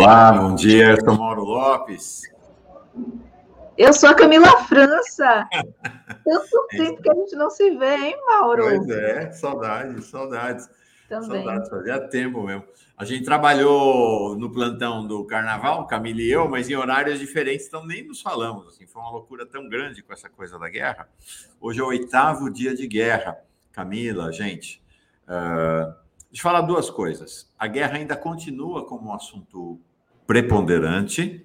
Olá, bom dia, eu sou Mauro Lopes. Eu sou a Camila França. Tanto tempo que a gente não se vê, hein, Mauro? Pois é, saudades, saudades. Também. Saudades, fazia tempo mesmo. A gente trabalhou no plantão do carnaval, Camila e eu, mas em horários diferentes, então nem nos falamos. Assim, foi uma loucura tão grande com essa coisa da guerra. Hoje é o oitavo dia de guerra. Camila, gente, uh, deixa eu falar duas coisas. A guerra ainda continua como um assunto preponderante,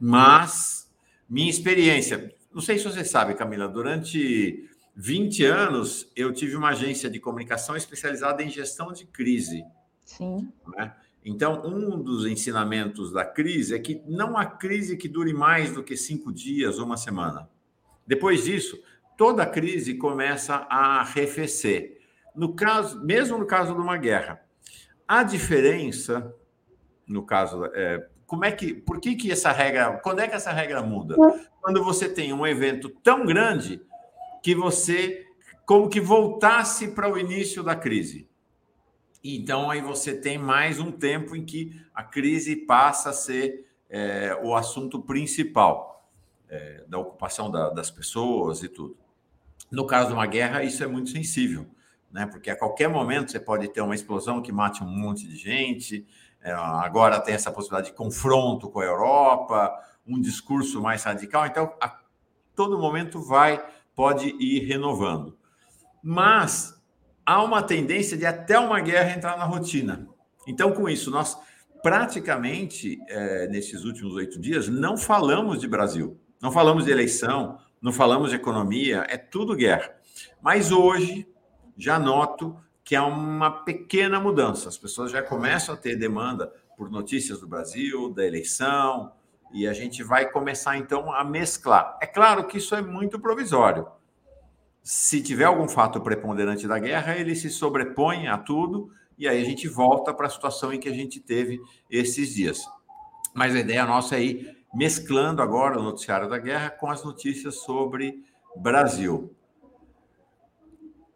mas minha experiência, não sei se você sabe, Camila, durante 20 anos eu tive uma agência de comunicação especializada em gestão de crise. Sim. Né? Então, um dos ensinamentos da crise é que não há crise que dure mais do que cinco dias ou uma semana. Depois disso, toda crise começa a arrefecer. No caso, mesmo no caso de uma guerra, a diferença, no caso, é, como é que, por que que essa regra, quando é que essa regra muda? Quando você tem um evento tão grande que você como que voltasse para o início da crise. Então, aí você tem mais um tempo em que a crise passa a ser é, o assunto principal é, da ocupação da, das pessoas e tudo. No caso de uma guerra, isso é muito sensível, né? porque a qualquer momento você pode ter uma explosão que mate um monte de gente. É, agora tem essa possibilidade de confronto com a Europa, um discurso mais radical. Então, a todo momento vai, pode ir renovando. Mas há uma tendência de até uma guerra entrar na rotina. Então, com isso, nós praticamente, é, nesses últimos oito dias, não falamos de Brasil, não falamos de eleição, não falamos de economia, é tudo guerra. Mas hoje, já noto que há uma pequena mudança. As pessoas já começam a ter demanda por notícias do Brasil, da eleição, e a gente vai começar então a mesclar. É claro que isso é muito provisório se tiver algum fato preponderante da guerra, ele se sobrepõe a tudo e aí a gente volta para a situação em que a gente teve esses dias. Mas a ideia nossa é ir mesclando agora o noticiário da guerra com as notícias sobre Brasil.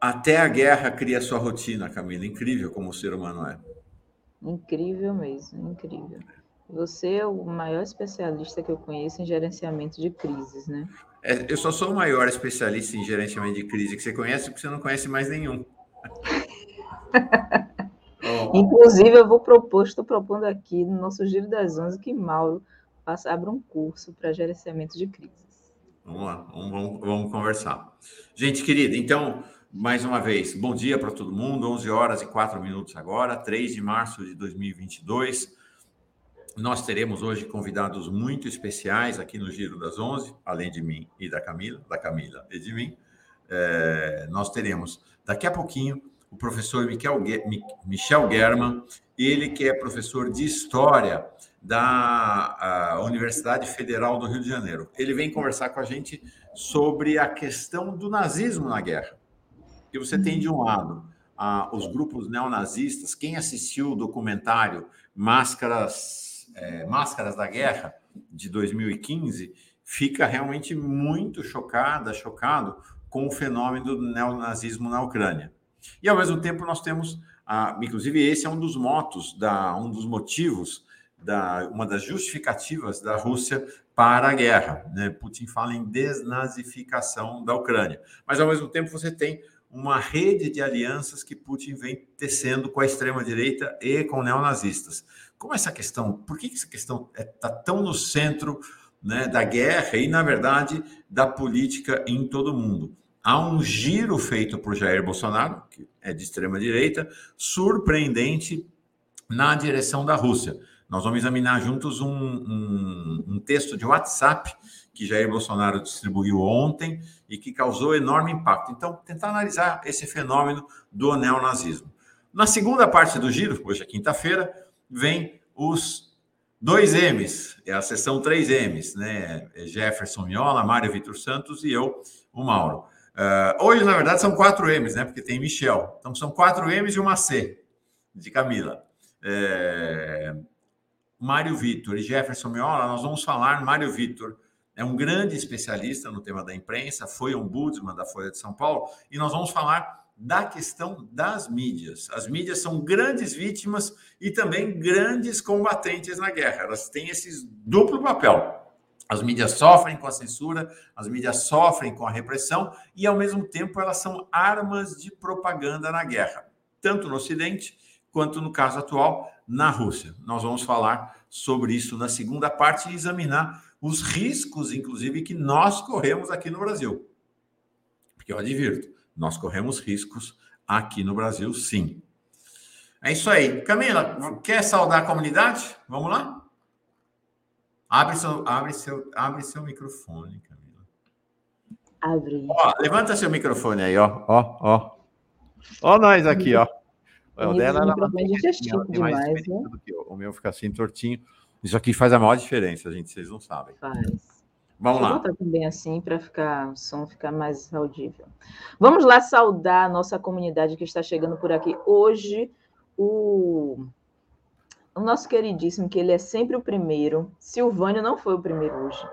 Até a guerra cria sua rotina, Camila. Incrível como o ser humano é. Incrível mesmo, incrível. Você é o maior especialista que eu conheço em gerenciamento de crises, né? É, eu só sou o maior especialista em gerenciamento de crise que você conhece, porque você não conhece mais nenhum. oh. Inclusive, eu vou propor, estou propondo aqui no nosso Giro das Onze que Mauro faça, abra um curso para gerenciamento de crises. Vamos lá, vamos, vamos, vamos conversar. Gente querida, então, mais uma vez, bom dia para todo mundo, 11 horas e 4 minutos agora, 3 de março de 2022. Nós teremos hoje convidados muito especiais aqui no Giro das Onze, além de mim e da Camila, da Camila e de mim. É, nós teremos daqui a pouquinho o professor Michel, Michel German, ele que é professor de História da Universidade Federal do Rio de Janeiro. Ele vem conversar com a gente sobre a questão do nazismo na guerra. Que você tem de um lado os grupos neonazistas, quem assistiu o documentário Máscaras é, Máscaras da Guerra, de 2015, fica realmente muito chocada, chocado com o fenômeno do neonazismo na Ucrânia. E ao mesmo tempo nós temos, a, inclusive esse é um dos motos, da, um dos motivos, da, uma das justificativas da Rússia para a guerra. Né? Putin fala em desnazificação da Ucrânia. Mas ao mesmo tempo você tem uma rede de alianças que Putin vem tecendo com a extrema-direita e com neonazistas. Como essa questão, por que essa questão está é, tão no centro né, da guerra e, na verdade, da política em todo o mundo? Há um giro feito por Jair Bolsonaro, que é de extrema-direita, surpreendente na direção da Rússia. Nós vamos examinar juntos um, um, um texto de WhatsApp que Jair Bolsonaro distribuiu ontem e que causou enorme impacto. Então, tentar analisar esse fenômeno do neonazismo. Na segunda parte do giro, hoje é quinta-feira, vem os dois M's, é a sessão 3 M's, né? É Jefferson Miola, Mário Vitor Santos e eu, o Mauro. Uh, hoje, na verdade, são quatro M's, né? Porque tem Michel. Então, são quatro M's e uma C, de Camila. É... Mário Vitor e Jefferson Miola, nós vamos falar. Mário Vitor é um grande especialista no tema da imprensa, foi ombudsman da Folha de São Paulo, e nós vamos falar da questão das mídias. As mídias são grandes vítimas e também grandes combatentes na guerra. Elas têm esse duplo papel. As mídias sofrem com a censura, as mídias sofrem com a repressão e, ao mesmo tempo, elas são armas de propaganda na guerra, tanto no Ocidente quanto, no caso atual, na Rússia. Nós vamos falar sobre isso na segunda parte e examinar os riscos, inclusive, que nós corremos aqui no Brasil. Porque eu advirto, nós corremos riscos aqui no Brasil, sim. É isso aí. Camila, quer saudar a comunidade? Vamos lá? Abre seu, abre seu, abre seu microfone, Camila. Abre. Ó, levanta seu microfone aí, ó, ó, ó. Ó nós aqui, ó. O, dela ela é chique demais, né? O meu fica assim tortinho. Isso aqui faz a maior diferença, gente, vocês não sabem. Faz. Vamos Vou lá. botar também assim para ficar o som ficar mais audível. Vamos lá saudar a nossa comunidade que está chegando por aqui hoje. O, o nosso queridíssimo, que ele é sempre o primeiro. Silvânio não foi o primeiro hoje.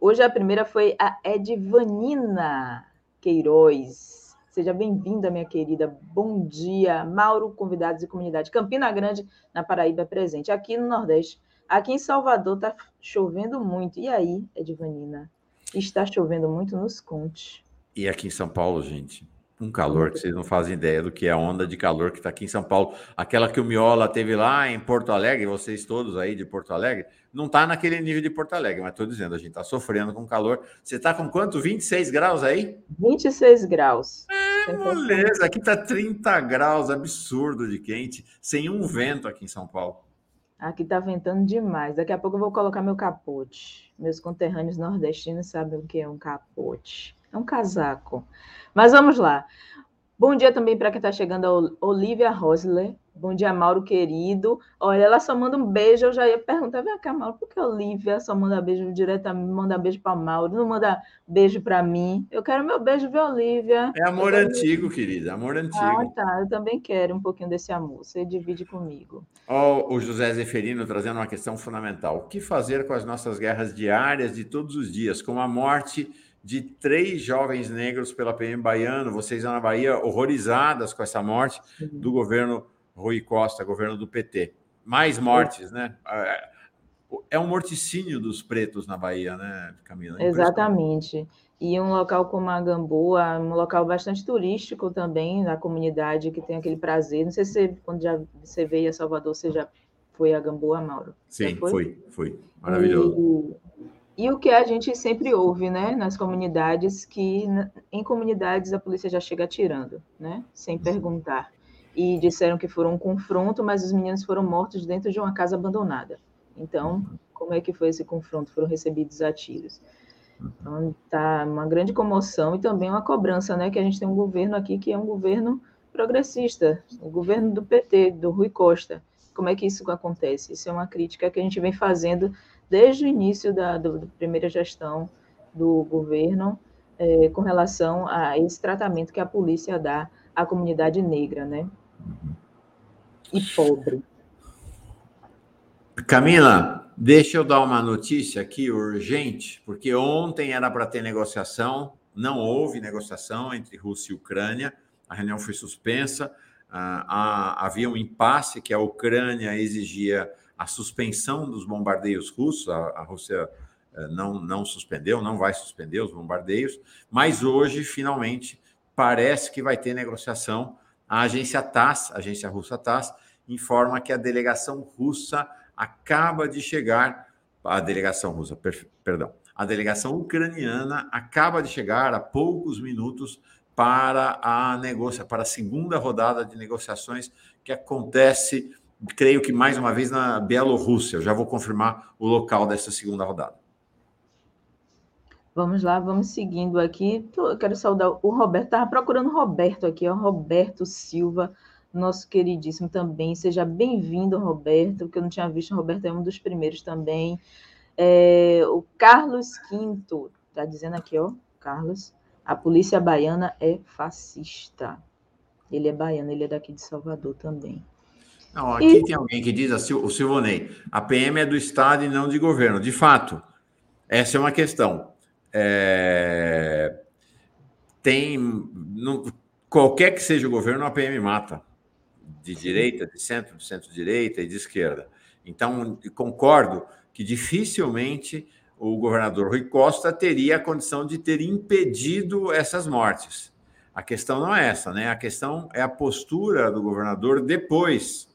Hoje a primeira foi a Edvanina Queiroz. Seja bem-vinda, minha querida. Bom dia, Mauro, convidados e comunidade. Campina Grande, na Paraíba, presente. Aqui no Nordeste Aqui em Salvador está chovendo muito. E aí, Edvanina? Está chovendo muito? Nos conte. E aqui em São Paulo, gente, um calor que vocês não fazem ideia do que é a onda de calor que está aqui em São Paulo. Aquela que o Miola teve lá em Porto Alegre, vocês todos aí de Porto Alegre, não está naquele nível de Porto Alegre, mas estou dizendo, a gente está sofrendo com calor. Você está com quanto? 26 graus aí? 26 graus. É, beleza, aqui está 30 graus, absurdo de quente, sem um vento aqui em São Paulo. Aqui está ventando demais. Daqui a pouco eu vou colocar meu capote. Meus conterrâneos nordestinos sabem o que é um capote. É um casaco. Mas vamos lá. Bom dia também para quem está chegando, a Olivia Rosler. Bom dia, Mauro querido. Olha, ela só manda um beijo. Eu já ia perguntar, vem cá, Mauro, por que a Olivia só manda beijo diretamente, manda beijo para Mauro, não manda beijo para mim? Eu quero meu beijo, viu, Olivia? É amor antigo, querida, amor antigo. Ah, tá. Eu também quero um pouquinho desse amor. Você divide comigo. Oh, o José Zeferino trazendo uma questão fundamental. O que fazer com as nossas guerras diárias de todos os dias, como a morte de três jovens negros pela PM baiano, vocês na Bahia horrorizadas com essa morte do governo Rui Costa, governo do PT. Mais mortes, né? É, é um morticínio dos pretos na Bahia, né, Camila? Exatamente. E um local como a Gamboa, um local bastante turístico também, da comunidade que tem aquele prazer. Não sei se você, quando já você veio a Salvador, você já foi a Gamboa, Mauro? Sim, foi? foi, foi. Maravilhoso. E, e, o que a gente sempre ouve, né, nas comunidades, que em comunidades a polícia já chega atirando, né, sem perguntar e disseram que foram um confronto, mas os meninos foram mortos dentro de uma casa abandonada. Então, como é que foi esse confronto? Foram recebidos a tiros. Então, tá uma grande comoção e também uma cobrança, né? Que a gente tem um governo aqui que é um governo progressista, o governo do PT, do Rui Costa. Como é que isso acontece? Isso é uma crítica que a gente vem fazendo desde o início da do, do primeira gestão do governo é, com relação a esse tratamento que a polícia dá à comunidade negra, né? e pobre. Camila, deixa eu dar uma notícia aqui urgente, porque ontem era para ter negociação, não houve negociação entre Rússia e Ucrânia, a reunião foi suspensa, ah, havia um impasse que a Ucrânia exigia a suspensão dos bombardeios russos, a, a Rússia eh, não, não suspendeu, não vai suspender os bombardeios, mas hoje, finalmente, parece que vai ter negociação. A agência TASS, a agência russa TASS, informa que a delegação russa acaba de chegar, a delegação russa, per, perdão, a delegação ucraniana acaba de chegar há poucos minutos para a negócio, para a segunda rodada de negociações que acontece, creio que mais uma vez na Bielorrússia. Já vou confirmar o local dessa segunda rodada. Vamos lá, vamos seguindo aqui. Eu quero saudar o Roberto. Estava procurando o Roberto aqui, o Roberto Silva, nosso queridíssimo também. Seja bem-vindo, Roberto, porque eu não tinha visto. O Roberto é um dos primeiros também. É, o Carlos Quinto está dizendo aqui, ó, Carlos, a polícia baiana é fascista. Ele é baiano, ele é daqui de Salvador também. Não, aqui e... tem alguém que diz, assim, o Silvonei, a PM é do Estado e não de governo. De fato, essa é uma questão. É, tem. qualquer que seja o governo, a PM mata. De direita, de centro, de centro-direita e de esquerda. Então, concordo que dificilmente o governador Rui Costa teria a condição de ter impedido essas mortes. A questão não é essa, né? A questão é a postura do governador depois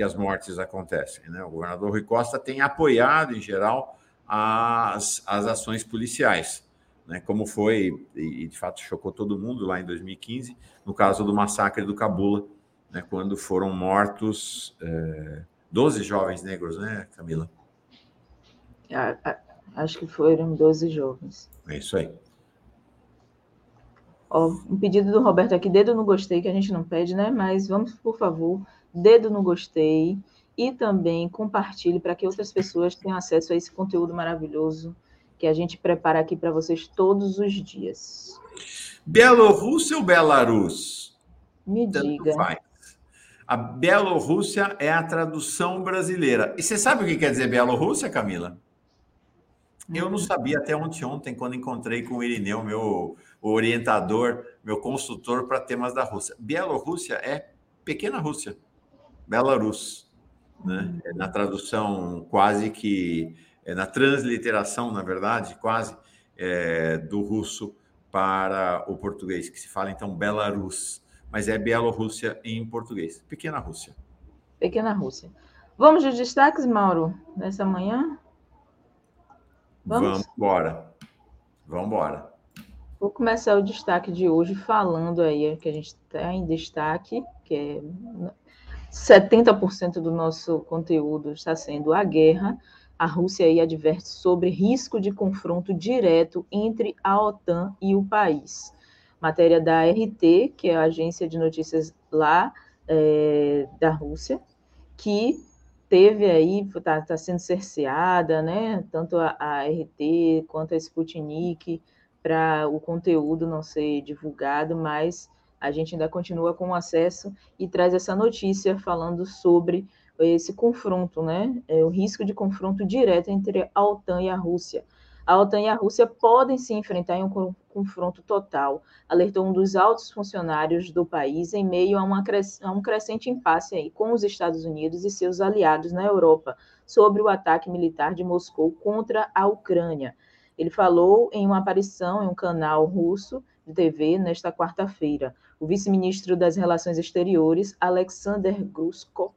que as mortes acontecem. Né? O governador Rui Costa tem apoiado, em geral, as, as ações policiais, né? como foi, e de fato chocou todo mundo lá em 2015, no caso do massacre do Cabula, né? quando foram mortos é, 12 jovens negros, né, Camila? Acho que foram 12 jovens. É isso aí. Ó, um pedido do Roberto aqui, dedo no gostei, que a gente não pede, né? Mas vamos, por favor, dedo no gostei e também compartilhe para que outras pessoas tenham acesso a esse conteúdo maravilhoso que a gente prepara aqui para vocês todos os dias. Bielorrússia ou Belarus? Me Tanto diga. Faz. A Bielorrússia é a tradução brasileira. E você sabe o que quer dizer Bielorrússia, Camila? Eu não sabia até ontem, ontem, quando encontrei com o Irineu, meu orientador, meu consultor para temas da Rússia. Bielorrússia é pequena Rússia, Belarus. Né? É na tradução quase que, é na transliteração, na verdade, quase, é, do russo para o português, que se fala então Belarus, mas é Bielorrússia em português. Pequena Rússia. Pequena Rússia. Vamos de destaques, Mauro, nessa manhã? Vamos, Vamos embora. Vamos embora. Vou começar o destaque de hoje falando aí que a gente está em destaque, que é 70% do nosso conteúdo está sendo a guerra. A Rússia aí adverte sobre risco de confronto direto entre a OTAN e o país. Matéria da RT, que é a agência de notícias lá é, da Rússia, que teve aí, está tá sendo cerceada, né? Tanto a, a RT quanto a Sputnik, para o conteúdo não ser divulgado, mas a gente ainda continua com acesso e traz essa notícia falando sobre esse confronto, né? É, o risco de confronto direto entre a OTAN e a Rússia. A OTAN e a Rússia podem se enfrentar em um confronto total, alertou um dos altos funcionários do país em meio a, uma, a um crescente impasse aí com os Estados Unidos e seus aliados na Europa sobre o ataque militar de Moscou contra a Ucrânia. Ele falou em uma aparição em um canal russo de TV nesta quarta-feira. O vice-ministro das Relações Exteriores, Alexander Grushko,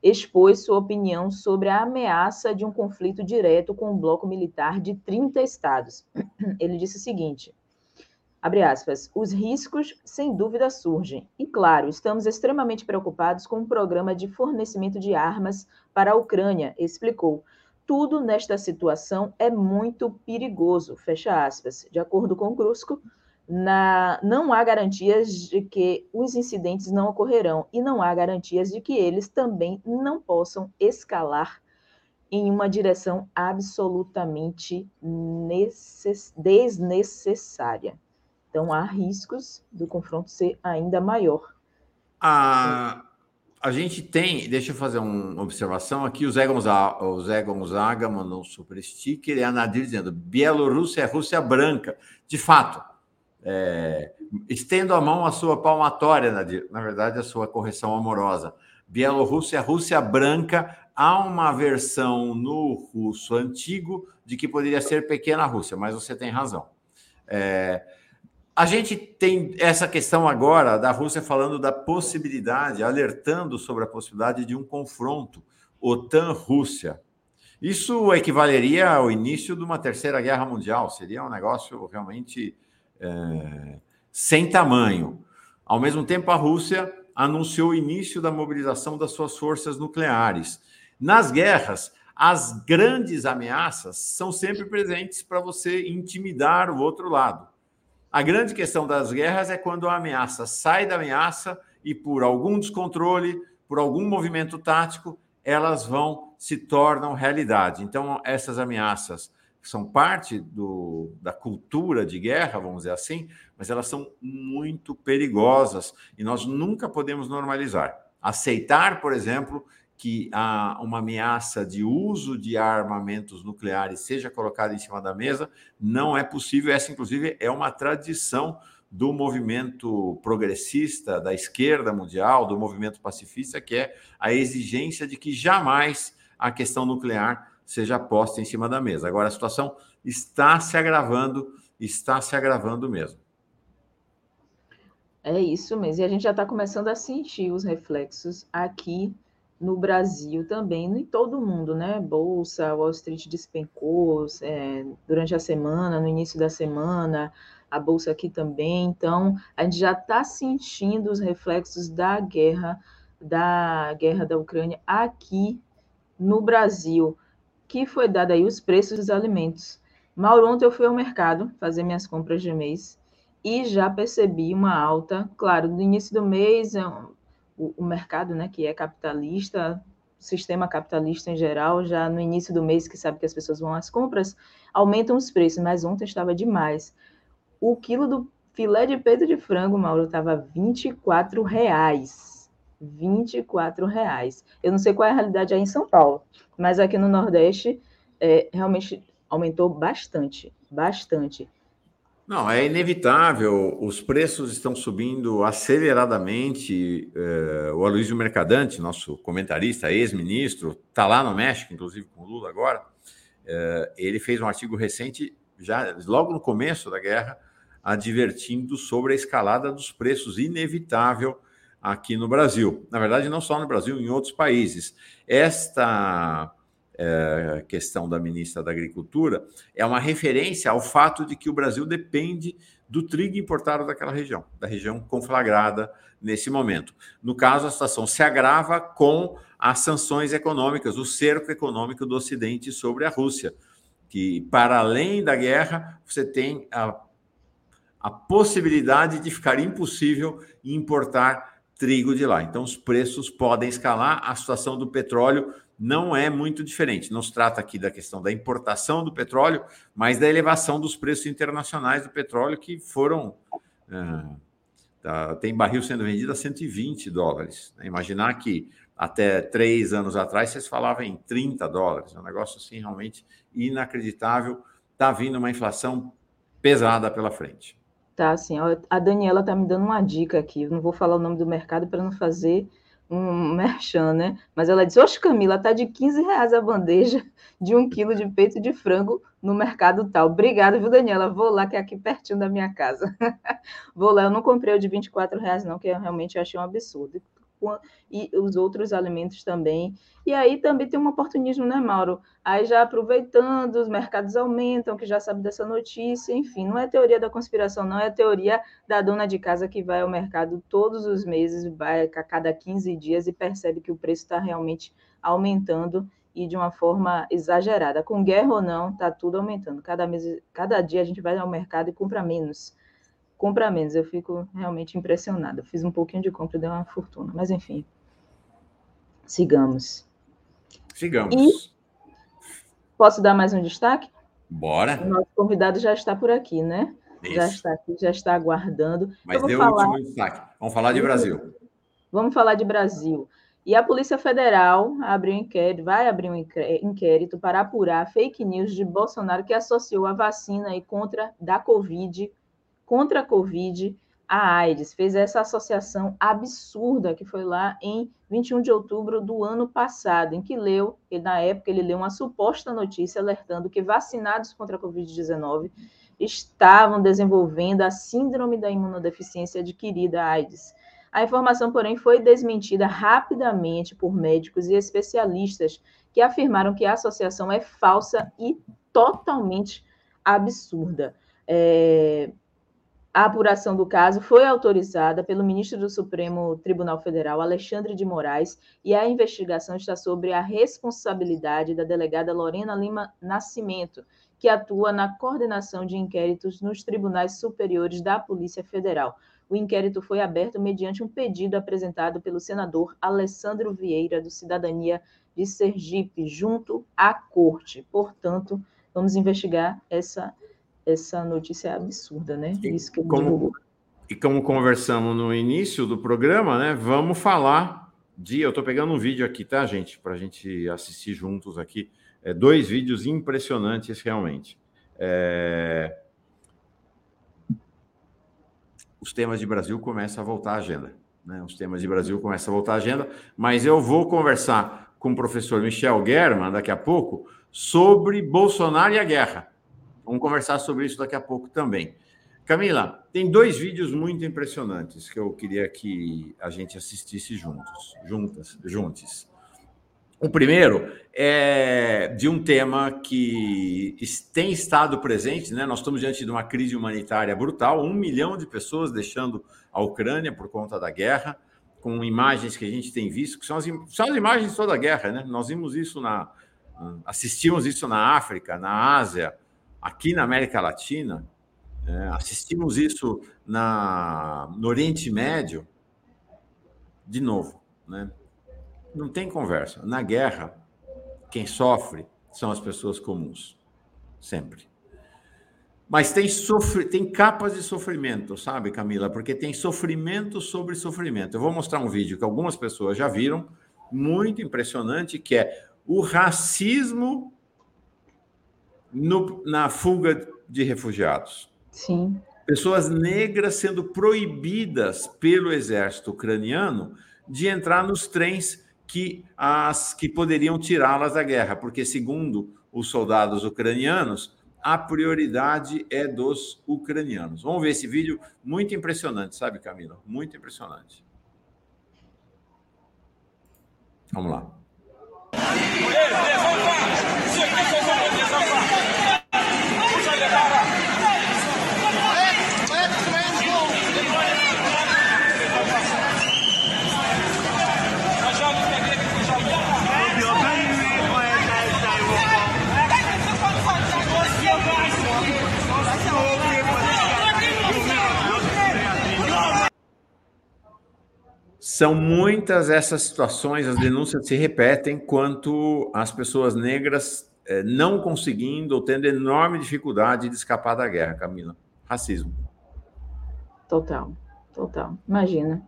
expôs sua opinião sobre a ameaça de um conflito direto com o bloco militar de 30 estados. Ele disse o seguinte: abre aspas, os riscos sem dúvida surgem. E claro, estamos extremamente preocupados com o um programa de fornecimento de armas para a Ucrânia, explicou. Tudo nesta situação é muito perigoso, fecha aspas. De acordo com Grusko, na, não há garantias de que os incidentes não ocorrerão e não há garantias de que eles também não possam escalar em uma direção absolutamente necess, desnecessária. Então, há riscos do confronto ser ainda maior. A, a gente tem, deixa eu fazer uma observação aqui, o Zé Gonzaga, o Zé Gonzaga mandou um super sticker e a Nadir dizendo, Bielorrússia é Rússia branca. De fato, é, estendo a mão à sua palmatória, Nadir, na verdade, a sua correção amorosa. Bielorrússia, Rússia branca, há uma versão no russo antigo de que poderia ser pequena Rússia, mas você tem razão. É, a gente tem essa questão agora da Rússia falando da possibilidade, alertando sobre a possibilidade de um confronto OTAN-Rússia. Isso equivaleria ao início de uma terceira guerra mundial, seria um negócio realmente é, sem tamanho. Ao mesmo tempo, a Rússia anunciou o início da mobilização das suas forças nucleares. Nas guerras, as grandes ameaças são sempre presentes para você intimidar o outro lado. A grande questão das guerras é quando a ameaça sai da ameaça e, por algum descontrole, por algum movimento tático, elas vão se tornam realidade. Então, essas ameaças são parte do, da cultura de guerra, vamos dizer assim, mas elas são muito perigosas e nós nunca podemos normalizar. Aceitar, por exemplo, que a, uma ameaça de uso de armamentos nucleares seja colocada em cima da mesa não é possível. Essa, inclusive, é uma tradição do movimento progressista, da esquerda mundial, do movimento pacifista, que é a exigência de que jamais a questão nuclear seja posta em cima da mesa. Agora, a situação está se agravando, está se agravando mesmo. É isso mesmo. E a gente já está começando a sentir os reflexos aqui no Brasil também, em todo o mundo, né? Bolsa, Wall Street despencou é, durante a semana, no início da semana, a bolsa aqui também. Então, a gente já está sentindo os reflexos da guerra, da guerra da Ucrânia aqui no Brasil, que foi dado aí os preços dos alimentos. Mauro, ontem eu fui ao mercado fazer minhas compras de mês e já percebi uma alta, claro, no início do mês, é o, o mercado, né, que é capitalista, o sistema capitalista em geral, já no início do mês, que sabe que as pessoas vão às compras, aumentam os preços, mas ontem estava demais. O quilo do filé de peito de frango, Mauro, estava 24 reais. 24 reais. Eu não sei qual é a realidade aí em São Paulo, mas aqui no Nordeste é, realmente aumentou bastante, bastante. Não, é inevitável, os preços estão subindo aceleradamente. É, o Aloysio Mercadante, nosso comentarista, ex-ministro, está lá no México, inclusive com o Lula agora. É, ele fez um artigo recente, já logo no começo da guerra, advertindo sobre a escalada dos preços inevitável aqui no Brasil. Na verdade, não só no Brasil, em outros países. Esta é, questão da ministra da Agricultura é uma referência ao fato de que o Brasil depende do trigo importado daquela região, da região conflagrada nesse momento. No caso, a situação se agrava com as sanções econômicas, o cerco econômico do Ocidente sobre a Rússia, que, para além da guerra, você tem a, a possibilidade de ficar impossível importar trigo de lá. Então, os preços podem escalar, a situação do petróleo não é muito diferente. Não se trata aqui da questão da importação do petróleo, mas da elevação dos preços internacionais do petróleo, que foram. Uh, tá, tem barril sendo vendido a 120 dólares. Né? Imaginar que até três anos atrás vocês falavam em 30 dólares. É um negócio assim realmente inacreditável. Está vindo uma inflação pesada pela frente. Tá, assim. A Daniela está me dando uma dica aqui. Eu não vou falar o nome do mercado para não fazer um merchan, né? Mas ela disse, oxe, Camila, tá de 15 reais a bandeja de um quilo de peito de frango no mercado tal. Obrigada, viu, Daniela? Vou lá, que é aqui pertinho da minha casa. Vou lá, eu não comprei o de 24 reais, não, que eu realmente achei um absurdo e os outros alimentos também. E aí também tem um oportunismo, né, Mauro? Aí já aproveitando, os mercados aumentam, que já sabe dessa notícia, enfim, não é teoria da conspiração, não, é teoria da dona de casa que vai ao mercado todos os meses, vai a cada 15 dias e percebe que o preço está realmente aumentando e de uma forma exagerada. Com guerra ou não, está tudo aumentando. Cada, mês, cada dia a gente vai ao mercado e compra menos compra menos. Eu fico realmente impressionada. Fiz um pouquinho de compra e deu uma fortuna. Mas, enfim, sigamos. Sigamos. E posso dar mais um destaque? Bora. O nosso convidado já está por aqui, né? Isso. Já está aqui, já está aguardando. Mas deu falar... último destaque. Vamos falar de Brasil. Vamos falar de Brasil. E a Polícia Federal abriu um inquérito, vai abrir um inquérito para apurar fake news de Bolsonaro que associou a vacina contra da Covid contra a Covid, a AIDS. Fez essa associação absurda que foi lá em 21 de outubro do ano passado, em que leu, e na época ele leu uma suposta notícia alertando que vacinados contra a Covid-19 estavam desenvolvendo a síndrome da imunodeficiência adquirida AIDS. A informação, porém, foi desmentida rapidamente por médicos e especialistas que afirmaram que a associação é falsa e totalmente absurda. É, a apuração do caso foi autorizada pelo ministro do Supremo Tribunal Federal, Alexandre de Moraes, e a investigação está sobre a responsabilidade da delegada Lorena Lima Nascimento, que atua na coordenação de inquéritos nos tribunais superiores da Polícia Federal. O inquérito foi aberto mediante um pedido apresentado pelo senador Alessandro Vieira, do Cidadania de Sergipe, junto à Corte. Portanto, vamos investigar essa essa notícia é absurda, né? Isso que como, e como conversamos no início do programa, né? Vamos falar de. Eu estou pegando um vídeo aqui, tá, gente? Para a gente assistir juntos aqui. É, dois vídeos impressionantes, realmente. É... os temas de Brasil começam a voltar à agenda. Né? Os temas de Brasil começam a voltar à agenda, mas eu vou conversar com o professor Michel German daqui a pouco sobre Bolsonaro e a guerra. Vamos conversar sobre isso daqui a pouco também. Camila, tem dois vídeos muito impressionantes que eu queria que a gente assistisse juntos, juntas, juntos. O primeiro é de um tema que tem estado presente, né? Nós estamos diante de uma crise humanitária brutal, um milhão de pessoas deixando a Ucrânia por conta da guerra, com imagens que a gente tem visto, que são as, são as imagens de toda a guerra, né? Nós vimos isso na. assistimos isso na África, na Ásia, aqui na América Latina, é, assistimos isso na, no Oriente Médio, de novo, né? Não tem conversa. Na guerra, quem sofre são as pessoas comuns, sempre. Mas tem, sofre, tem capas de sofrimento, sabe, Camila? Porque tem sofrimento sobre sofrimento. Eu vou mostrar um vídeo que algumas pessoas já viram, muito impressionante, que é o racismo no, na fuga de refugiados. Sim. Pessoas negras sendo proibidas pelo exército ucraniano de entrar nos trens que as que poderiam tirá-las da guerra, porque segundo os soldados ucranianos, a prioridade é dos ucranianos. Vamos ver esse vídeo muito impressionante, sabe, Camila? Muito impressionante. Vamos lá. São muitas essas situações, as denúncias se repetem quanto as pessoas negras não conseguindo ou tendo enorme dificuldade de escapar da guerra, Camila. Racismo. Total, total. Imagina.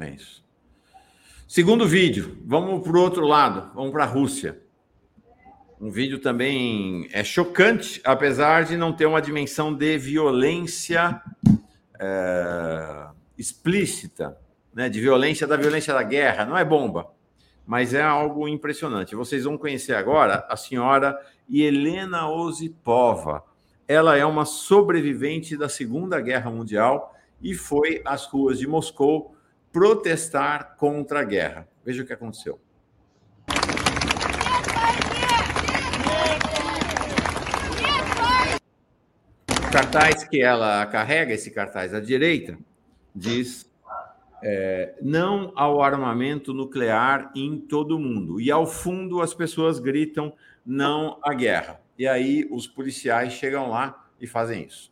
É isso. Segundo vídeo, vamos para o outro lado, vamos para a Rússia. Um vídeo também é chocante, apesar de não ter uma dimensão de violência. É explícita, né, de violência, da violência da guerra, não é bomba, mas é algo impressionante. Vocês vão conhecer agora a senhora Helena Osipova. Ela é uma sobrevivente da Segunda Guerra Mundial e foi às ruas de Moscou protestar contra a guerra. Veja o que aconteceu. O cartaz que ela carrega, esse cartaz à direita, diz é, não ao armamento nuclear em todo o mundo. E ao fundo as pessoas gritam não à guerra. E aí os policiais chegam lá e fazem isso.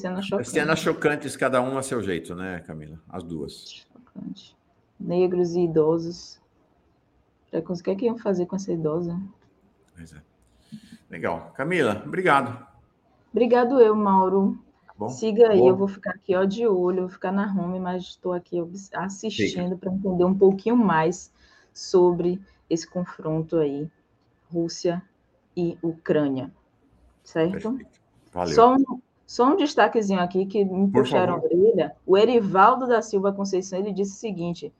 Que cena chocante. Cenas chocantes, cada um a seu jeito, né, Camila? As duas. Chocante. Negros e idosos. O que é que iam fazer com essa idosa? Pois é. Legal. Camila, obrigado. Obrigado eu, Mauro. Bom, Siga aí, bom. eu vou ficar aqui ó, de olho, vou ficar na home, mas estou aqui assistindo para entender um pouquinho mais sobre esse confronto aí, Rússia e Ucrânia. Certo? Valeu. Só um, só um destaquezinho aqui que me Por puxaram a orelha. O Erivaldo da Silva Conceição, ele disse o seguinte,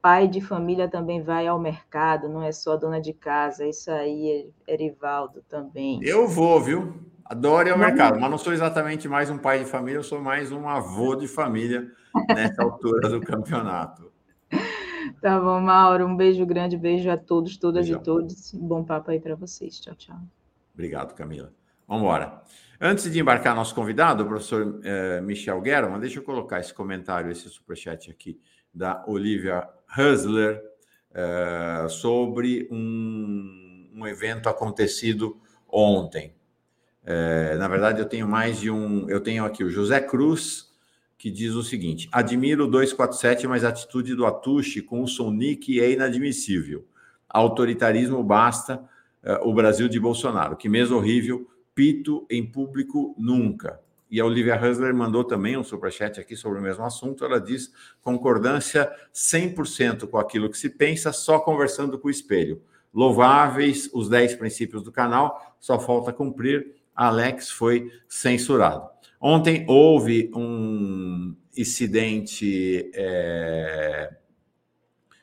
pai de família também vai ao mercado, não é só dona de casa. Isso aí, Erivaldo, também. Eu vou, viu? Adoro ir ao mercado, mas não sou exatamente mais um pai de família, eu sou mais um avô de família nessa altura do campeonato. Tá bom, Mauro. Um beijo grande, beijo a todos, todas Beijão. e todos. Bom papo aí para vocês. Tchau, tchau. Obrigado, Camila. Vamos embora. Antes de embarcar nosso convidado, o professor eh, Michel German, deixa eu colocar esse comentário, esse superchat aqui da Olivia Husler eh, sobre um, um, evento acontecido ontem. É, na verdade, eu tenho mais de um. Eu tenho aqui o José Cruz, que diz o seguinte: admiro o 247, mas a atitude do Atushi com o Sonic é inadmissível. Autoritarismo basta o Brasil de Bolsonaro. Que mesmo horrível, pito em público nunca. E a Olivia Husler mandou também um superchat aqui sobre o mesmo assunto. Ela diz: concordância 100% com aquilo que se pensa, só conversando com o espelho. Louváveis os 10 princípios do canal, só falta cumprir. Alex foi censurado. Ontem houve um incidente é,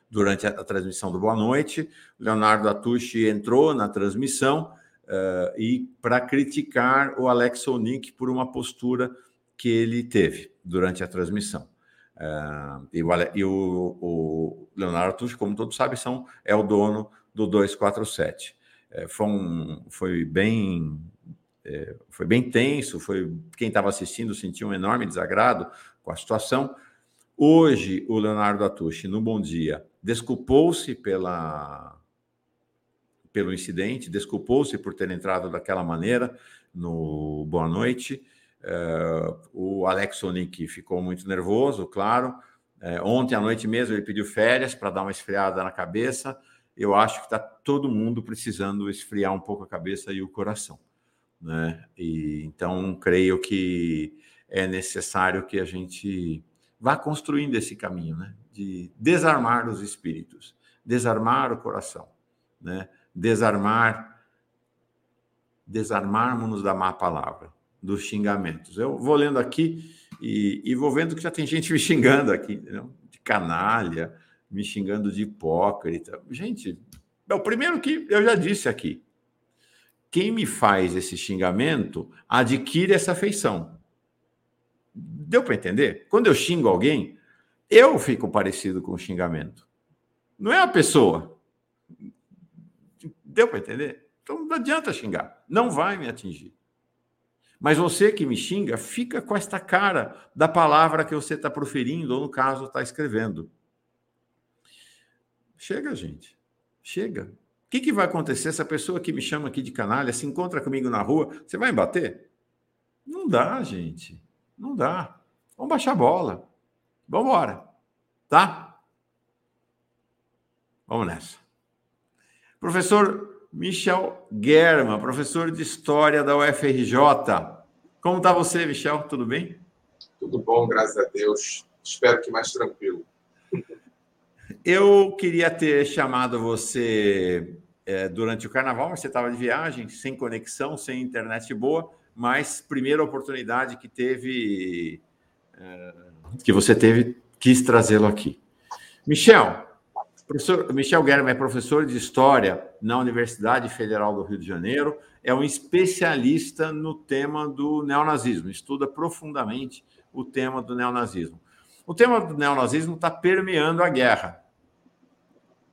durante a, a, transmissão do Boa Noite. Leonardo Atushi entrou na transmissão uh, e para criticar o Alex Onik por uma postura que ele teve durante a transmissão. Uh, e, o, e o, o, Leonardo Atushi, como todos sabem, são, é o dono do 247. É, foi, um, foi bem é, foi bem tenso, foi quem estava assistindo sentiu um enorme desagrado com a situação. Hoje, o Leonardo Atushi, no Bom Dia, desculpou-se pela pelo incidente, desculpou-se por ter entrado daquela maneira no Boa Noite. Uh, o Alex Sonic ficou muito nervoso, claro. Uh, ontem à noite mesmo ele pediu férias para dar uma esfriada na cabeça. Eu acho que está todo mundo precisando esfriar um pouco a cabeça e o coração né? E então creio que é necessário que a gente vá construindo esse caminho, né? De desarmar os espíritos, desarmar o coração, né? Desarmar, desarmarmos-nos da má palavra, dos xingamentos. Eu vou lendo aqui e, e vou vendo que já tem gente me xingando aqui, entendeu? de canalha, me xingando de hipócrita. Gente, é o primeiro que eu já disse aqui quem me faz esse xingamento adquire essa afeição. Deu para entender? Quando eu xingo alguém, eu fico parecido com o xingamento. Não é a pessoa. Deu para entender? Então não adianta xingar. Não vai me atingir. Mas você que me xinga, fica com esta cara da palavra que você está proferindo, ou no caso, está escrevendo. Chega, gente. Chega que, que vai acontecer se a pessoa que me chama aqui de canalha se encontra comigo na rua? Você vai me bater? Não dá, gente. Não dá. Vamos baixar a bola. Vamos embora. Tá? Vamos nessa. Professor Michel Germa, professor de História da UFRJ. Como está você, Michel? Tudo bem? Tudo bom, graças a Deus. Espero que mais tranquilo. Eu queria ter chamado você é, durante o carnaval, mas você estava de viagem, sem conexão, sem internet boa, mas primeira oportunidade que teve, é, que você teve, quis trazê-lo aqui. Michel, professor Michel Guerra é professor de História na Universidade Federal do Rio de Janeiro, é um especialista no tema do neonazismo, estuda profundamente o tema do neonazismo. O tema do neonazismo está permeando a guerra.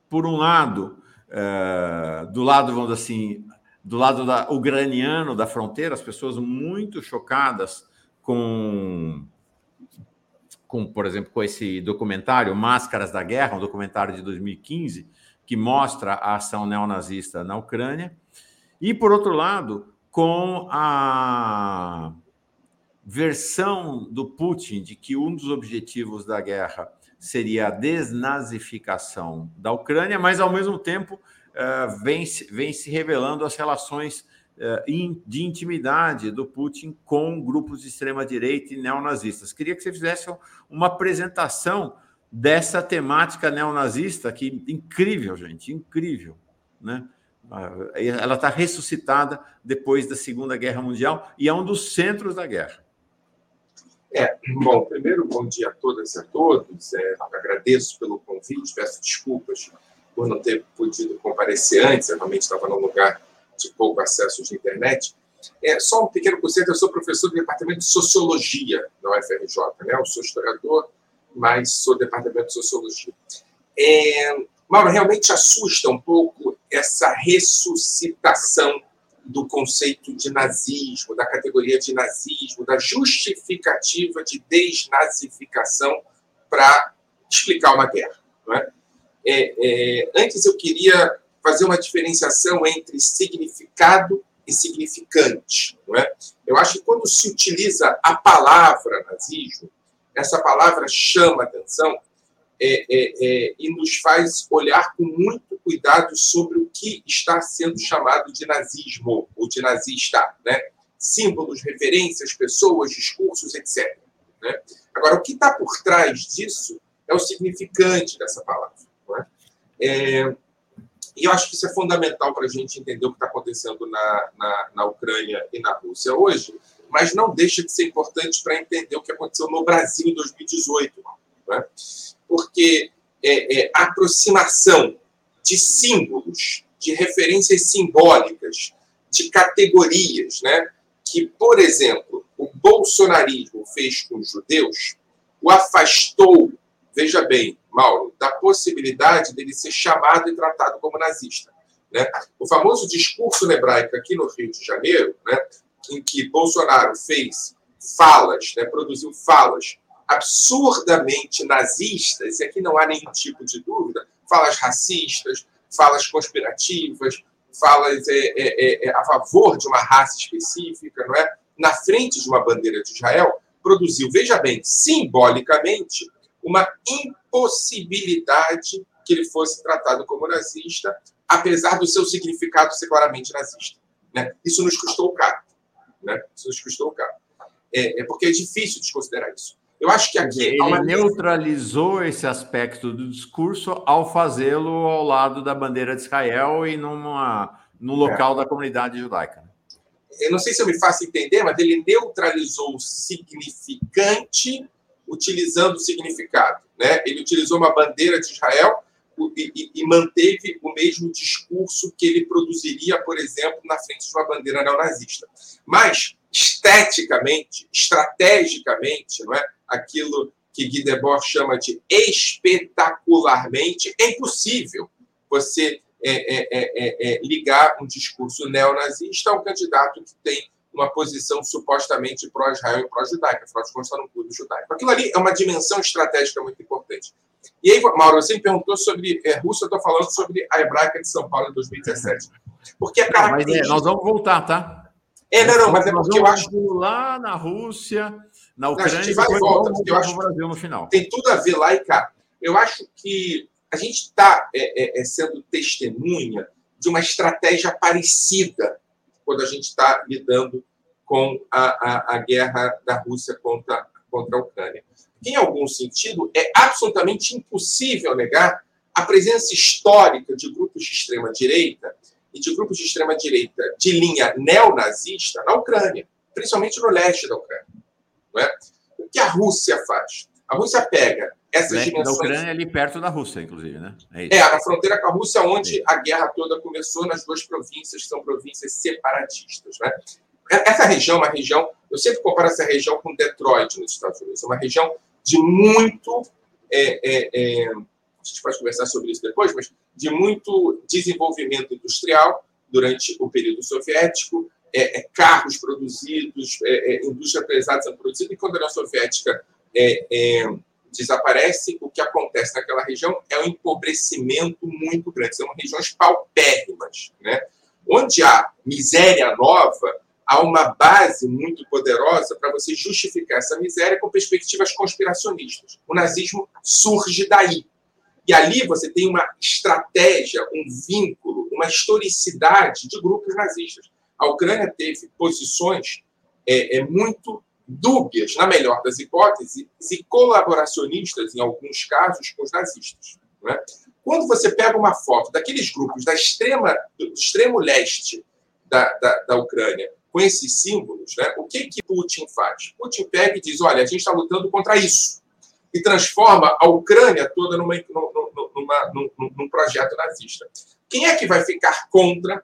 Por um lado, é, do lado, vamos dizer assim, do lado da, ucraniano da fronteira, as pessoas muito chocadas com, com, por exemplo, com esse documentário Máscaras da Guerra, um documentário de 2015, que mostra a ação neonazista na Ucrânia. E, por outro lado, com a versão do Putin de que um dos objetivos da guerra seria a desnazificação da Ucrânia, mas ao mesmo tempo uh, vem, vem se revelando as relações de intimidade do Putin com grupos de extrema-direita e neonazistas. Queria que você fizesse uma apresentação dessa temática neonazista, que incrível, gente, incrível, né? Ela está ressuscitada depois da Segunda Guerra Mundial e é um dos centros da guerra. É, bom, primeiro, bom dia a todas e a todos. É, agradeço pelo convite, peço desculpas por não ter podido comparecer antes, eu realmente estava num lugar de pouco acesso de internet. É, só um pequeno conceito, eu sou professor do Departamento de Sociologia na UFRJ, né? eu sou historiador, mas sou do Departamento de Sociologia. É, Mauro, realmente assusta um pouco essa ressuscitação do conceito de nazismo, da categoria de nazismo, da justificativa de desnazificação para explicar uma guerra. É? É, é, antes eu queria fazer uma diferenciação entre significado e significante. Não é? Eu acho que quando se utiliza a palavra nazismo, essa palavra chama atenção é, é, é, e nos faz olhar com muito cuidado sobre o que está sendo chamado de nazismo ou de nazista. Né? Símbolos, referências, pessoas, discursos, etc. Né? Agora, o que está por trás disso é o significante dessa palavra. É? E eu acho que isso é fundamental para a gente entender o que está acontecendo na, na, na Ucrânia e na Rússia hoje, mas não deixa de ser importante para entender o que aconteceu no Brasil em 2018. Né? Porque é, é, a aproximação de símbolos, de referências simbólicas, de categorias, né? que, por exemplo, o bolsonarismo fez com os judeus, o afastou, veja bem, Mauro, da possibilidade dele ser chamado e tratado como nazista. Né? O famoso discurso hebraico aqui no Rio de Janeiro, né, em que Bolsonaro fez falas, né, produziu falas absurdamente nazistas, e aqui não há nenhum tipo de dúvida, falas racistas, falas conspirativas, falas é, é, é, é, a favor de uma raça específica, não é? Na frente de uma bandeira de Israel, produziu, veja bem, simbolicamente, uma impossibilidade que ele fosse tratado como nazista, apesar do seu significado ser claramente nazista. Né? Isso nos custou caro. Né? Isso nos custou caro. É, é porque é difícil desconsiderar isso. Eu acho que aqui. Ele uma... neutralizou esse aspecto do discurso ao fazê-lo ao lado da bandeira de Israel e numa, no local é. da comunidade judaica. Eu não sei se eu me faço entender, mas ele neutralizou o significante utilizando o significado. Né? Ele utilizou uma bandeira de Israel e, e, e, manteve o mesmo discurso que ele produziria, por exemplo, na frente de uma bandeira neonazista. Mas, esteticamente, estrategicamente, não é? aquilo que Guy Debord chama de espetacularmente, é impossível você é, é, é, é, ligar um discurso neonazista a um candidato que tem uma posição supostamente pró-Israel e pró-judaica, afinal de contas está no clube judaico. Aquilo ali é uma dimensão estratégica muito importante. E aí, Mauro, você me perguntou sobre é, Rússia, eu estou falando sobre a hebraica de São Paulo em 2017. Porque a característica... Mas, é, nós vamos voltar, tá? É, não, não, mas é porque eu acho... Lá na Rússia, na Ucrânia, a gente vai e volta, porque eu acho Brasil no final. Tem tudo a ver lá e cá. Eu acho que a gente está é, é, é, sendo testemunha de uma estratégia parecida quando a gente está lidando com a, a, a, guerra da Rússia contra, contra a Ucrânia. Em algum sentido, é absolutamente impossível negar a presença histórica de grupos de extrema-direita e de grupos de extrema-direita de linha neonazista na Ucrânia, principalmente no leste da Ucrânia. Não é? O que a Rússia faz? A Rússia pega essas leste dimensões... da Ucrânia é ali perto da Rússia, inclusive, né? É, é na fronteira com a Rússia, onde é. a guerra toda começou nas duas províncias, que são províncias separatistas. Né? Essa região é uma região... Eu sempre comparo essa região com Detroit, nos Estados Unidos. É uma região de muito... É, é, é, a gente pode conversar sobre isso depois, mas de muito desenvolvimento industrial durante o período soviético, é, é, carros produzidos, é, é indústria pesada sendo produzida, e quando a União Soviética é, é, desaparece, o que acontece naquela região é um empobrecimento muito grande. São regiões paupérrimas. Né? Onde há miséria nova, há uma base muito poderosa para você justificar essa miséria com perspectivas conspiracionistas. O nazismo surge daí. E ali você tem uma estratégia, um vínculo, uma historicidade de grupos nazistas. A Ucrânia teve posições é, é muito dúbias, na melhor das hipóteses, e colaboracionistas, em alguns casos, com os nazistas. É? Quando você pega uma foto daqueles grupos da extrema, do extremo leste da, da, da Ucrânia com esses símbolos, né, o que, que Putin faz? Putin pega e diz: olha, a gente está lutando contra isso. E transforma a Ucrânia toda numa, numa, numa, num projeto nazista. Quem é que vai ficar contra?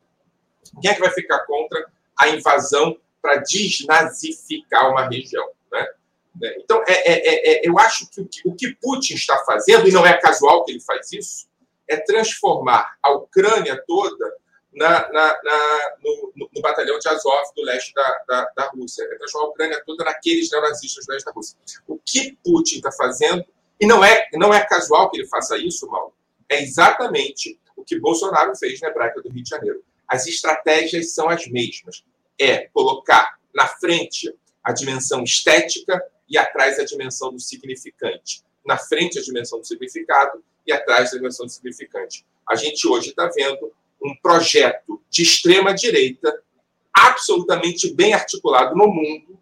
Quem é que vai ficar contra a invasão para desnazificar uma região. Né? né? Então, é, é, é, eu acho que o, que Putin está fazendo, e não é casual que ele faz isso, é transformar a Ucrânia toda na, na, na no, no, batalhão de Azov do leste da, da, da, Rússia. É transformar a Ucrânia toda naqueles neonazistas do leste da Rússia. O que Putin está fazendo, e não é, não é casual que ele faça isso, Mauro, é exatamente o que Bolsonaro fez na hebraica do Rio de Janeiro as estratégias são as mesmas. É colocar na frente a dimensão estética e atrás a dimensão do significante. Na frente a dimensão do significado e atrás da dimensão do significante. A gente hoje está vendo um projeto de extrema direita absolutamente bem articulado no mundo,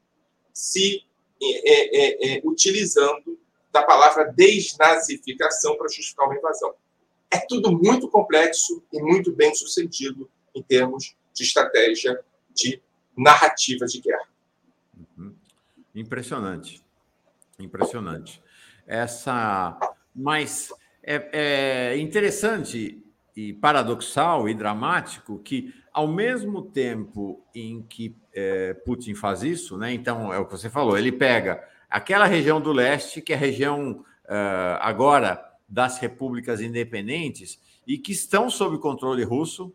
se é, é, é, utilizando da palavra desnazificação para justificar uma invasão. É tudo muito complexo e muito bem sucedido em termos de estratégia de narrativa de guerra. Uhum. Impressionante. Impressionante. Essa. Mas é, é interessante e paradoxal e dramático que, ao mesmo tempo em que é, Putin faz isso, né, então é o que você falou, ele pega aquela região do leste, que é a região uh, agora das repúblicas independentes e que estão sob controle russo,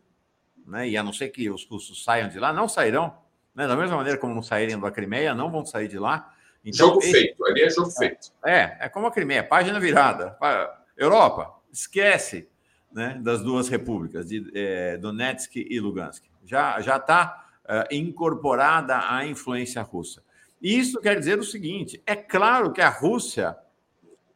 né, e a não ser que os russos saiam de lá, não sairão, né, da mesma maneira como não saírem da Crimeia, não vão sair de lá. Então, jogo feito, ali é jogo feito. É, é como a Crimeia, página virada. Europa, esquece né, das duas repúblicas, de é, Donetsk e Lugansk. Já está é, incorporada à influência russa. Isso quer dizer o seguinte: é claro que a Rússia,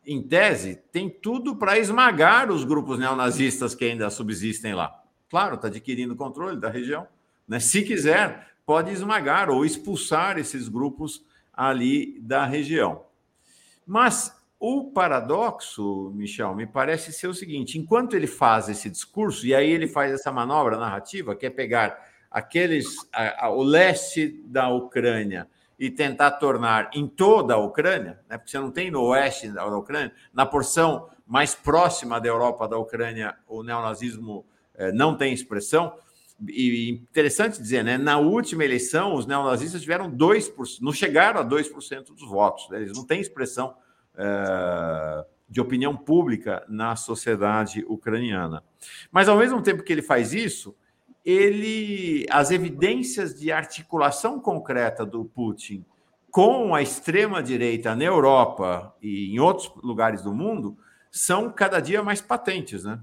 em tese, tem tudo para esmagar os grupos neonazistas que ainda subsistem lá. Claro, está adquirindo controle da região. Né? Se quiser, pode esmagar ou expulsar esses grupos ali da região. Mas o paradoxo, Michel, me parece ser o seguinte: enquanto ele faz esse discurso, e aí ele faz essa manobra narrativa, que é pegar aqueles, a, a, o leste da Ucrânia e tentar tornar em toda a Ucrânia, né, porque você não tem no oeste da Ucrânia, na porção mais próxima da Europa da Ucrânia, o neonazismo eh, não tem expressão. E interessante dizer, né, na última eleição, os neonazistas tiveram 2%, não chegaram a 2% dos votos, né, eles não têm expressão é, de opinião pública na sociedade ucraniana. Mas, ao mesmo tempo que ele faz isso, ele, as evidências de articulação concreta do Putin com a extrema-direita na Europa e em outros lugares do mundo são cada dia mais patentes, né?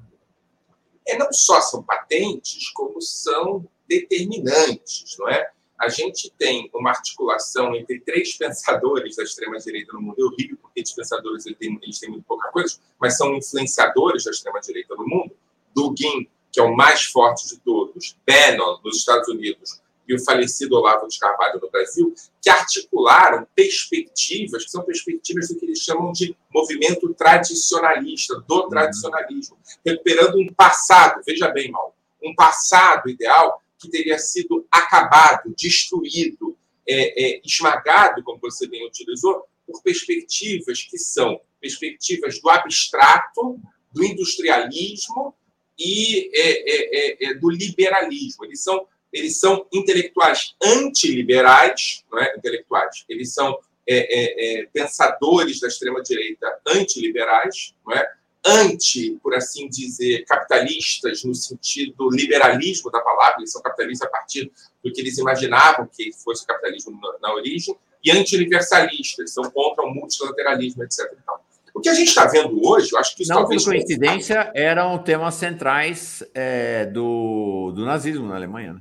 É, não só são patentes, como são determinantes, não é? a gente tem uma articulação entre três pensadores da extrema-direita no mundo. Eu rio porque esses pensadores eles têm, eles têm muito pouca coisa, mas são influenciadores da extrema-direita no mundo. Dugin, que é o mais forte de todos, Bannon, nos Estados Unidos, e o falecido Olavo de Carvalho no Brasil, que articularam perspectivas, que são perspectivas do que eles chamam de movimento tradicionalista, do uhum. tradicionalismo, recuperando um passado, veja bem, mal, um passado ideal que teria sido acabado, destruído, é, é, esmagado, como você bem utilizou, por perspectivas que são perspectivas do abstrato, do industrialismo e é, é, é, é do liberalismo. Eles são, eles são intelectuais antiliberais, não é? intelectuais, eles são pensadores da extrema-direita antiliberais, não é? anti, por assim dizer, capitalistas no sentido liberalismo da palavra, eles são capitalistas a partir do que eles imaginavam que fosse o capitalismo na, na origem, e anti-universalistas, são contra o multilateralismo, etc. O que a gente está vendo hoje, eu acho que isso Não talvez... por coincidência, eram temas centrais é, do, do nazismo na Alemanha. Né?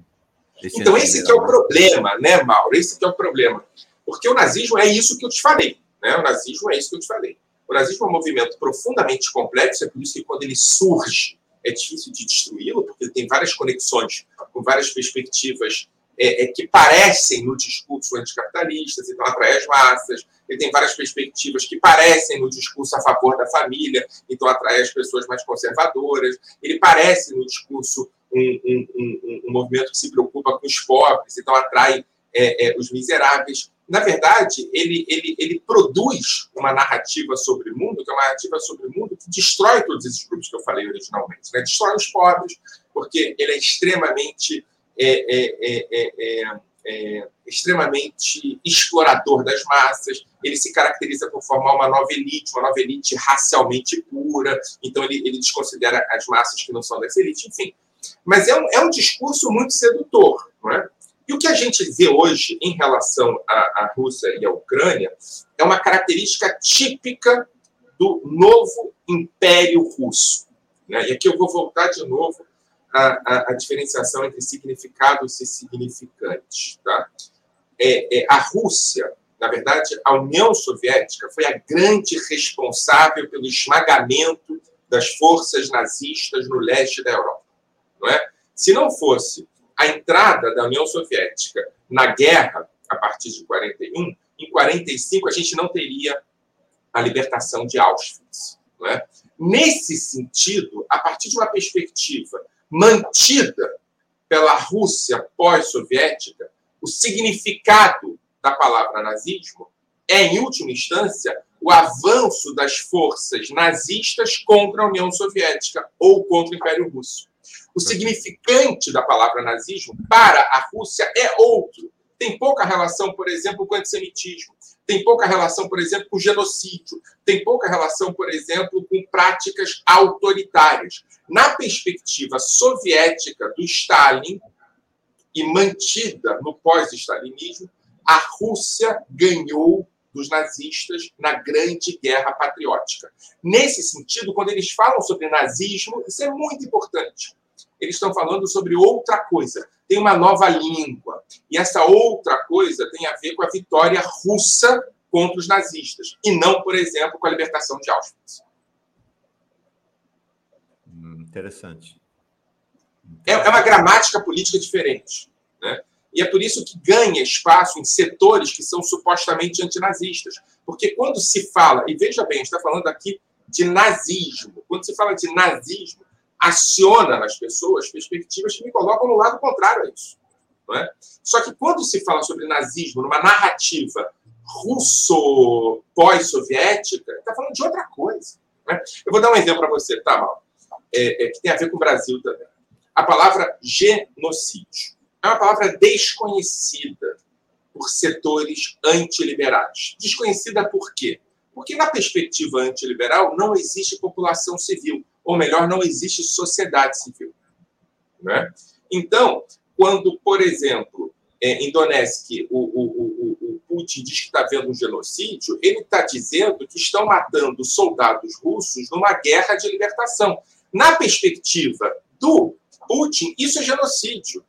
Então, esse que é o problema, né, Mauro? Esse que é o problema. Porque o nazismo é isso que eu te falei. Né? O nazismo é isso que eu te falei. O nazismo é um movimento profundamente complexo, é por isso que quando ele surge é difícil de destruí-lo, porque ele tem várias conexões com várias perspectivas é, é, que parecem no discurso anticapitalista, então atrai as massas, ele tem várias perspectivas que parecem no discurso a favor da família, então atrai as pessoas mais conservadoras, ele parece no discurso um, um, um, movimento que se preocupa com os pobres, então atrai é, é os miseráveis na verdade, ele, ele, ele produz uma narrativa sobre o mundo, que é uma narrativa sobre o mundo que destrói todos esses grupos que eu falei originalmente. Né? Destrói os pobres, porque ele é extremamente, é, é, é, é, extremamente explorador das massas, ele se caracteriza por formar uma nova elite, uma nova elite racialmente pura, então ele, ele desconsidera as massas que não são dessa elite, enfim. Mas é um, é um discurso muito sedutor, não é? E o que a gente vê hoje em relação à, à Rússia e à Ucrânia é uma característica típica do novo Império Russo. Né? E aqui eu vou voltar de novo a, a, a diferenciação entre significados e significantes. Tá? É, é, a Rússia, na verdade, a União Soviética foi a grande responsável pelo esmagamento das forças nazistas no leste da Europa. Não é? Se não fosse a entrada da União Soviética na guerra, a partir de 41, em 45 a gente não teria a libertação de Auschwitz. Não é? Nesse sentido, a partir de uma perspectiva mantida pela Rússia pós-soviética, o significado da palavra nazismo é, em última instância, o avanço das forças nazistas contra a União Soviética ou contra o Império Russo. O significante da palavra nazismo para a Rússia é outro. Tem pouca relação, por exemplo, com o antissemitismo. Tem pouca relação, por exemplo, com genocídio. Tem pouca relação, por exemplo, com práticas autoritárias. Na perspectiva soviética do Stalin e mantida no pós-stalinismo, a Rússia ganhou dos nazistas na Grande Guerra Patriótica. Nesse sentido, quando eles falam sobre nazismo, isso é muito importante. Eles estão falando sobre outra coisa. Tem uma nova língua. E essa outra coisa tem a ver com a vitória russa contra os nazistas. E não, por exemplo, com a libertação de Auschwitz. Hum, interessante. É, é uma gramática política diferente. Né? E é por isso que ganha espaço em setores que são supostamente antinazistas. Porque quando se fala, e veja bem, está falando aqui de nazismo, quando se fala de nazismo, aciona nas pessoas perspectivas que me colocam no lado contrário a isso. É? Só que quando se fala sobre nazismo numa narrativa russo pós-soviética, está falando de outra coisa. Né? Eu vou dar um exemplo para você, tá, Mal? É, é, que tem a ver com o Brasil também. A palavra genocídio é uma palavra desconhecida por setores antiliberais. Desconhecida por quê? Porque, na perspectiva antiliberal, não existe população civil, ou melhor, não existe sociedade civil. Né? Então, quando, por exemplo, é, em Donetsk, o, o, o, o Putin diz que está vendo um genocídio, ele está dizendo que estão matando soldados russos numa guerra de libertação. Na perspectiva do Putin, isso é genocídio.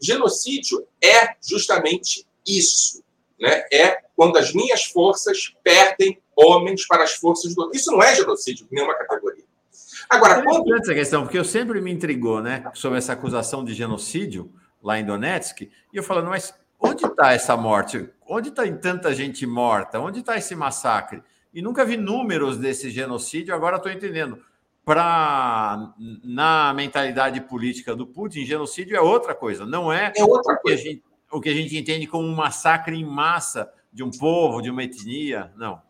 Genocídio é justamente isso. Né? É quando as minhas forças perdem homens para as forças do. Isso não é genocídio nenhuma categoria. Agora, é quando... essa questão, porque eu sempre me intrigou né, sobre essa acusação de genocídio lá em Donetsk, e eu falando, mas onde está essa morte? Onde está tanta gente morta? Onde está esse massacre? E nunca vi números desse genocídio, agora estou entendendo para na mentalidade política do Putin, genocídio é outra coisa, não é, é outra o, coisa. Que gente, o que a gente entende como um massacre em massa de um povo, de uma etnia, não.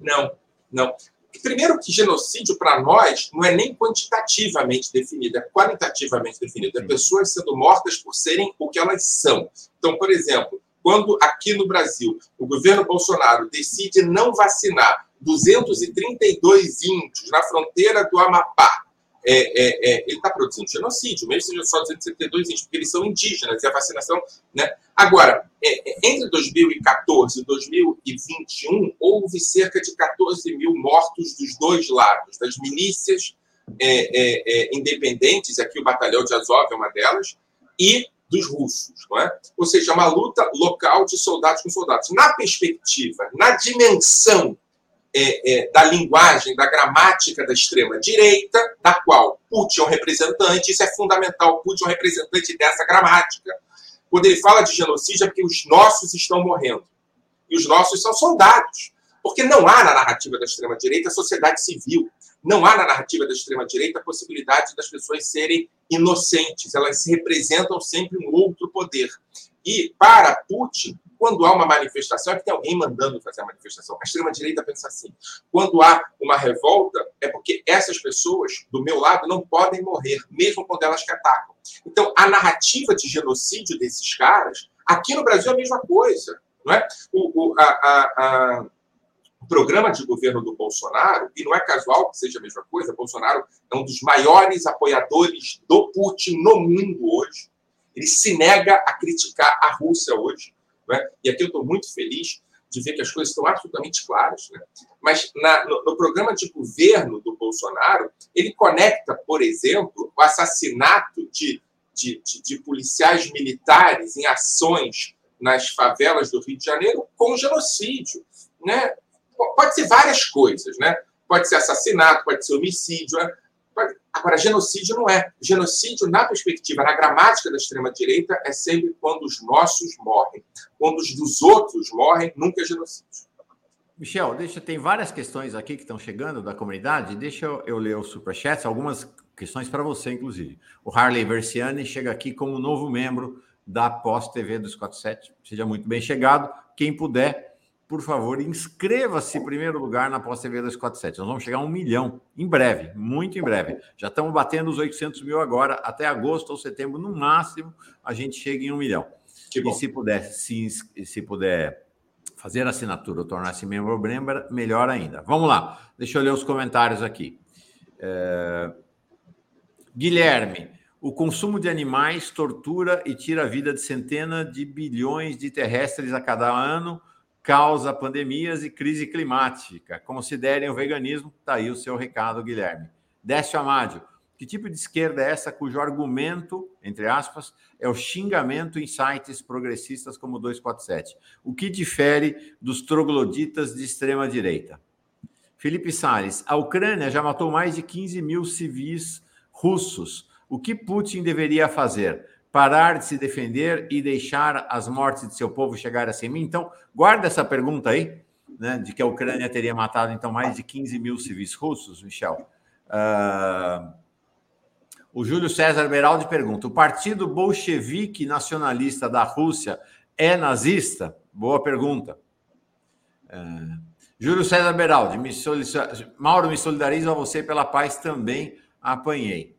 Não, não. Primeiro que genocídio para nós não é nem quantitativamente definido, é qualitativamente definido. É pessoas sendo mortas por serem o que elas são. Então, por exemplo, quando aqui no Brasil o governo Bolsonaro decide não vacinar 232 índios na fronteira do Amapá. É, é, é, ele está produzindo genocídio, mesmo seja só 272 índios, porque eles são indígenas e a vacinação. Né? Agora, é, é, entre 2014 e 2021, houve cerca de 14 mil mortos dos dois lados, das milícias independentes, aqui o Batalhão de Azov é uma delas, e dos russos. Não é? Ou seja, uma luta local de soldados com soldados. Na perspectiva, na dimensão é, é, da linguagem, da gramática da extrema-direita, da qual Putin é um representante, isso é fundamental, Putin é um representante dessa gramática. Quando ele fala de genocídio, é porque os nossos estão morrendo. E os nossos são soldados. Porque não há na narrativa da extrema-direita sociedade civil. Não há na narrativa da extrema-direita a possibilidade das pessoas serem inocentes. Elas representam sempre um outro poder. E, para Putin, quando há uma manifestação, é que tem alguém mandando fazer a manifestação. A extrema-direita pensa assim: quando há uma revolta, é porque essas pessoas, do meu lado, não podem morrer, mesmo quando elas que atacam. Então, a narrativa de genocídio desses caras, aqui no Brasil é a mesma coisa. Não é? o, o, a, a, a o programa de governo do Bolsonaro, e não é casual que seja a mesma coisa, Bolsonaro é um dos maiores apoiadores do Putin no mundo hoje. Ele se nega a criticar a Rússia hoje. Né? E aqui eu estou muito feliz de ver que as coisas estão absolutamente claras. Né? Mas na, no, no, programa de governo do Bolsonaro, ele conecta, por exemplo, o assassinato de, de, de, de policiais militares em ações nas favelas do Rio de Janeiro com genocídio. Né? Pode ser várias coisas, né? Pode ser assassinato, pode ser homicídio. Né? Agora, genocídio não é. Genocídio, na perspectiva, na gramática da extrema-direita, é sempre quando os nossos morrem. Quando os dos outros morrem, nunca é genocídio. Michel, deixa, tem várias questões aqui que estão chegando da comunidade. Deixa eu, eu ler os superchats, algumas questões para você, inclusive. O Harley Versiani chega aqui como novo membro da Pós TV do Scott 7. Seja muito bem chegado. Quem puder, por favor, inscreva-se em primeiro lugar na Pós TV 247. Nós vamos chegar a um milhão em breve, muito em breve. Já estamos batendo os 800 mil agora, até agosto ou setembro, no máximo, a gente chega em um milhão. E se puder, se, se puder fazer assinatura ou tornar-se membro melhor ainda. Vamos lá, deixa eu ler os comentários aqui. É... Guilherme, o consumo de animais tortura e tira a vida de centenas de bilhões de terrestres a cada ano causa pandemias e crise climática. Considerem o veganismo. Está aí o seu recado, Guilherme. Décio Amádio. Que tipo de esquerda é essa cujo argumento, entre aspas, é o xingamento em sites progressistas como 247? O que difere dos trogloditas de extrema-direita? Felipe Salles. A Ucrânia já matou mais de 15 mil civis russos. O que Putin deveria fazer? Parar de se defender e deixar as mortes de seu povo chegar a 100 mil? Então, guarda essa pergunta aí, né, de que a Ucrânia teria matado, então, mais de 15 mil civis russos, Michel. Uh, o Júlio César Beraldi pergunta: o partido bolchevique nacionalista da Rússia é nazista? Boa pergunta. Uh, Júlio César Beraldi, me Mauro, me solidarizo a você pela paz também apanhei.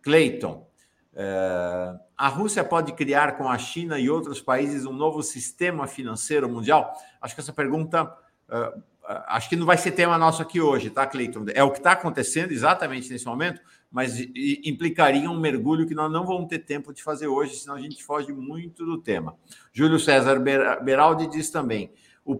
Cleiton, uh, a Rússia pode criar com a China e outros países um novo sistema financeiro mundial? Acho que essa pergunta, uh, acho que não vai ser tema nosso aqui hoje, tá, Cleiton? É o que está acontecendo exatamente nesse momento, mas implicaria um mergulho que nós não vamos ter tempo de fazer hoje, senão a gente foge muito do tema. Júlio César Beraldi diz também: o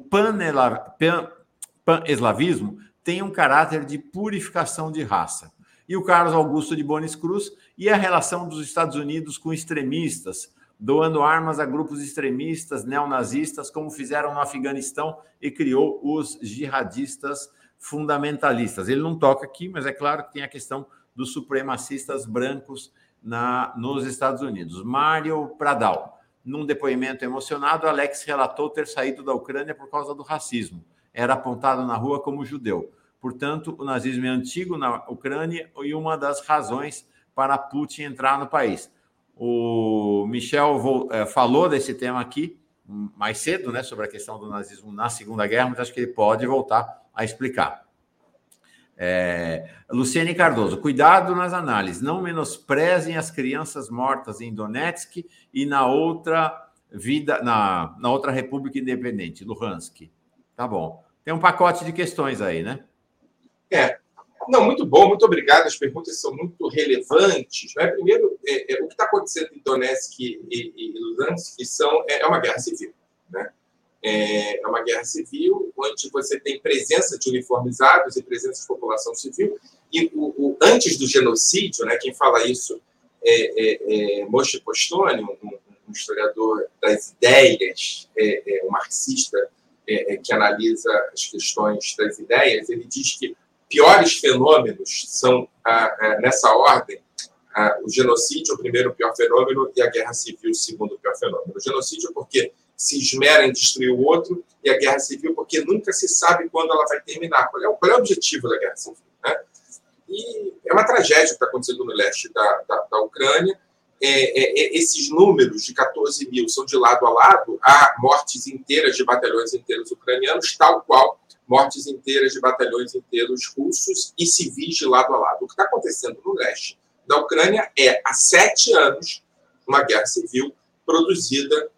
pan-eslavismo tem um caráter de purificação de raça. E o Carlos Augusto de Bonis Cruz e a relação dos Estados Unidos com extremistas, doando armas a grupos extremistas neonazistas, como fizeram no Afeganistão e criou os jihadistas fundamentalistas. Ele não toca aqui, mas é claro que tem a questão dos supremacistas brancos na, nos Estados Unidos. Mário Pradal. Num depoimento emocionado, Alex relatou ter saído da Ucrânia por causa do racismo. Era apontado na rua como judeu. Portanto, o nazismo é antigo na Ucrânia e uma das razões para Putin entrar no país. O Michel é, falou desse tema aqui mais cedo, né, sobre a questão do nazismo na Segunda Guerra, mas acho que ele pode voltar a explicar. É, Luciene Cardoso, cuidado nas análises, não menosprezem as crianças mortas em Donetsk e na outra vida, na, na outra República Independente, Luhansk. Tá bom. Tem um pacote de questões aí, né? É, não, muito bom, muito obrigado. As perguntas são muito relevantes. Né? Primeiro, é, é, o que está acontecendo em Donetsk e, e, e são, é, é, uma guerra civil. Né? É, é uma guerra civil onde você tem presença de uniformizados e presença de população civil. E o, o antes do genocídio, né, quem fala isso é, é, é Moshe Postoni, um, um, historiador das ideias, é, um marxista que analisa as questões das ideias, ele diz que piores fenômenos são, ah, ah, nessa ordem, ah, o genocídio, o primeiro pior fenômeno, e a guerra civil, o segundo pior fenômeno. O genocídio, porque se esmera em destruir o outro, e a guerra civil, porque nunca se sabe quando ela vai terminar. Qual é, qual é o objetivo da guerra civil? Né? E é uma tragédia que está acontecendo no leste da, da, da Ucrânia. É, é, é esses números de 14 mil são de lado a lado, há mortes inteiras de batalhões inteiros ucranianos, tal qual mortes inteiras de batalhões inteiros russos e civis de lado a lado. O que está acontecendo no leste da Ucrânia é, há sete anos, uma guerra civil produzida,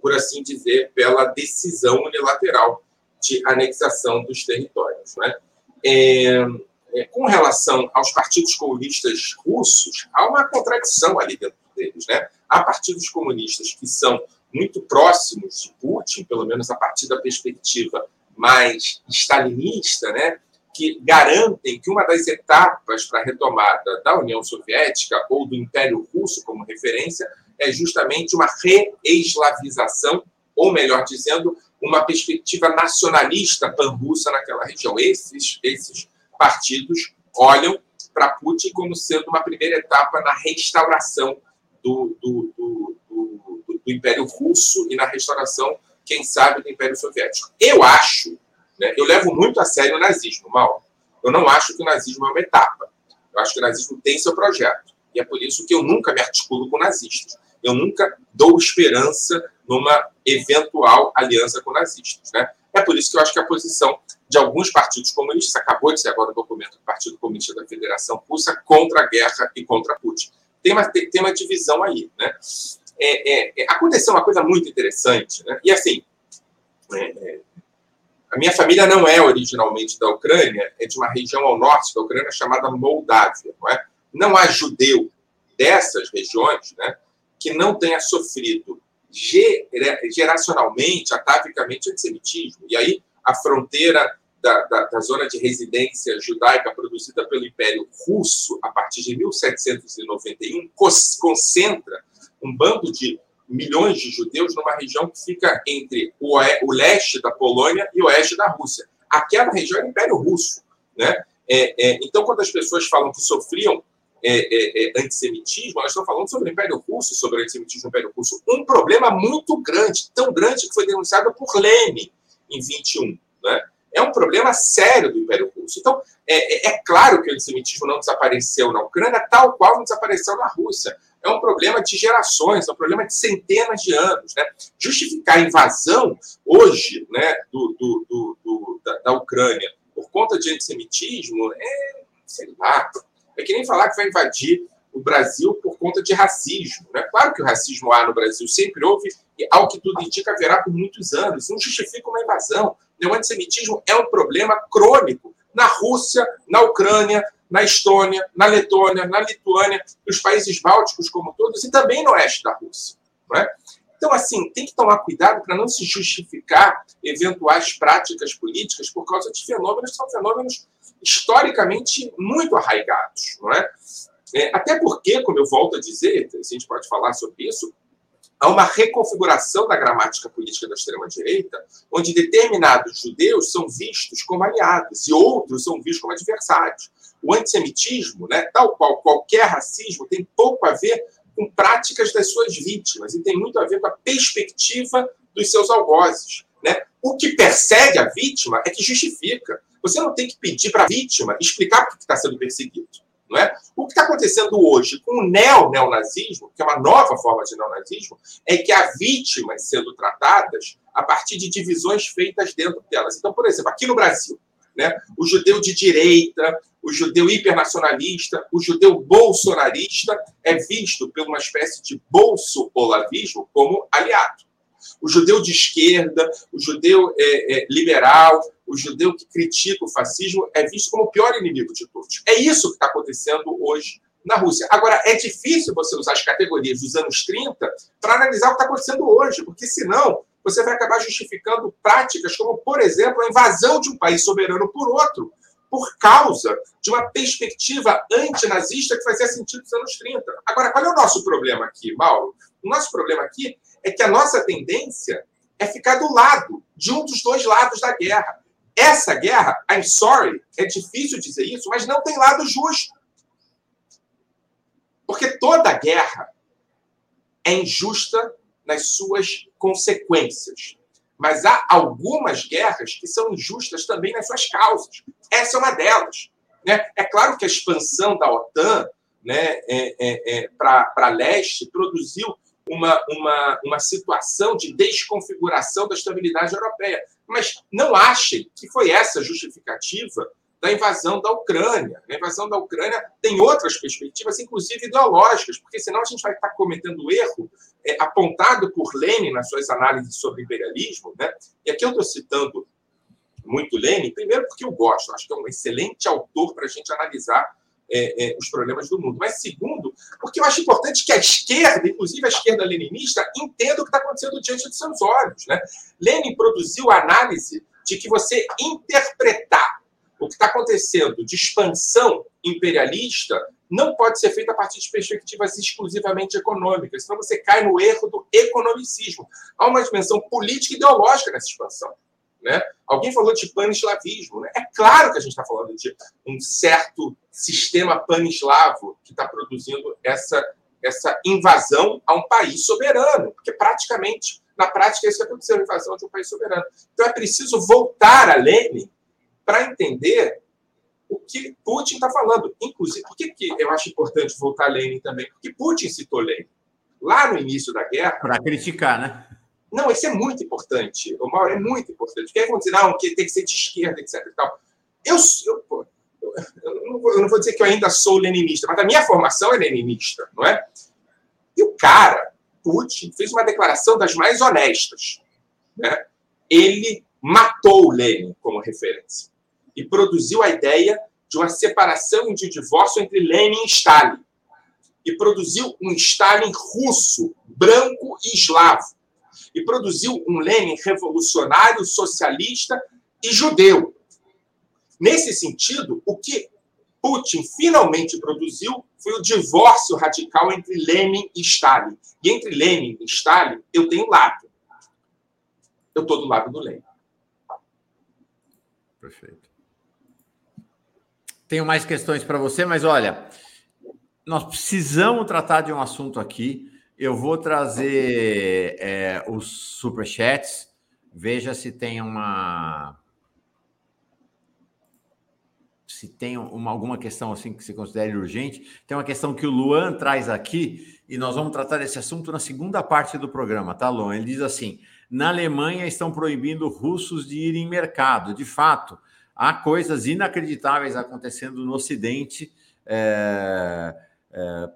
por assim dizer, pela decisão unilateral de anexação dos territórios. Né? É, é, com relação aos partidos comunistas russos, há uma contradição ali dentro deles. Né? Há partidos comunistas que são muito próximos de Putin, pelo menos a partir da perspectiva mais stalinista, né? que garantem que uma das etapas para a retomada da União Soviética ou do Império Russo como referência é justamente uma reeslavização, ou melhor dizendo, uma perspectiva nacionalista pan-russa naquela região. Esses, esses partidos olham para Putin como sendo uma primeira etapa na restauração do, do, do, do, do Império Russo e na restauração, quem sabe, do Império Soviético. Eu acho né? Eu levo muito a sério o nazismo, mal. Eu não acho que o nazismo é uma etapa. Eu acho que o nazismo tem seu projeto. E é por isso que eu nunca me articulo com nazistas. Eu nunca dou esperança numa eventual aliança com nazistas. Né? É por isso que eu acho que a posição de alguns partidos comunistas, acabou de ser agora o documento do Partido Comunista da Federação Russa, contra a guerra e contra Putin. Tem uma, tem, uma divisão aí. Né? É, é, é, aconteceu uma coisa muito interessante. Né? E assim, é, é a minha família não é originalmente da Ucrânia, é de uma região ao norte da Ucrânia chamada Moldávia. Não, é? não há judeu dessas regiões né, que não tenha sofrido geracionalmente, atavicamente, antissemitismo. E aí a fronteira da, da, da, zona de residência judaica produzida pelo Império Russo a partir de 1791 concentra um bando de milhões de judeus numa região que fica entre o, o leste da Polônia e o oeste da Rússia. Aquela região é o Império Russo. Né? É, é, então, quando as pessoas falam que sofriam é, é, é antissemitismo, elas estão falando sobre o Império Russo, sobre o antissemitismo no Império Russo. Um problema muito grande, tão grande que foi denunciado por Lenin em 21. Né? É um problema sério do Império Russo. Então, é, é claro que o antissemitismo não desapareceu na Ucrânia, tal qual não desapareceu na Rússia é um problema de gerações, é um problema de centenas de anos. Né? Justificar a invasão hoje né, do, do, do, do da, da, Ucrânia por conta de antissemitismo é, sei lá, é que nem falar que vai invadir o Brasil por conta de racismo. Né? Claro que o racismo há no Brasil, sempre houve, e ao que tudo indica, haverá por muitos anos. Não justifica uma invasão. O antissemitismo é um problema crônico na Rússia, na Ucrânia, na Estônia, na Letônia, na Lituânia, nos países bálticos como todos, e também no oeste da Rússia. É? Então, assim, tem que tomar cuidado para não se justificar eventuais práticas políticas por causa de fenômenos que são fenômenos historicamente muito arraigados. Não é? É, até porque, como eu volto a dizer, a gente pode falar sobre isso, há uma reconfiguração da gramática política da extrema-direita, onde determinados judeus são vistos como aliados e outros são vistos como adversários. O antissemitismo, né, tal qual qualquer racismo, tem pouco a ver com práticas das suas vítimas e tem muito a ver com a perspectiva dos seus algozes. Né? O que persegue a vítima é que justifica. Você não tem que pedir para a vítima explicar por que está sendo perseguido. Não é? O que está acontecendo hoje com o neo-neonazismo, que é uma nova forma de neonazismo, é que há vítimas sendo tratadas a partir de divisões feitas dentro delas. Então, por exemplo, aqui no Brasil, né, o judeu de direita, o judeu hipernacionalista, o judeu bolsonarista é visto por uma espécie de bolso-olavismo como aliado. O judeu de esquerda, o judeu é, é, liberal, o judeu que critica o fascismo é visto como o pior inimigo de todos. É isso que está acontecendo hoje na Rússia. Agora, é difícil você usar as categorias dos anos 30 para analisar o que está acontecendo hoje, porque senão você vai acabar justificando práticas como, por exemplo, a invasão de um país soberano por outro, por causa de uma perspectiva antinazista que fazia sentido nos anos 30. Agora, qual é o nosso problema aqui, Mauro? O nosso problema aqui é que a nossa tendência é ficar do lado de um dos dois lados da guerra. Essa guerra, I'm sorry, é difícil dizer isso, mas não tem lado justo. Porque toda guerra é injusta nas suas consequências. Mas há algumas guerras que são injustas também nas suas causas. Essa é uma delas. Né? É claro que a expansão da OTAN né, é, é, é, para leste produziu uma, uma, uma situação de desconfiguração da estabilidade europeia. Mas não achem que foi essa justificativa da invasão da Ucrânia. A invasão da Ucrânia tem outras perspectivas, inclusive ideológicas, porque senão a gente vai estar cometendo erro é, apontado por Lenin nas suas análises sobre imperialismo. Né? E aqui eu estou citando muito Lenin, primeiro porque eu gosto, acho que é um excelente autor para a gente analisar é, é, os problemas do mundo. Mas, segundo, porque eu acho importante que a esquerda, inclusive a esquerda leninista, entenda o que está acontecendo diante de seus olhos. Né? Lenin produziu a análise de que você interpretar O que está acontecendo de expansão imperialista não pode ser feito a partir de perspectivas exclusivamente econômicas, senão você cai no erro do economicismo. Há uma dimensão política e ideológica nessa expansão. Né? Alguém falou de pan-eslavismo. Né? É claro que a gente está falando de um certo sistema pan-eslavo que está produzindo essa, essa invasão a um país soberano, porque praticamente, na prática, isso que aconteceu, a invasão de um país soberano. Então é preciso voltar a Lenin para entender o que Putin está falando. Inclusive, por que, que eu acho importante voltar a Lenin também? Porque Putin citou Lenin. Lá no início da guerra. Para criticar, né? Não, isso é muito importante. O Mauro é muito importante. Porque vão dizer, não, que tem que ser de esquerda, etc. E tal. Eu, eu, eu, eu, não vou, eu não vou dizer que eu ainda sou leninista, mas a minha formação é leninista, não é? E o cara, Putin, fez uma declaração das mais honestas. Né? Ele matou o Lenin como referência e produziu a ideia de uma separação e de divórcio entre Lenin e Stalin. E produziu um Stalin russo, branco e eslavo e produziu um Lenin revolucionário, socialista e judeu. Nesse sentido, o que Putin finalmente produziu foi o divórcio radical entre Lenin e Stalin. E entre Lenin e Stalin, eu tenho lado. Eu estou do lado do Lenin. Perfeito. Tenho mais questões para você, mas olha, nós precisamos tratar de um assunto aqui eu vou trazer é, os superchats. Veja se tem uma. Se tem uma, alguma questão assim que se considere urgente. Tem uma questão que o Luan traz aqui, e nós vamos tratar desse assunto na segunda parte do programa, tá, Luan? Ele diz assim: na Alemanha estão proibindo russos de ir em mercado. De fato, há coisas inacreditáveis acontecendo no Ocidente. É, é,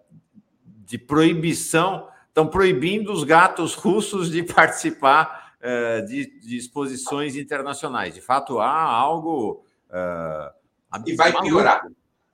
de proibição estão proibindo os gatos russos de participar uh, de, de, exposições internacionais. De fato, há algo. Uh, e vai piorar.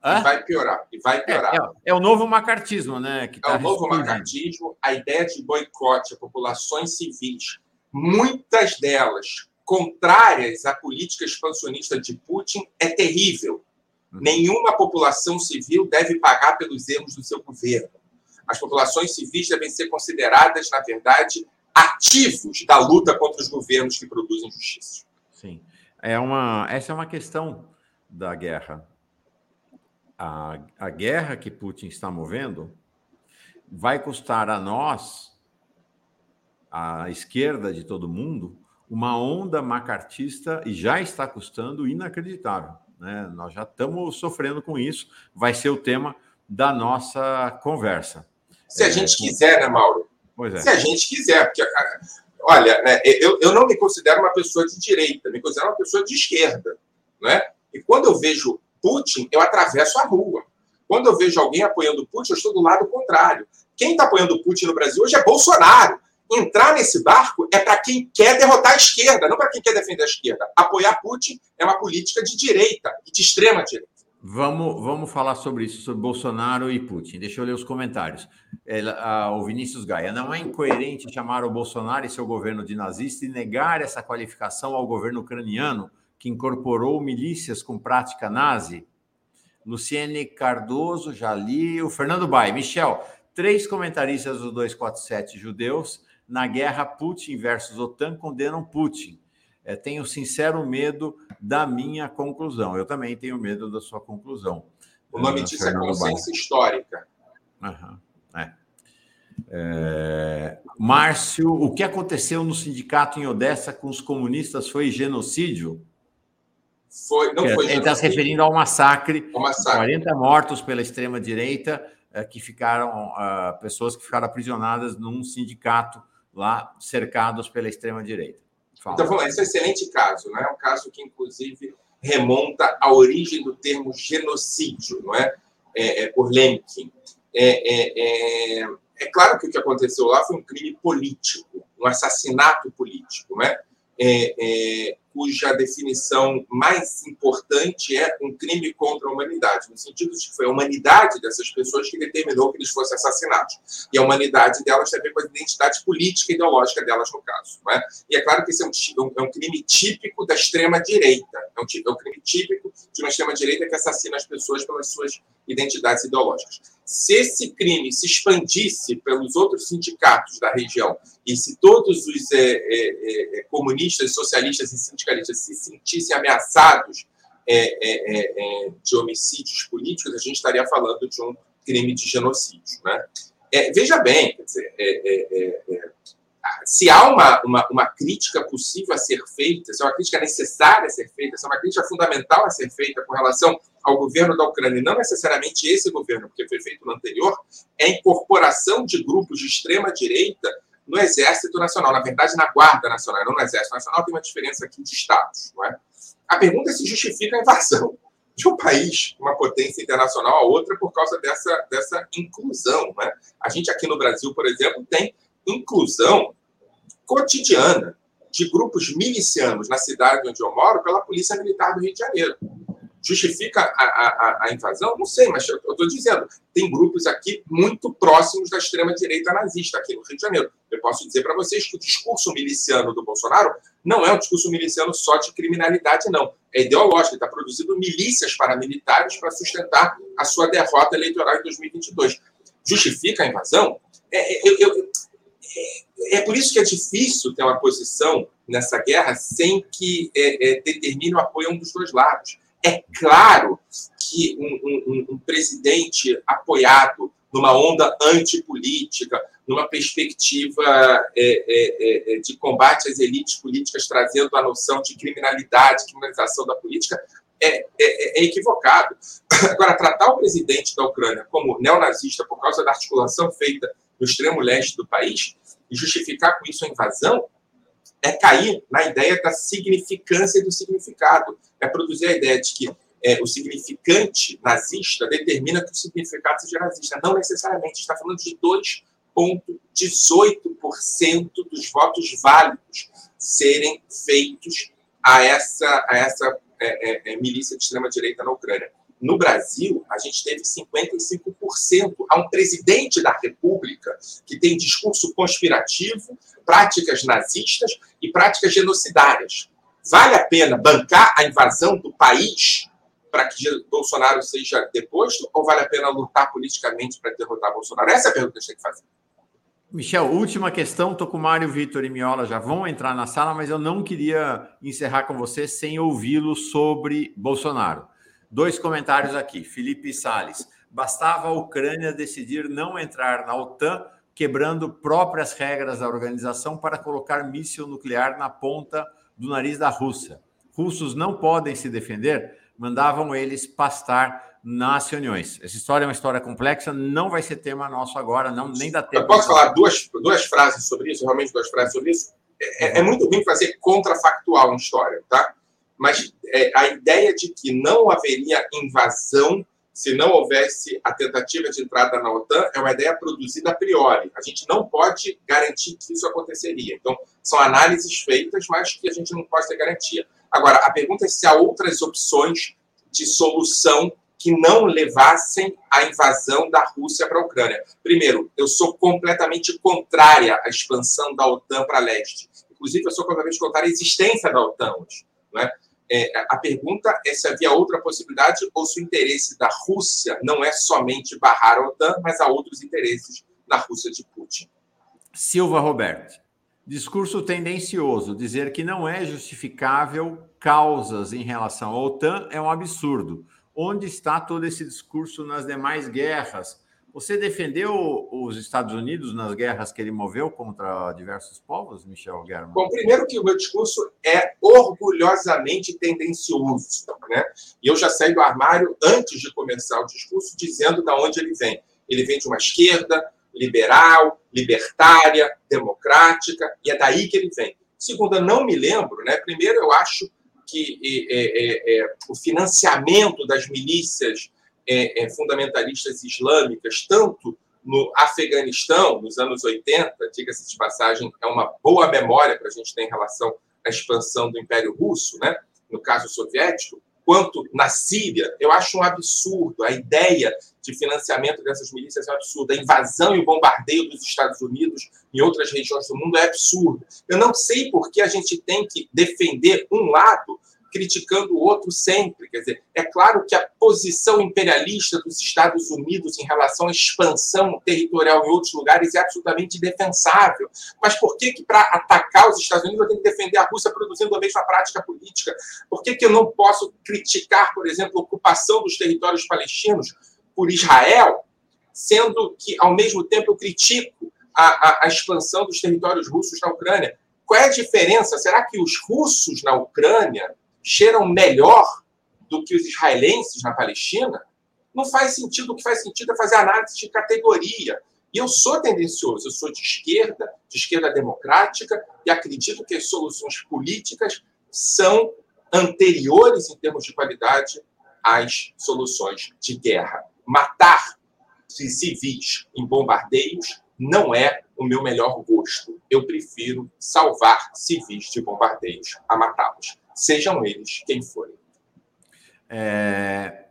E vai piorar. E vai piorar. É, é, é o novo macartismo, né? Que tá é o novo macartismo, a ideia de boicote a populações civis, muitas delas contrárias à política expansionista de Putin, é terrível. Uhum. Nenhuma população civil deve pagar pelos erros do seu governo as populações civis devem ser consideradas, na verdade, ativos da luta contra os governos que produzem justiça. Sim. É uma, essa é uma questão da guerra. A, a guerra que Putin está movendo vai custar a nós, a esquerda de todo mundo, uma onda macartista e já está custando inacreditável. Né? Nós já estamos sofrendo com isso. Vai ser o tema da nossa conversa. Se a gente quiser, né, Mauro? É. Se a gente quiser. Porque, olha, né, eu, eu não me considero uma pessoa de direita, me considero uma pessoa de esquerda. Né? E quando eu vejo Putin, eu atravesso a rua. Quando eu vejo alguém apoiando Putin, eu estou do lado contrário. Quem está apoiando Putin no Brasil hoje é Bolsonaro. Entrar nesse barco é para quem quer derrotar a esquerda, não para quem quer defender a esquerda. Apoiar Putin é uma política de direita e de extrema direita. Vamos, vamos falar sobre isso, sobre Bolsonaro e Putin. Deixa eu ler os comentários. a, o Vinícius Gaia. Não é incoerente chamar o Bolsonaro e seu governo de nazista e negar essa qualificação ao governo ucraniano, que incorporou milícias com prática nazi? Luciene Cardoso, já. O Fernando Bai. Michel, três comentaristas do 247 judeus na guerra Putin versus OTAN condenam Putin é, tenho sincero medo da minha conclusão. Eu também tenho medo da sua conclusão. O nome uh, disso é consciência histórica. Uhum, é. É... Márcio, o que aconteceu no sindicato em Odessa com os comunistas foi genocídio? Foi, não foi Ele está se referindo ao massacre, ao massacre. 40 mortos pela extrema-direita, é, que ficaram, uh, pessoas que ficaram aprisionadas num sindicato lá, cercados pela extrema-direita. Fala. Então, esse é um excelente caso, né? um caso que, inclusive, remonta à origem do termo genocídio, não é? é, é por Lemkin. É, é, é, é, claro que o que aconteceu lá foi um crime político, um assassinato político. Né? É, cuja definição mais importante é um crime contra a humanidade, no sentido de que foi a humanidade dessas pessoas que determinou que eles fossem assassinados. E a humanidade delas tem a ver com a identidade política e ideológica delas, no caso. Não é? E é claro que esse é um, é um crime típico da extrema-direita. É um, é um crime típico de uma extrema-direita que assassina as pessoas pelas suas identidades ideológicas. Se esse crime se expandisse pelos outros sindicatos da região e se todos os é, é, é, comunistas, socialistas e sindicalistas se sentissem ameaçados é, é, é, de homicídios políticos, a gente estaria falando de um crime de genocídio. Né? veja bem, dizer, se há uma, uma, uma, crítica possível a ser feita, se é uma crítica necessária a ser feita, se é uma crítica fundamental a ser feita com relação ao governo da Ucrânia, e não necessariamente esse governo, porque foi feito no anterior, é a incorporação de grupos de extrema-direita no Exército Nacional, na verdade, na Guarda Nacional, não no Exército Nacional, tem uma diferença aqui de status. Não é? A pergunta é se justifica a invasão de um país, uma potência internacional a outra, por causa dessa, dessa inclusão. Né? A gente aqui no Brasil, por exemplo, tem inclusão cotidiana de grupos milicianos na cidade onde eu moro pela Polícia Militar do Rio de Janeiro. Justifica a, a, a invasão? Não sei, mas eu estou dizendo, tem grupos aqui muito próximos da extrema-direita nazista aqui no Rio de Janeiro. Eu posso dizer para vocês que o discurso miliciano do Bolsonaro não é um discurso miliciano só de criminalidade, não. É ideológico, está produzindo milícias paramilitares para sustentar a sua derrota eleitoral em 2022. Justifica a invasão? É, eu, eu, é, é por isso que é difícil ter uma posição nessa guerra sem que é, é, determine o apoio a um dos dois lados. É claro que um, um, um presidente apoiado numa onda antipolítica, numa perspectiva é, é, é, de combate às elites políticas, trazendo a noção de criminalidade, criminalização da política, é, é, é, equivocado. Agora, tratar o presidente da Ucrânia como neonazista por causa da articulação feita no extremo leste do país e justificar com isso a invasão é cair na ideia da significância e do significado. É produzir a ideia de que é, o significante nazista determina que o significado seja nazista. Não necessariamente. Está falando de 2,18% dos votos válidos serem feitos a essa, a essa é, é, é milícia de extrema-direita na Ucrânia. No Brasil, a gente teve 55% a um presidente da República que tem discurso conspirativo, práticas nazistas e práticas genocidárias. Vale a pena bancar a invasão do país para que Bolsonaro seja deposto ou vale a pena lutar politicamente para derrotar Bolsonaro? Essa é a pergunta que a gente tem que fazer. Michel, última questão. Estou com Mário Vitor e Miola, já vão entrar na sala, mas eu não queria encerrar com você sem ouvi-lo sobre Bolsonaro. Dois comentários aqui. Felipe Sales. Bastava a Ucrânia decidir não entrar na OTAN, quebrando próprias regras da organização para colocar míssil nuclear na ponta do nariz da Rússia. Russos não podem se defender, mandavam eles pastar nas reuniões. Essa história é uma história complexa, não vai ser tema nosso agora, não nem dá tempo. Eu posso falar duas, duas frases sobre isso, realmente duas frases sobre isso? É, é muito ruim fazer contrafactual uma história, tá? mas é, a ideia de que não haveria invasão se não houvesse a tentativa de entrada na OTAN é uma ideia produzida a priori. A gente não pode garantir que isso aconteceria. Então, são análises feitas, mas que a gente não pode ter garantia. Agora, a pergunta é se há outras opções de solução que não levassem à invasão da Rússia para a Ucrânia. Primeiro, eu sou completamente contrária à expansão da OTAN para leste. Inclusive, eu sou completamente contrária à existência da OTAN hoje. Não é? É, a pergunta é se havia outra possibilidade ou se o interesse da Rússia não é somente barrar a OTAN, mas há outros interesses na Rússia de Putin. Silva Roberto. Discurso tendencioso. Dizer que não é justificável causas em relação à OTAN é um absurdo. Onde está todo esse discurso nas demais guerras? Você defendeu os Estados Unidos nas guerras que ele moveu contra diversos povos, Michel German? Bom, primeiro que o meu discurso é orgulhosamente tendencioso, né? E eu já saí do armário antes de começar o discurso dizendo de onde ele vem. Ele vem de uma esquerda liberal, libertária, democrática, e é daí que ele vem. Segundo, eu não me lembro, né? Primeiro, eu acho que é, é, é, o financiamento das milícias é, é, fundamentalistas islâmicas, tanto no Afeganistão, nos anos 80, diga-se de passagem, é uma boa memória para a gente ter em relação a expansão do Império Russo, né? no caso soviético, quanto na Síria, eu acho um absurdo. A ideia de financiamento dessas milícias é absurda. A invasão e o bombardeio dos Estados Unidos em outras regiões do mundo é absurdo. Eu não sei por que a gente tem que defender um lado criticando o outro sempre. Quer dizer, é claro que a posição imperialista dos Estados Unidos em relação à expansão territorial em outros lugares é absolutamente defensável. Mas por que, que para atacar os Estados Unidos eu tenho que defender a Rússia produzindo a mesma prática política? Por que, que eu não posso criticar, por exemplo, a ocupação dos territórios palestinos por Israel, sendo que, ao mesmo tempo, eu critico a, a, a expansão dos territórios russos na Ucrânia? Qual é a diferença? Será que os russos na Ucrânia cheiram melhor do que os israelenses na Palestina, não faz sentido. O que faz sentido é fazer análise de categoria. E eu sou tendencioso, eu sou de esquerda, de esquerda democrática, e acredito que as soluções políticas são anteriores, em termos de qualidade, às soluções de guerra. Matar civis em bombardeios não é o meu melhor gosto. Eu prefiro salvar civis de bombardeios a matá-los sejam eles quem forem. É,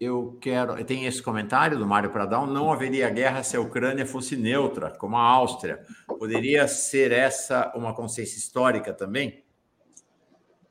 eu quero. Tem esse comentário do Mário Pradão: não haveria guerra se a Ucrânia fosse neutra, como a Áustria. Poderia ser essa uma consciência histórica também?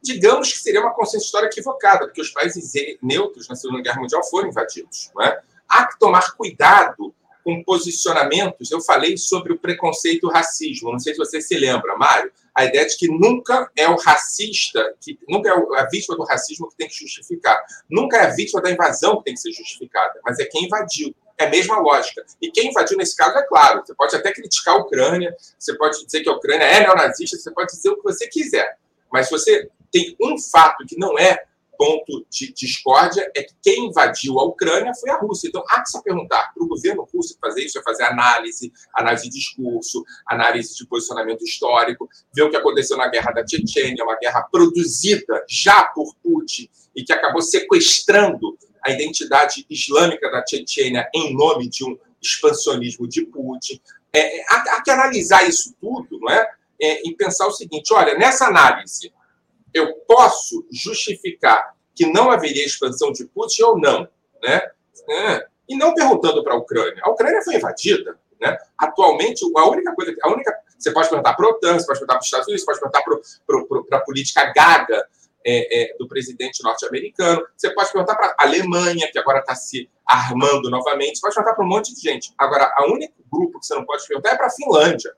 Digamos que seria uma consciência histórica equivocada, porque os países neutros na Segunda Guerra Mundial foram invadidos. Não é? Há que tomar cuidado com posicionamentos. Eu falei sobre o preconceito e o racismo. Não sei se você se lembra, Mário a ideia de que nunca é o racista, que nunca é a vítima do racismo que tem que justificar. Nunca é a vítima da invasão que tem que ser justificada, mas é quem invadiu. É a mesma lógica. E quem invadiu nesse caso, é claro, você pode até criticar a Ucrânia, você pode dizer que a Ucrânia é neonazista, você pode dizer o que você quiser. Mas se você tem um fato que não é ponto de discórdia é que quem invadiu a Ucrânia foi a Rússia. Então, há que se perguntar para o governo russo fazer isso, é fazer análise, análise de discurso, análise de posicionamento histórico, ver o que aconteceu na guerra da Chechênia, uma guerra produzida já por Putin e que acabou sequestrando a identidade islâmica da Chechênia em nome de um expansionismo de Putin. É, é há, há, que analisar isso tudo, não é? é? E pensar o seguinte: olha, nessa análise, eu posso justificar que não haveria expansão de Putin ou não, né? É. E não perguntando para a Ucrânia. A Ucrânia foi invadida, né? Atualmente, a única coisa, a única, você pode perguntar para a OTAN, você pode perguntar para os Estados Unidos, você pode perguntar para a política gaga é, é, do presidente norte-americano, você pode perguntar para a Alemanha, que agora está se armando novamente, você pode perguntar para um monte de gente. Agora, o único grupo que você não pode perguntar é para a Finlândia,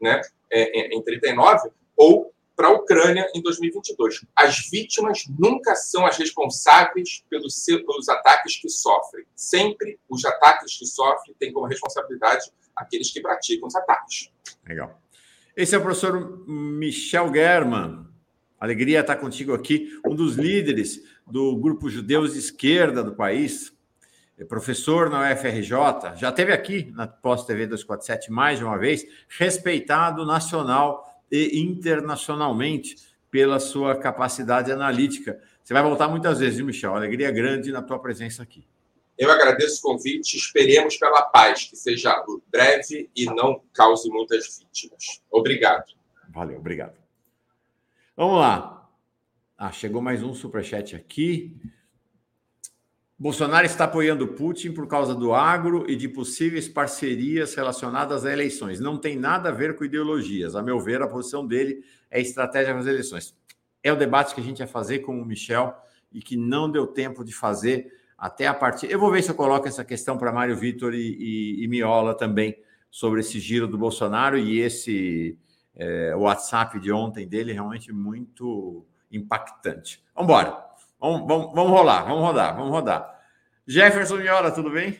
né? É, é em 39, ou para a Ucrânia em 2022. As vítimas nunca são as responsáveis pelos, pelos ataques que sofrem. Sempre os ataques que sofrem têm como responsabilidade aqueles que praticam os ataques. Legal. Esse é o professor Michel German. Alegria estar contigo aqui, um dos líderes do grupo Judeus de Esquerda do país, é professor na UFRJ, já teve aqui na Pós TV 247 mais de uma vez, respeitado nacional e internacionalmente pela sua capacidade analítica. Você vai voltar muitas vezes, viu, Michel? Alegria grande na tua presença aqui. Eu agradeço o convite. Esperemos pela paz, que seja breve e não cause muitas vítimas. Obrigado. Valeu, obrigado. Vamos lá. Ah, chegou mais um superchat aqui. Bolsonaro está apoiando Putin por causa do agro e de possíveis parcerias relacionadas a eleições. Não tem nada a ver com ideologias. A meu ver, a posição dele é estratégia para as eleições. É o debate que a gente ia fazer com o Michel e que não deu tempo de fazer até a partir. Eu vou ver se eu coloco essa questão para Mário Vitor e, e, e, Miola também sobre esse giro do Bolsonaro e esse é, WhatsApp de ontem dele realmente muito impactante. Vamos embora. Vamos, vamos, vamos rolar, vamos rodar, vamos rodar. Jefferson Miola, tudo bem?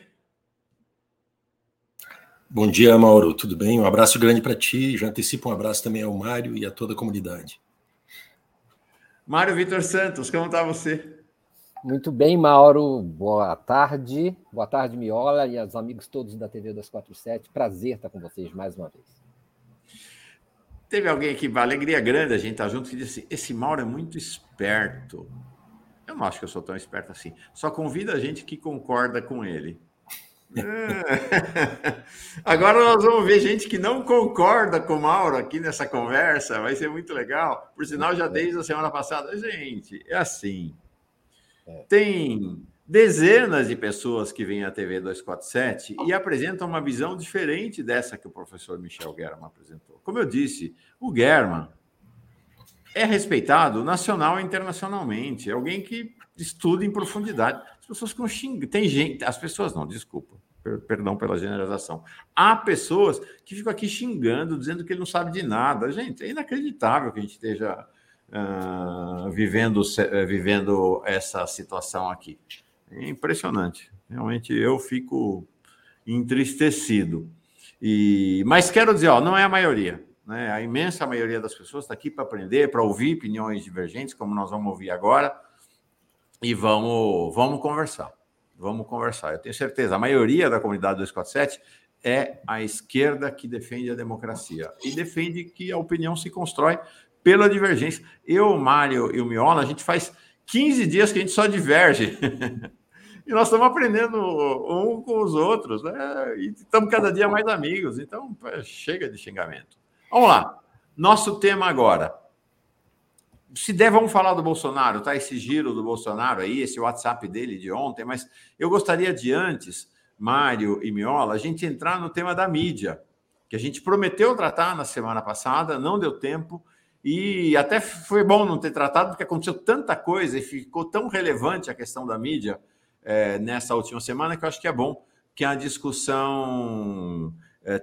Bom dia, Mauro. Tudo bem? Um abraço grande para ti. Já antecipo um abraço também ao Mário e a toda a comunidade. Mário Vitor Santos, como está você? Muito bem, Mauro. Boa tarde. Boa tarde, Miola e aos amigos todos da TV 247. Prazer estar com vocês mais uma vez. Teve alguém aqui, alegria grande a gente estar tá junto, que disse: esse Mauro é muito esperto. Eu não acho que eu sou tão esperto assim. Só convida a gente que concorda com ele. É. Agora nós vamos ver gente que não concorda com o Mauro aqui nessa conversa, vai ser muito legal. Por sinal, já desde a semana passada, gente, é assim. É. Tem dezenas de pessoas que vêm à TV 247 e apresentam uma visão diferente dessa que o professor Michel German apresentou. Como eu disse, o German é respeitado nacional e internacionalmente, é alguém que estuda em profundidade. As pessoas ficam xingando, tem gente, as pessoas não, desculpa, perdão pela generalização. Há pessoas que ficam aqui xingando, dizendo que ele não sabe de nada. Gente, é inacreditável que a gente esteja uh, vivendo, uh, vivendo essa situação aqui. É impressionante. Realmente eu fico entristecido. E, mas quero dizer, ó, não é a maioria. Né? A imensa maioria das pessoas está aqui para aprender, para ouvir opiniões divergentes, como nós vamos ouvir agora, e vamos, vamos conversar. Vamos conversar. Eu tenho certeza, a maioria da comunidade 247 é a esquerda que defende a democracia e defende que a opinião se constrói pela divergência. Eu, o Mário e o Miola, a gente faz 15 dias que a gente só diverge. e nós estamos aprendendo um com os outros, né? E estamos cada dia mais amigos. Então, chega de xingamento. Vamos lá. Nosso tema agora. Se der, vamos falar do Bolsonaro, tá? Esse giro do Bolsonaro aí, esse WhatsApp dele de ontem, mas eu gostaria de antes, Mário e Miola, a gente entrar no tema da mídia, que a gente prometeu tratar na semana passada, não deu tempo. E até foi bom não ter tratado, porque aconteceu tanta coisa e ficou tão relevante a questão da mídia é, nessa última semana que eu acho que é bom que a discussão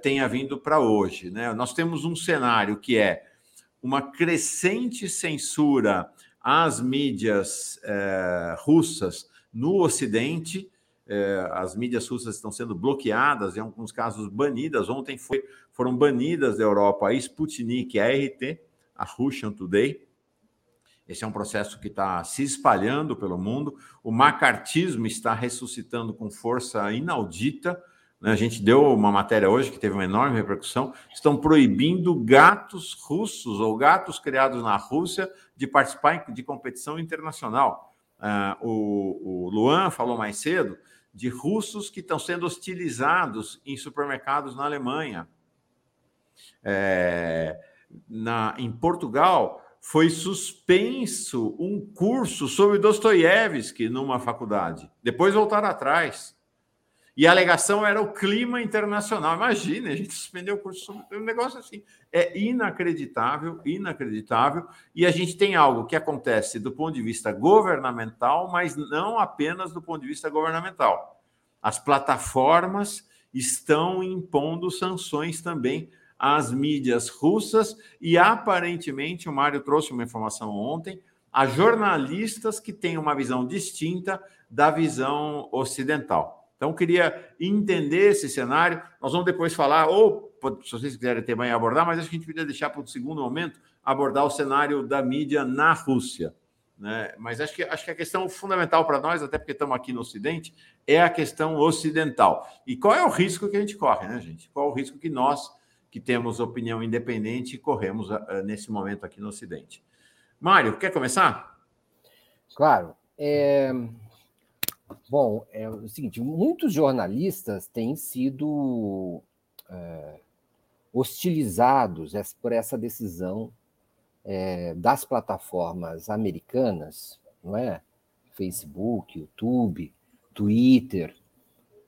tenha vindo para hoje. Né? Nós temos um cenário que é uma crescente censura às mídias é, russas no Ocidente. É, as mídias russas estão sendo bloqueadas, em alguns casos banidas. Ontem foi, foram banidas da Europa a Sputnik a RT a Russian Today. Esse é um processo que está se espalhando pelo mundo. O macartismo está ressuscitando com força inaudita. Né? A gente deu uma matéria hoje que teve uma enorme repercussão. Estão proibindo gatos russos ou gatos criados na Rússia de participar de competição internacional. O, o Luan falou mais cedo de russos que estão sendo hostilizados em supermercados na Alemanha. É, na, em Portugal, foi suspenso um curso sobre Dostoiévski numa faculdade. Depois voltaram atrás. E a alegação era o clima internacional. Imagina, a gente suspendeu o curso sobre um negócio assim. É inacreditável, inacreditável. E a gente tem algo que acontece do ponto de vista governamental, mas não apenas do ponto de vista governamental. As plataformas estão impondo sanções também às mídias russas e, aparentemente, o Mário trouxe uma informação ontem, a jornalistas que têm uma visão distinta da visão ocidental. Então, queria entender esse cenário. Nós vamos depois falar, ou se vocês quiserem também abordar, mas acho que a gente podia deixar para o segundo momento abordar o cenário da mídia na Rússia. Né? Mas acho que, acho que a questão fundamental para nós, até porque estamos aqui no Ocidente, é a questão ocidental. E qual é o risco que a gente corre, né, gente? Qual é o risco que nós que temos opinião independente corremos uh, nesse momento aqui no Ocidente. Mário, quer começar? Claro. É... Bom, é o seguinte: muitos jornalistas têm sido é, hostilizados por essa decisão é, das plataformas americanas, não é? Facebook, YouTube, Twitter,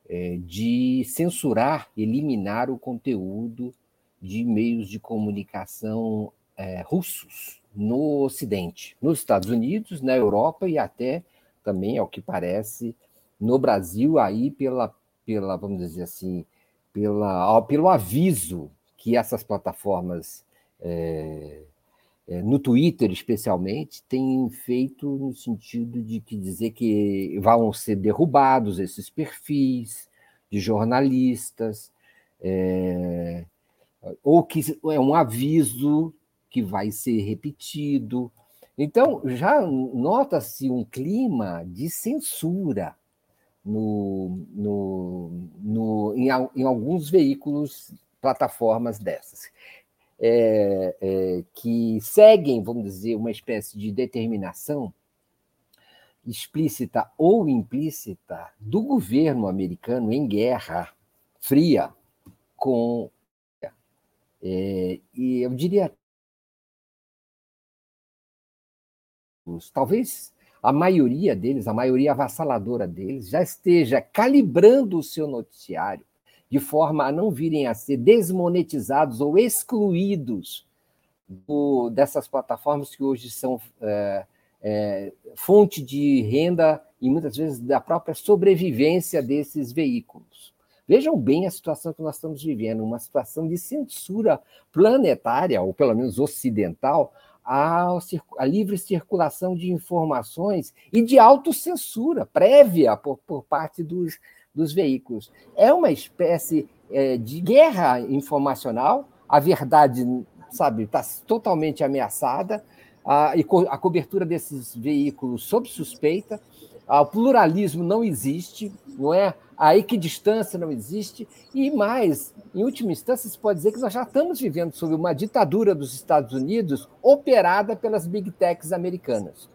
é, de censurar, eliminar o conteúdo de meios de comunicação é, russos no Ocidente, nos Estados Unidos, na Europa e até também, ao que parece, no Brasil, aí pela, pela vamos dizer assim, pela, pelo aviso que essas plataformas, é, é, no Twitter especialmente, têm feito no sentido de que dizer que vão ser derrubados esses perfis de jornalistas, é, ou que é um aviso que vai ser repetido. Então, já nota-se um clima de censura no, no, no, em, em alguns veículos, plataformas dessas, é, é, que seguem, vamos dizer, uma espécie de determinação explícita ou implícita do governo americano em guerra fria com. É, e eu diria. Talvez a maioria deles, a maioria avassaladora deles, já esteja calibrando o seu noticiário de forma a não virem a ser desmonetizados ou excluídos do, dessas plataformas que hoje são é, é, fonte de renda e muitas vezes da própria sobrevivência desses veículos. Vejam bem a situação que nós estamos vivendo, uma situação de censura planetária, ou pelo menos ocidental, à, livre circulação de informações e de autocensura prévia por, por parte dos, dos veículos. É uma espécie é, de guerra informacional, a verdade, sabe, está totalmente ameaçada, a, a cobertura desses veículos sob suspeita, o pluralismo não existe, não é? A equidistância não existe, e mais, em última instância, se pode dizer que nós já estamos vivendo sob uma ditadura dos Estados Unidos operada pelas big techs americanas.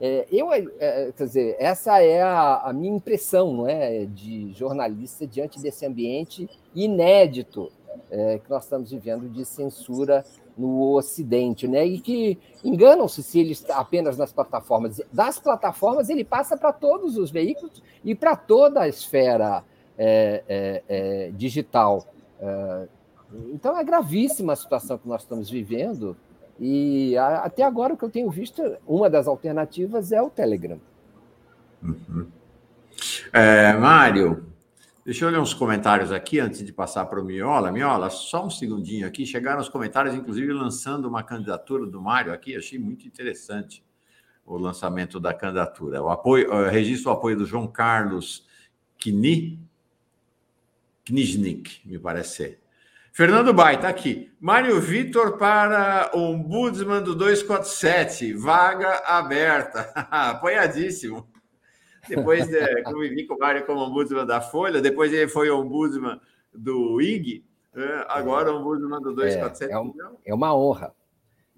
É, eu, é, quer dizer, essa é a, a, minha impressão, não é, de jornalista diante desse ambiente inédito é, que nós estamos vivendo de censura no Ocidente, né? E que enganam-se se ele está apenas nas plataformas. Das plataformas ele passa para todos os veículos e para toda a esfera é, é, é, digital. É, então é gravíssima a situação que nós estamos vivendo e a, até agora o que eu tenho visto, uma das alternativas é o Telegram. Uhum. É, Mário, Deixa eu ler uns comentários aqui antes de passar para o Miola. Miola, só um segundinho aqui. Chegaram os comentários, inclusive lançando uma candidatura do Mário aqui. Achei muito interessante o lançamento da candidatura. O apoio, o registro o apoio do João Carlos Kni, Kniznik, me parece ser. Fernando Bai, está aqui. Mário Vitor para Ombudsman do 247, vaga aberta. Apoiadíssimo. Depois de, convivi com o Mário como ombudsman da Folha, depois ele foi ombudsman do IG, né? agora ombudsman do 247. É, é, um, é uma honra.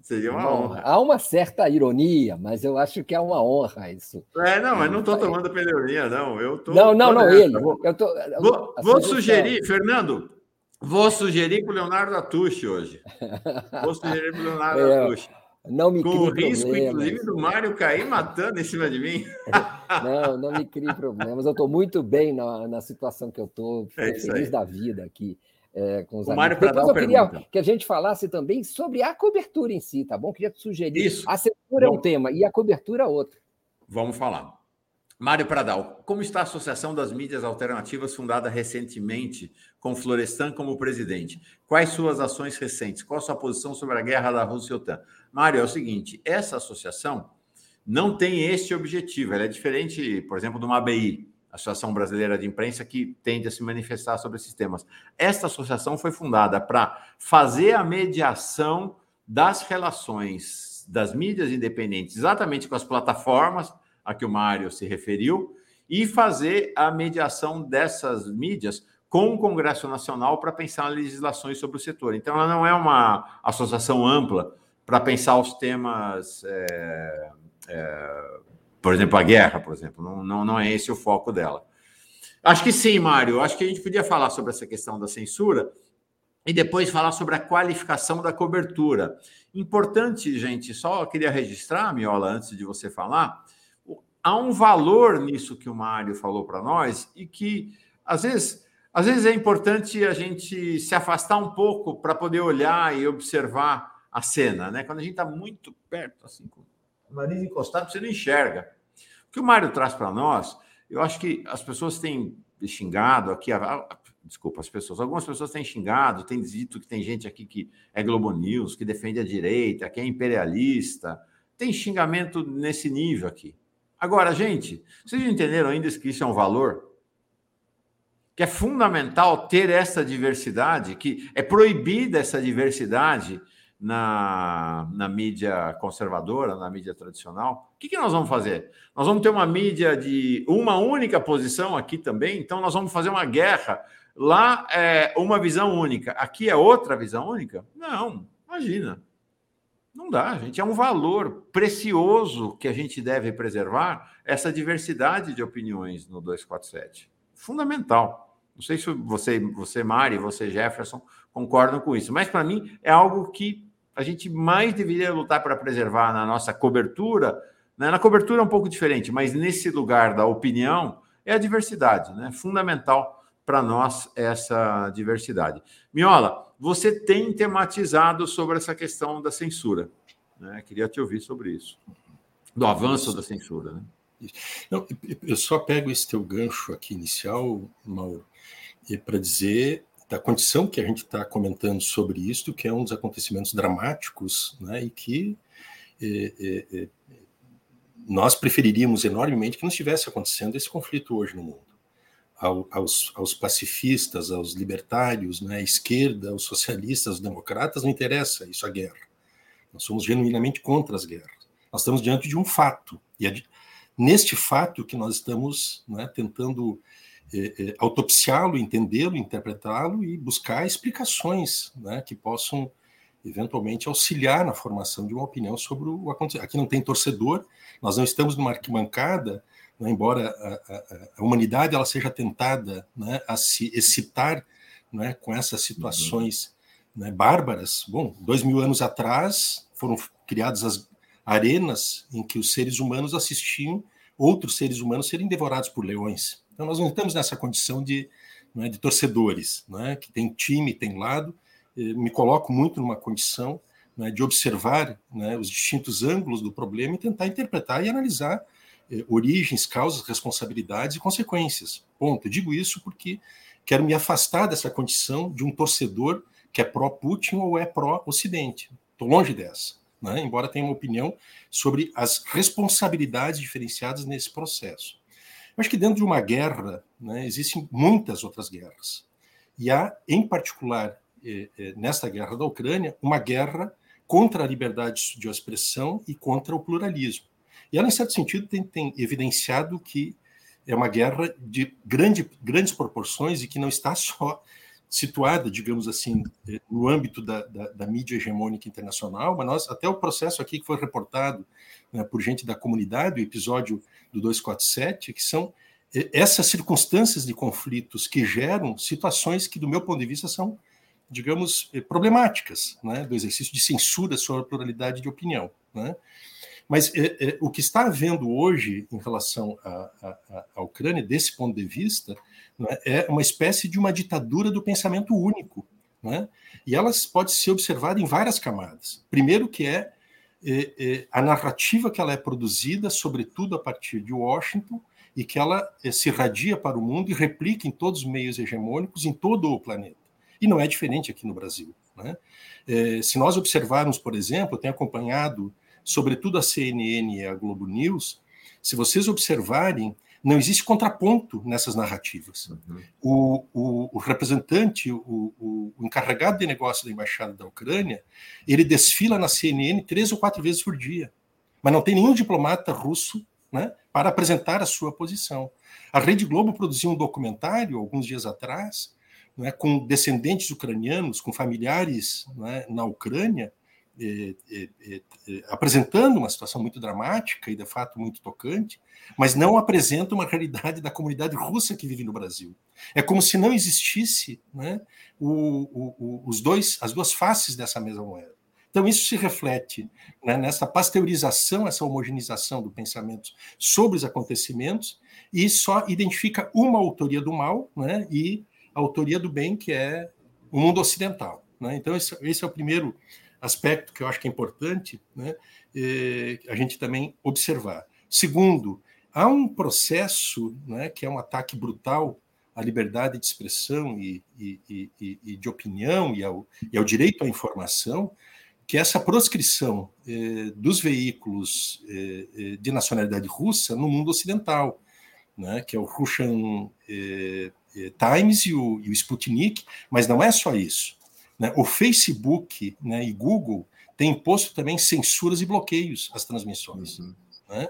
Seria uma, uma honra. honra. Há uma certa ironia, mas eu acho que é uma honra isso. É, não, mas não estou tomando pela ironia, não. Eu tô, não, não, não, ele. Eu tô, vou, vou sugerir, Fernando, vou sugerir para o Leonardo Atushi hoje. Vou sugerir para o Leonardo é, Atushi. Não me Com o risco, problemas. inclusive, do Mário cair matando em cima de mim. Não, não me crie problemas. Eu estou muito bem na, na situação que eu estou, é feliz aí. da vida aqui. É, com os o Mário Depois eu queria pergunta. que a gente falasse também sobre a cobertura em si, tá bom? Queria te sugerir. Isso. A censura é um tema e a cobertura é outro. Vamos falar. Mário Pradal, como está a Associação das Mídias Alternativas, fundada recentemente com Florestan como presidente? Quais suas ações recentes? Qual a sua posição sobre a guerra da Rússia e OTAN? Mário, é o seguinte: essa associação não tem este objetivo. Ela é diferente, por exemplo, de uma ABI, Associação Brasileira de Imprensa, que tende a se manifestar sobre esses temas. Esta associação foi fundada para fazer a mediação das relações das mídias independentes, exatamente com as plataformas a que o Mário se referiu, e fazer a mediação dessas mídias com o Congresso Nacional para pensar legislações sobre o setor. Então, ela não é uma associação ampla para pensar os temas é, é, por exemplo, a guerra, por exemplo, não, não, não é esse o foco dela. Acho que sim, Mário. Acho que a gente podia falar sobre essa questão da censura e depois falar sobre a qualificação da cobertura. Importante, gente, só queria registrar, Miola, antes de você falar, há um valor nisso que o Mário falou para nós e que, às vezes, às vezes é importante a gente se afastar um pouco para poder olhar e observar a cena, né? Quando a gente está muito perto, assim, com o nariz encostado, você não enxerga. O que o Mário traz para nós, eu acho que as pessoas têm xingado aqui, desculpa, as pessoas, algumas pessoas têm xingado, têm dito que tem gente aqui que é Globo News, que defende a direita, que é imperialista, tem xingamento nesse nível aqui. Agora, gente, vocês entenderam ainda que isso é um valor? Que é fundamental ter essa diversidade, que é proibida essa diversidade na, na mídia conservadora, na mídia tradicional, o que, que nós vamos fazer? Nós vamos ter uma mídia de uma única posição aqui também, então nós vamos fazer uma guerra. Lá é uma visão única, aqui é outra visão única? Não, imagina. Não dá, gente. É um valor precioso que a gente deve preservar, essa diversidade de opiniões no 247. Fundamental. Não sei se você, você Mari, você Jefferson, concordam com isso, mas para mim é algo que a gente mais deveria lutar para preservar na nossa cobertura. Né? Na cobertura é um pouco diferente, mas nesse lugar da opinião é a diversidade, né? Fundamental para nós essa diversidade. Miola, você tem tematizado sobre essa questão da censura. Né? Queria te ouvir sobre isso, do avanço da censura. Né? Eu só pego esse teu gancho aqui inicial, Mauro, para dizer da condição que a gente está comentando sobre isso, que é um dos acontecimentos dramáticos, né, e que é, é, nós preferiríamos enormemente que não estivesse acontecendo esse conflito hoje no mundo ao, aos, aos, pacifistas, aos libertários, né, à esquerda, aos socialistas, aos democratas, não interessa isso a guerra. Nós somos genuinamente contra as guerras. Nós estamos diante de um fato. E é neste fato que nós estamos né, tentando é, é, autopsiá-lo, entendê-lo, interpretá-lo e buscar explicações né, que possam eventualmente auxiliar na formação de uma opinião sobre o acontecimento. Aqui não tem torcedor, nós não estamos numa arquibancada né, embora a, a, a, humanidade ela seja tentada né, a se excitar né, com essas situações né, bárbaras. Bom, dois mil anos atrás foram criadas as arenas em que os seres humanos assistiam outros seres humanos serem devorados por leões. Então nós não estamos nessa condição de, né, de torcedores, né, que tem time, tem lado. Me coloco muito numa condição né, de observar né, os distintos ângulos do problema e tentar interpretar e analisar é, origens, causas, responsabilidades e consequências. Ponto. Eu digo isso porque quero me afastar dessa condição de um torcedor que é pró-Putin ou é pró-Ocidente. Estou longe dessa, né? embora tenha uma opinião sobre as responsabilidades diferenciadas nesse processo. Acho que dentro de uma guerra né, existem muitas outras guerras. E há, em particular, eh, eh, nesta guerra da Ucrânia, uma guerra contra a liberdade de expressão e contra o pluralismo. E ela, em certo sentido, tem, tem evidenciado que é uma guerra de grande, grandes proporções e que não está só situada, digamos assim, eh, no âmbito da, da, da, mídia hegemônica internacional, mas nós, até o processo aqui que foi reportado né, por gente da comunidade, o episódio do 247, que são eh, essas circunstâncias de conflitos que geram situações que, do meu ponto de vista, são, digamos, eh, problemáticas, né, do exercício de censura sobre a pluralidade de opinião. Né? Mas é, é, o que está havendo hoje em relação à Ucrânia, desse ponto de vista, né, é uma espécie de uma ditadura do pensamento único. Né? E ela pode ser observada em várias camadas. Primeiro, que é, é, é, a narrativa que ela é produzida, sobretudo a partir de Washington, e que ela é, se irradia para o mundo e replica em todos os meios hegemônicos, em todo o planeta. E não é diferente aqui no Brasil. Né? É, se nós observarmos, por exemplo, eu tenho acompanhado sobretudo a CNN e a Globo News, se vocês observarem, não existe contraponto nessas narrativas. Uhum. O, o, o, representante, o, o, encarregado de negócio da embaixada da Ucrânia, ele desfila na CNN três ou quatro vezes por dia, mas não tem nenhum diplomata russo né, para apresentar a sua posição. A Rede Globo produziu um documentário alguns dias atrás, né, com descendentes ucranianos, com familiares né, na Ucrânia, apresentando uma situação muito dramática e, de fato, muito tocante, mas não apresenta uma realidade da comunidade russa que vive no Brasil. É como se não existisse né, o, o, os dois, as duas faces dessa mesma moeda. Então, isso se reflete né, nessa pasteurização, essa homogeneização do pensamento sobre os acontecimentos, e só identifica uma autoria do mal né, e a autoria do bem, que é o mundo ocidental. Né? Então, esse, esse é o primeiro aspecto que eu acho que é importante né, é, a gente também observar. Segundo, há um processo né, que é um ataque brutal à liberdade de expressão e, e, e, e de opinião e ao, ao, direito à informação, que essa proscrição é, dos veículos é, de nacionalidade russa no mundo ocidental, né, que é o Russian Times e o, e o Sputnik, mas não é só isso. Né? O Facebook né, e Google têm imposto também censuras e bloqueios às transmissões. Uhum. Né?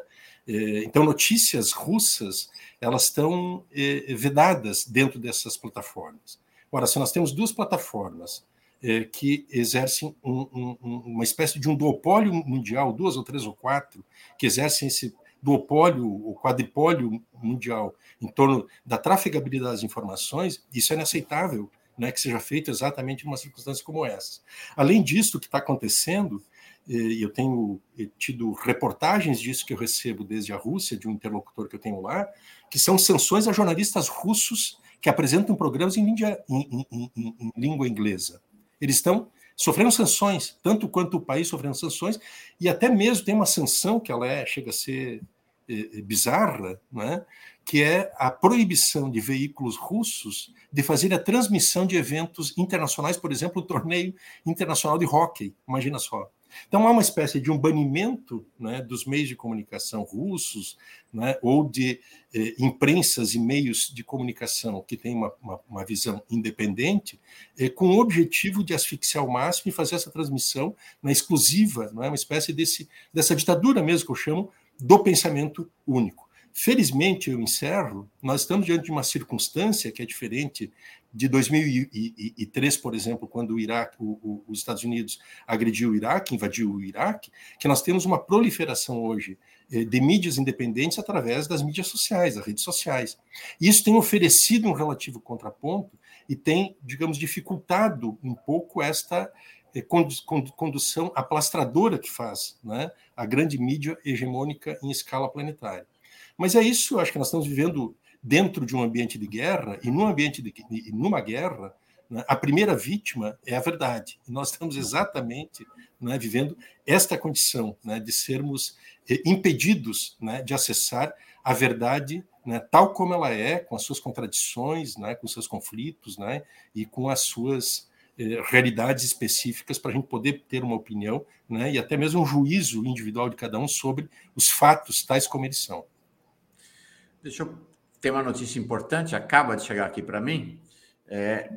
É, então, notícias russas elas estão é, vedadas dentro dessas plataformas. Ora, se nós temos duas plataformas é, que exercem um, um, uma espécie de um duopólio mundial, duas ou três ou quatro, que exercem esse duopólio ou quadripólio mundial em torno da trafegabilidade das informações, isso é inaceitável né, que seja feito exatamente em uma circunstância como essa. Além disso, o que está acontecendo, e eu tenho tido reportagens disso que eu recebo desde a Rússia, de um interlocutor que eu tenho lá, que são sanções a jornalistas russos que apresentam programas em, língua, em, em, em língua inglesa. Eles estão sofrendo sanções, tanto quanto o país sofrendo sanções, e até mesmo tem uma sanção que ela é, chega a ser é, bizarra, né? Que é a proibição de veículos russos de fazer a transmissão de eventos internacionais, por exemplo, o torneio internacional de hóquei, imagina só. Então há uma espécie de um banimento né, dos meios de comunicação russos né, ou de eh, imprensas e meios de comunicação que têm uma, uma, uma visão independente, eh, com o objetivo de asfixiar ao máximo e fazer essa transmissão na exclusiva, não é uma espécie desse, dessa ditadura mesmo que eu chamo do pensamento único. Felizmente, eu encerro, nós estamos diante de uma circunstância que é diferente de 2003, por exemplo, quando o Iraque, o, o, os Estados Unidos agrediu o Iraque, invadiu o Iraque, que nós temos uma proliferação hoje eh, de mídias independentes através das mídias sociais, das redes sociais. Isso tem oferecido um relativo contraponto e tem, digamos, dificultado um pouco esta eh, condução aplastradora que faz né, a grande mídia hegemônica em escala planetária. Mas é isso, eu acho que nós estamos vivendo dentro de um ambiente de guerra, e num ambiente de e numa guerra, né, a primeira vítima é a verdade. E nós estamos exatamente né, vivendo esta condição né, de sermos eh, impedidos né, de acessar a verdade né, tal como ela é, com as suas contradições, né, com os seus conflitos e com as suas eh, realidades específicas para a gente poder ter uma opinião e até mesmo um juízo individual de cada um sobre os fatos tais como eles são. Deixa eu ter uma notícia importante, acaba de chegar aqui para mim. É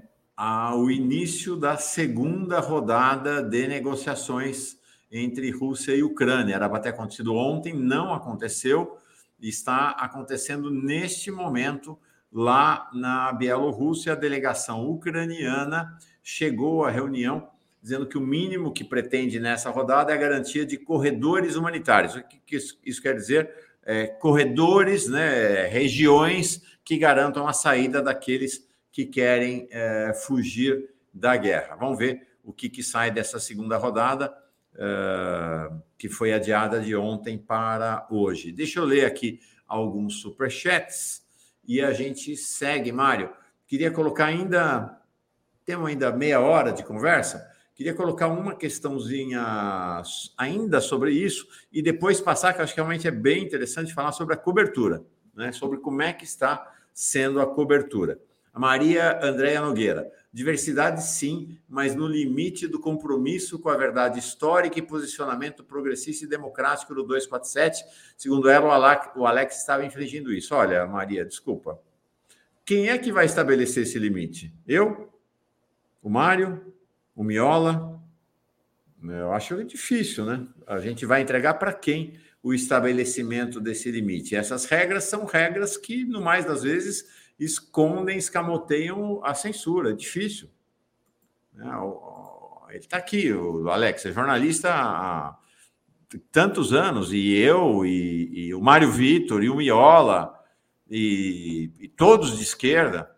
o início da segunda rodada de negociações entre Rússia e Ucrânia. Era para ter acontecido ontem, não aconteceu, está acontecendo neste momento lá na Bielorrússia. A delegação ucraniana chegou à reunião dizendo que o mínimo que pretende nessa rodada é a garantia de corredores humanitários. O que isso quer dizer? É, corredores, né, regiões que garantam a saída daqueles que querem é, fugir da guerra. Vamos ver o que, que sai dessa segunda rodada, é, que foi adiada de ontem para hoje. Deixa eu ler aqui alguns superchats e a gente segue, Mário. Queria colocar ainda. Temos ainda meia hora de conversa. Queria colocar uma questãozinha ainda sobre isso e depois passar, que acho que realmente é bem interessante falar sobre a cobertura, né? sobre como é que está sendo a cobertura. A Maria Andréia Nogueira. Diversidade, sim, mas no limite do compromisso com a verdade histórica e posicionamento progressista e democrático do 247. Segundo ela, o Alex, estava infringindo isso. Olha, Maria, desculpa. Quem é que vai estabelecer esse limite? Eu? O Mário? O Miola. Eu acho difícil, né? A gente vai entregar para quem o estabelecimento desse limite? Essas regras são regras que, no mais das vezes, escondem, escamoteiam a censura. É difícil. Né? Ele está aqui, o Alex, é jornalista há tantos anos, e eu, e, e o Mário Vitor, e o Miola, e, e todos de esquerda,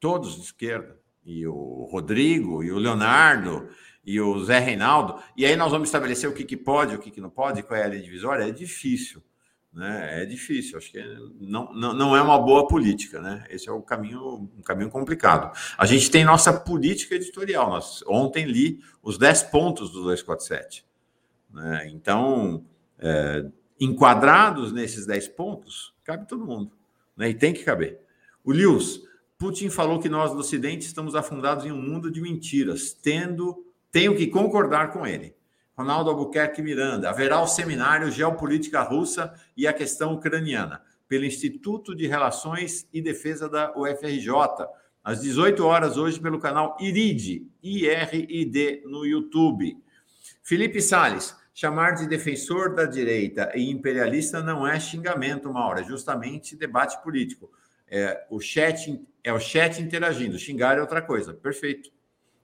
todos de esquerda e o Rodrigo, e o Leonardo, e o Zé Reinaldo, e aí nós vamos estabelecer o que, que pode, o que, que não pode, qual é a linha divisória, é difícil. Né? É difícil, acho que não, não, não é uma boa política, né? Esse é o caminho, um caminho complicado. A gente tem nossa política editorial. Nós, ontem li os 10 pontos do 247. Né? Então, é, enquadrados nesses 10 pontos, cabe todo mundo. Né? E tem que caber. O Lewis, Putin falou que nós do Ocidente estamos afundados em um mundo de mentiras, tendo tenho que concordar com ele. Ronaldo Albuquerque Miranda, haverá o seminário Geopolítica Russa e a questão ucraniana, pelo Instituto de Relações e Defesa da UFRJ, às 18 horas hoje pelo canal IRID, IRID no YouTube. Felipe Sales, chamar de defensor da direita e imperialista não é xingamento, Maura, é justamente debate político. É, o chat é o chat interagindo. Xingar é outra coisa. Perfeito.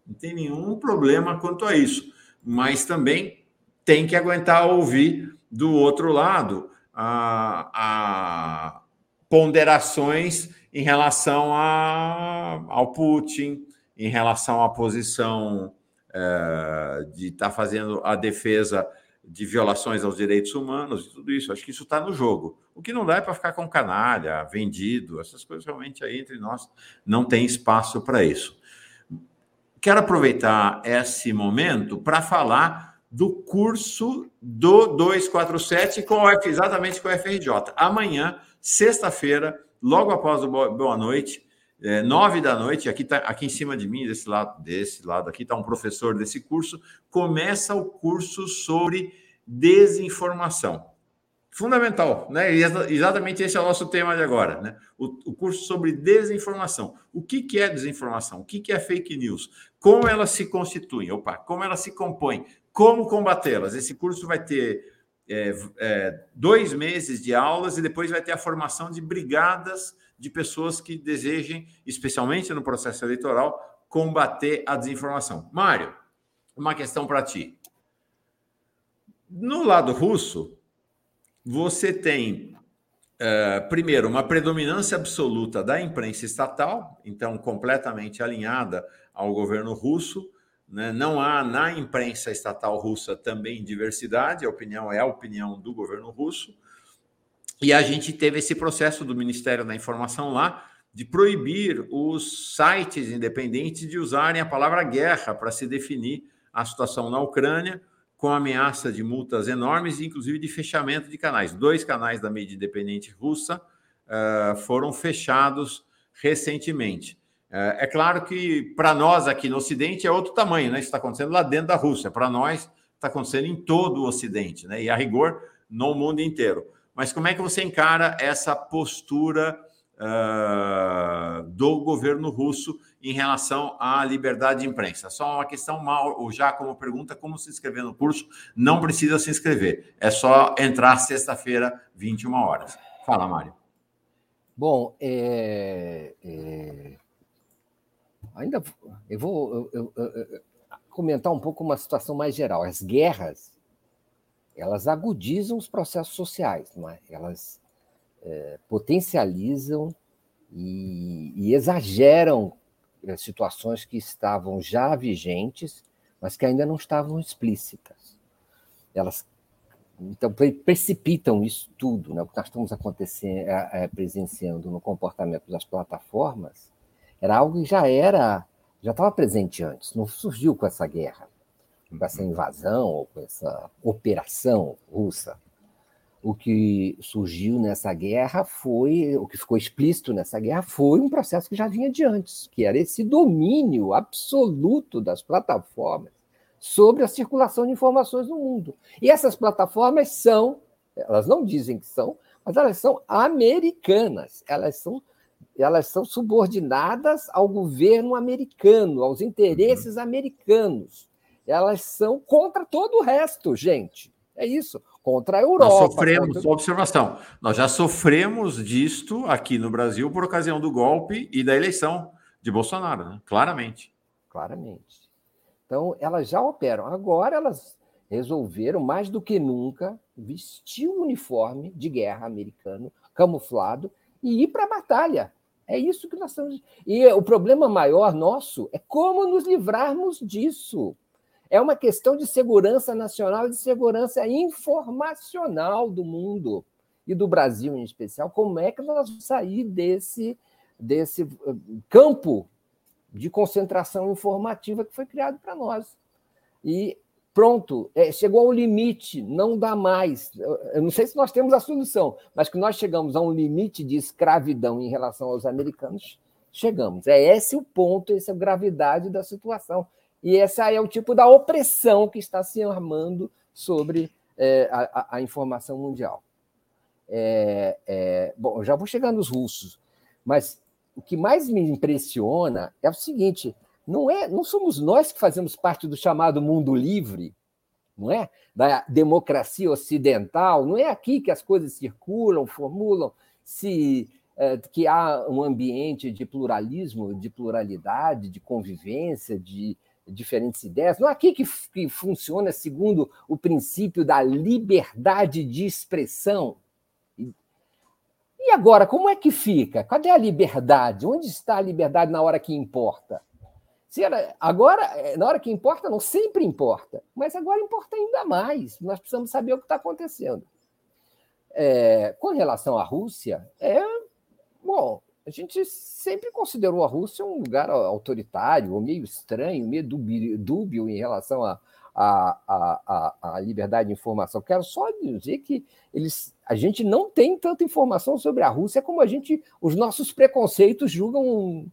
Não tem nenhum problema quanto a isso. Mas também tem que aguentar ouvir do outro lado a, a ponderações em relação a, ao Putin, em relação à posição é, de estar tá fazendo a defesa de violações aos direitos humanos e tudo isso. Acho que isso está no jogo. O que não dá é para ficar com canalha, vendido, essas coisas realmente aí entre nós não tem espaço para isso. Quero aproveitar esse momento para falar do curso do 247 com exatamente com o FRJ. Amanhã, sexta-feira, logo após o Boa Noite, é, nove da noite, aqui, tá, aqui em cima de mim, desse lado, desse lado aqui, está um professor desse curso, começa o curso sobre desinformação. Fundamental, né? Exatamente esse é o nosso tema de agora, né? O, o curso sobre desinformação. O que, que é desinformação? O que, que é fake news? Como elas se constituem? Opa, como elas se compõem? Como combatê-las? Esse curso vai ter é, é, dois meses de aulas e depois vai ter a formação de brigadas de pessoas que desejem, especialmente no processo eleitoral, combater a desinformação. Mário, uma questão para ti. No lado russo, você tem, uh, primeiro, uma predominância absoluta da imprensa estatal, então completamente alinhada ao governo russo. Né? Não há na imprensa estatal russa também diversidade, a opinião é a opinião do governo russo. E a gente teve esse processo do Ministério da Informação lá de proibir os sites independentes de usarem a palavra guerra para se definir a situação na Ucrânia, com ameaça de multas enormes, inclusive de fechamento de canais. Dois canais da mídia independente russa uh, foram fechados recentemente. Uh, é claro que para nós aqui no Ocidente é outro tamanho, né? Isso está acontecendo lá dentro da Rússia. Para nós está acontecendo em todo o Ocidente, né? E a rigor no mundo inteiro. Mas como é que você encara essa postura uh, do governo russo em relação à liberdade de imprensa? Só uma questão mal, ou já como pergunta, como se inscrever no curso? Não precisa se inscrever, é só entrar sexta-feira, 21 horas. Fala, Mário. Bom, é, é, ainda eu vou eu, eu, comentar um pouco uma situação mais geral. As guerras elas agudizam os processos sociais, não é? elas é, potencializam e, e exageram é, situações que estavam já vigentes, mas que ainda não estavam explícitas. Elas então precipitam isso tudo, né? o que nós estamos acontecendo, é, é, presenciando no comportamento das plataformas era algo que já era já estava presente antes, não surgiu com essa guerra com essa invasão ou com essa operação russa. O que surgiu nessa guerra foi, o que ficou explícito nessa guerra foi um processo que já vinha de antes, que era esse domínio absoluto das plataformas sobre a circulação de informações no mundo. E essas plataformas são, elas não dizem que são, mas elas são americanas, elas são elas são subordinadas ao governo americano, aos interesses americanos elas são contra todo o resto, gente. É isso, contra a Europa. Nós sofremos, contra... observação, nós já sofremos disto aqui no Brasil por ocasião do golpe e da eleição de Bolsonaro, né? claramente. Claramente. Então, elas já operam. Agora, elas resolveram, mais do que nunca, vestir o uniforme de guerra americano, camuflado, e ir para a batalha. É isso que nós estamos. E o problema maior nosso é como nos livrarmos disso. É uma questão de segurança nacional e de segurança informacional do mundo e do Brasil em especial. Como é que nós vamos sair desse, desse eh, campo de concentração informativa que foi criado para nós? E pronto, é, chegou ao limite, não dá mais. Eu não sei se nós temos a solução, mas que nós chegamos a um limite de escravidão em relação aos americanos, chegamos. É esse o ponto, essa é a gravidade da situação. E esse é o tipo da opressão que está se armando sobre é, a, a, informação mundial. É, é, bom, já vou chegar nos russos, mas o que mais me impressiona é o seguinte: não é, não somos nós que fazemos parte do chamado mundo livre, não é? Da democracia ocidental, não é aqui que as coisas circulam, formulam, se é, que há um ambiente de pluralismo, de pluralidade, de convivência, de diferentes ideias. Não é aqui que, que funciona segundo o princípio da liberdade de expressão. E agora, como é que fica? Cadê a liberdade? Onde está a liberdade na hora que importa? Se era, agora, é, na hora que importa, não sempre importa, mas agora importa ainda mais. Nós precisamos saber o que está acontecendo. É, com relação à Rússia, é bom. A gente sempre considerou a Rússia um lugar autoritário, ou meio estranho, meio dúbio, em relação a, a, a, a, liberdade de informação. Quero só dizer que eles, a gente não tem tanta informação sobre a Rússia como a gente, os nossos preconceitos julgam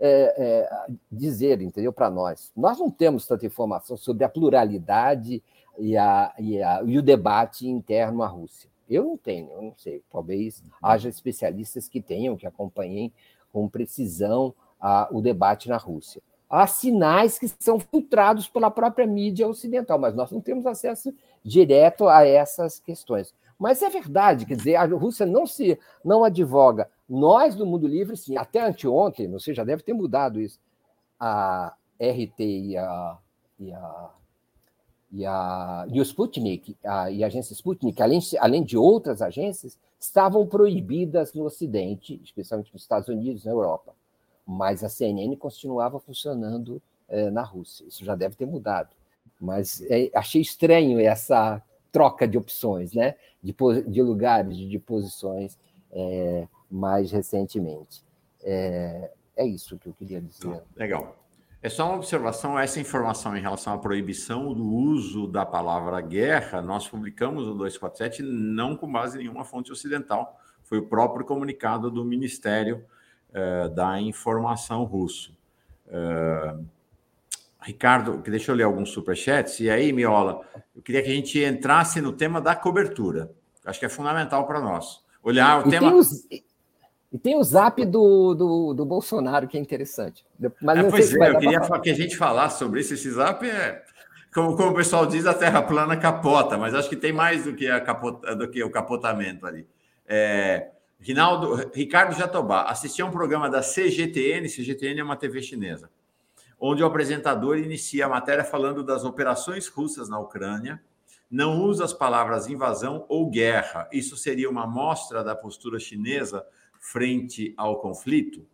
é, é, dizer, entendeu? Para nós. Nós não temos tanta informação sobre a pluralidade e, a, e, a, e o debate interno à Rússia. Eu não tenho, eu não sei. Talvez haja especialistas que tenham, que acompanhem com precisão a, o debate na Rússia. Há sinais que são filtrados pela própria mídia ocidental, mas nós não temos acesso direto a essas questões. Mas é verdade, quer dizer, a Rússia não se não advoga. Nós do mundo livre, sim, até anteontem, você já deve ter mudado isso. A RT e a, e a e, a, e o Sputnik a, e a agência Sputnik, além, além de outras agências, estavam proibidas no Ocidente, especialmente nos Estados Unidos na Europa. Mas a CNN continuava funcionando é, na Rússia. Isso já deve ter mudado. Mas é, achei estranho essa troca de opções, né? de, de lugares, de posições é, mais recentemente. É, é isso que eu queria dizer. Legal. É só uma observação, essa informação em relação à proibição do uso da palavra guerra, nós publicamos o 247 não com base em nenhuma fonte ocidental, foi o próprio comunicado do Ministério eh, da Informação russo. Eh, Ricardo, deixa eu ler alguns superchats, e aí, Miola, eu queria que a gente entrasse no tema da cobertura, acho que é fundamental para nós. Olhar o e tema... Os... E tem o zap do, do, do Bolsonaro, que é interessante. Mas é, pois é, eu queria que a gente falasse sobre isso. Esse zap é, como, como o pessoal diz, a terra plana capota, mas acho que tem mais do que, a capota, do que o capotamento ali. É, Rinaldo, Ricardo Jatobá, assisti a um programa da CGTN, CGTN é uma TV chinesa, onde o apresentador inicia a matéria falando das operações russas na Ucrânia, não usa as palavras invasão ou guerra. Isso seria uma amostra da postura chinesa frente ao conflito.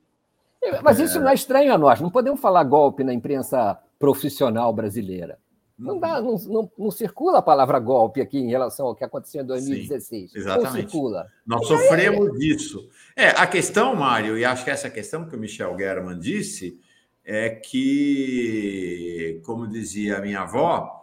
Mas isso não é estranho a nós. Não podemos falar golpe na imprensa profissional brasileira. Não, dá, não, não, não, circula a palavra golpe aqui em relação ao que aconteceu em 2016. Sim, exatamente. Não circula. Nós sofremos é... disso. É, a questão, Mário, e acho que essa questão que o Michel German disse, é que, como dizia a minha avó,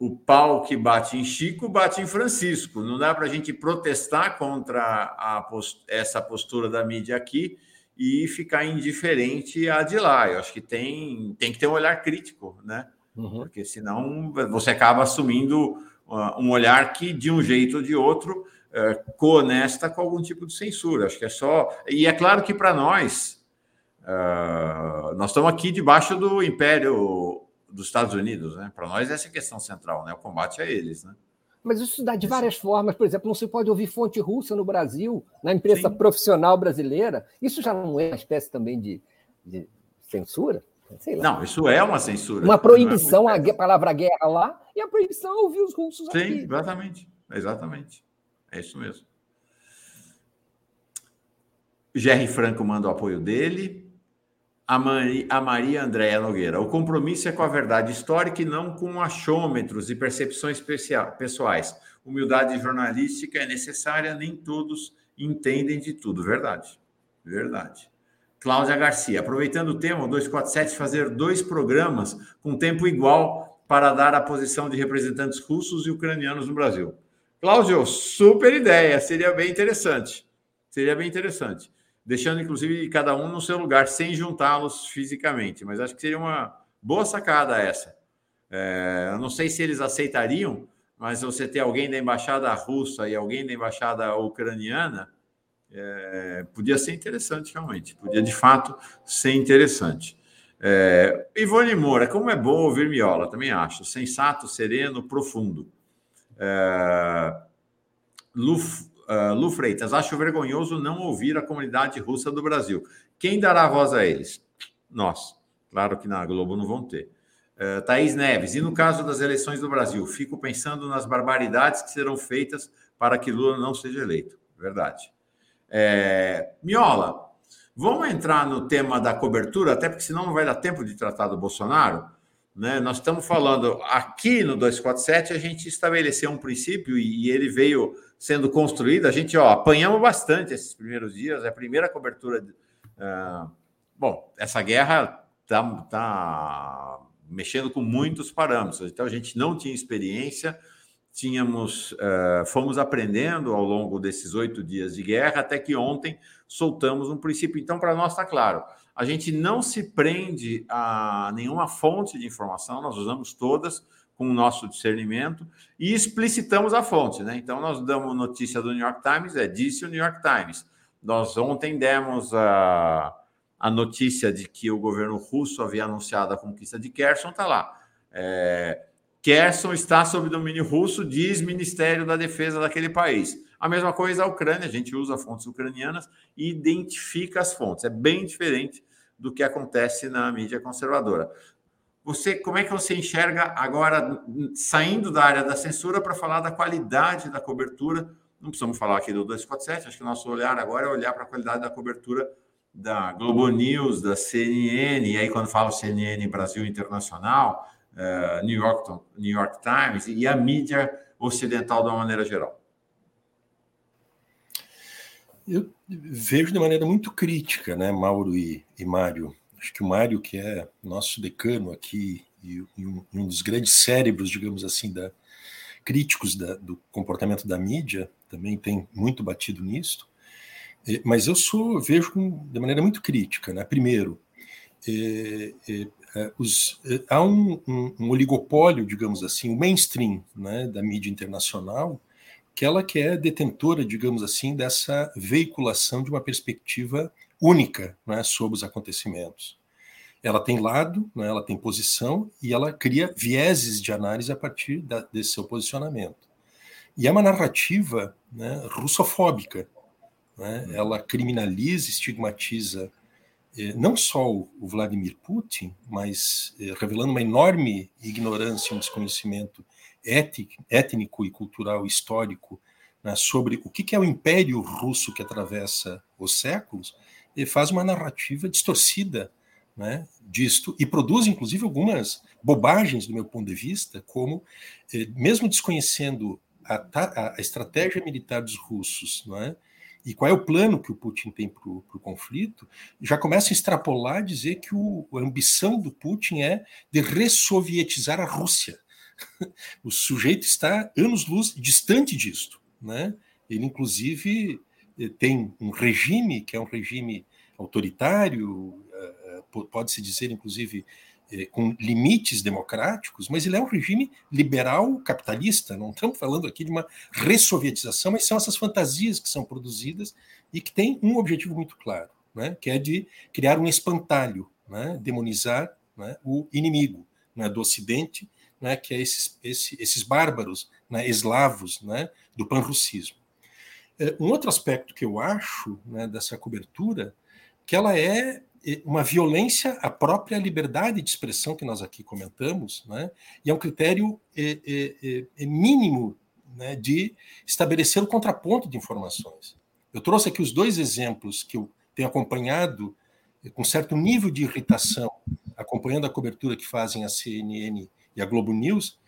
o pau que bate em Chico bate em Francisco. Não dá para a gente protestar contra a post essa postura da mídia aqui e ficar indiferente a de lá. Eu acho que tem, tem que ter um olhar crítico, né? Uhum. Porque senão você acaba assumindo uh, um olhar que, de um jeito ou de outro, uh, coonesta com algum tipo de censura. Acho que é só. E é claro que para nós, uh, nós estamos aqui debaixo do império dos Estados Unidos, né? Para nós essa é a questão central, né? O combate a eles, né? Mas isso dá de várias formas. Por exemplo, não se pode ouvir fonte russa no Brasil, na imprensa Sim. profissional brasileira. Isso já não é uma espécie também de, de censura? Não, isso é uma censura. Uma proibição à é palavra guerra lá e a proibição a ouvir os russos Sim, aqui. Sim, exatamente. Exatamente. É isso mesmo. Jerry Franco manda o apoio dele a Maria, a Maria Andréa Nogueira. O compromisso é com a verdade histórica e não com achômetros e percepções pessoais. Humildade jornalística é necessária, nem todos entendem de tudo. Verdade. Verdade. Cláudia Garcia, aproveitando o tema 247, fazer dois programas com tempo igual para dar a posição de representantes russos e ucranianos no Brasil. Cláudio, super ideia, seria bem interessante. Seria bem interessante deixando inclusive cada um no seu lugar, sem juntá-los fisicamente. Mas acho que seria uma boa sacada essa. É, eu não sei se eles aceitariam, mas você ter alguém da embaixada russa e alguém da embaixada ucraniana é, podia ser interessante, realmente. Podia, de fato, ser interessante. É, Ivone Moura, como é bom ouvir Miola, também acho. Sensato, sereno, profundo. É, Luf, Uh, Lu Freitas, acho vergonhoso não ouvir a comunidade russa do Brasil. Quem dará voz a eles? Nós. Claro que na Globo não vão ter. Uh, Thaís Neves, e no caso das eleições do Brasil, fico pensando nas barbaridades que serão feitas para que Lula não seja eleito. Verdade. É, Miola, vamos entrar no tema da cobertura, até porque senão não vai dar tempo de tratar do Bolsonaro. Né? Nós estamos falando aqui no 247, a gente estabeleceu um princípio e, ele veio sendo construído. A gente ó, apanhamos bastante esses primeiros dias, é a primeira cobertura. De, uh, bom, essa guerra está tá mexendo com muitos parâmetros. Então, a gente não tinha experiência, tínhamos, uh, fomos aprendendo ao longo desses oito dias de guerra, até que ontem soltamos um princípio. Então, para nós está claro, a gente não se prende a nenhuma fonte de informação, nós usamos todas com o nosso discernimento e explicitamos a fonte. Né? Então, nós damos notícia do New York Times, é disse o New York Times. Nós ontem demos a a notícia de que o governo russo havia anunciado a conquista de Kherson, está lá. É, Kherson está sob domínio russo, diz Ministério da Defesa daquele país. A mesma coisa a Ucrânia, a gente usa fontes ucranianas e identifica as fontes. É bem diferente do que acontece na mídia conservadora. Você, como é que você enxerga agora, saindo da área da censura, para falar da qualidade da cobertura? Não precisamos falar aqui do 247, acho que o nosso olhar agora é olhar para a qualidade da cobertura da Globo News, da CNN, e aí quando falo CNN Brasil Internacional, uh, New, York, New York Times e a mídia ocidental de uma maneira geral? Eu vejo de maneira muito crítica, né, Mauro e, e Mário. Acho que o Mário, que é nosso decano aqui e, e, um, um, dos grandes cérebros, digamos assim, da, críticos da, do comportamento da mídia, também tem muito batido nisso. É, mas eu sou vejo de maneira muito crítica. Né? Primeiro, é, é, é os, é, há um, um, um, oligopólio, digamos assim, o mainstream né, da mídia internacional, que ela que é detentora, digamos assim, dessa veiculação de uma perspectiva única né, sobre os acontecimentos. Ela tem lado, né, ela tem posição e ela cria vieses de análise a partir da, desse seu posicionamento. E é uma narrativa né, russofóbica, né? ela criminaliza, estigmatiza eh, não só o Vladimir Putin, mas eh, revelando uma enorme ignorância, um desconhecimento étnico e cultural histórico né, sobre o que é o Império Russo que atravessa os séculos, e faz uma narrativa distorcida né, disto e produz, inclusive, algumas bobagens do meu ponto de vista, como, eh, mesmo desconhecendo a, a, estratégia militar dos russos, é? e qual é o plano que o Putin tem para o conflito, já começa a extrapolar, dizer que o, a ambição do Putin é de ressovietizar a Rússia. O sujeito está anos-luz distante disto. Né? Ele, inclusive, eh, tem um regime que é um regime autoritário, eh, eh, pode-se dizer, inclusive, com limites democráticos, mas ele é um regime liberal capitalista. Não estamos falando aqui de uma ressovietização, mas são essas fantasias que são produzidas e que têm um objetivo muito claro, né? que é de criar um espantalho, né? demonizar né? o inimigo né? do Ocidente, né? que é esses, esse, esses bárbaros né? eslavos né? do panrussismo. É, um outro aspecto que eu acho né, dessa cobertura, que ela é uma violência à própria liberdade de expressão que nós aqui comentamos, né? e é um critério é, é, é, mínimo né, de estabelecer o contraponto de informações. Eu trouxe aqui os dois exemplos que eu tenho acompanhado com certo nível de irritação, acompanhando a cobertura que fazem a CNN e a Globo News,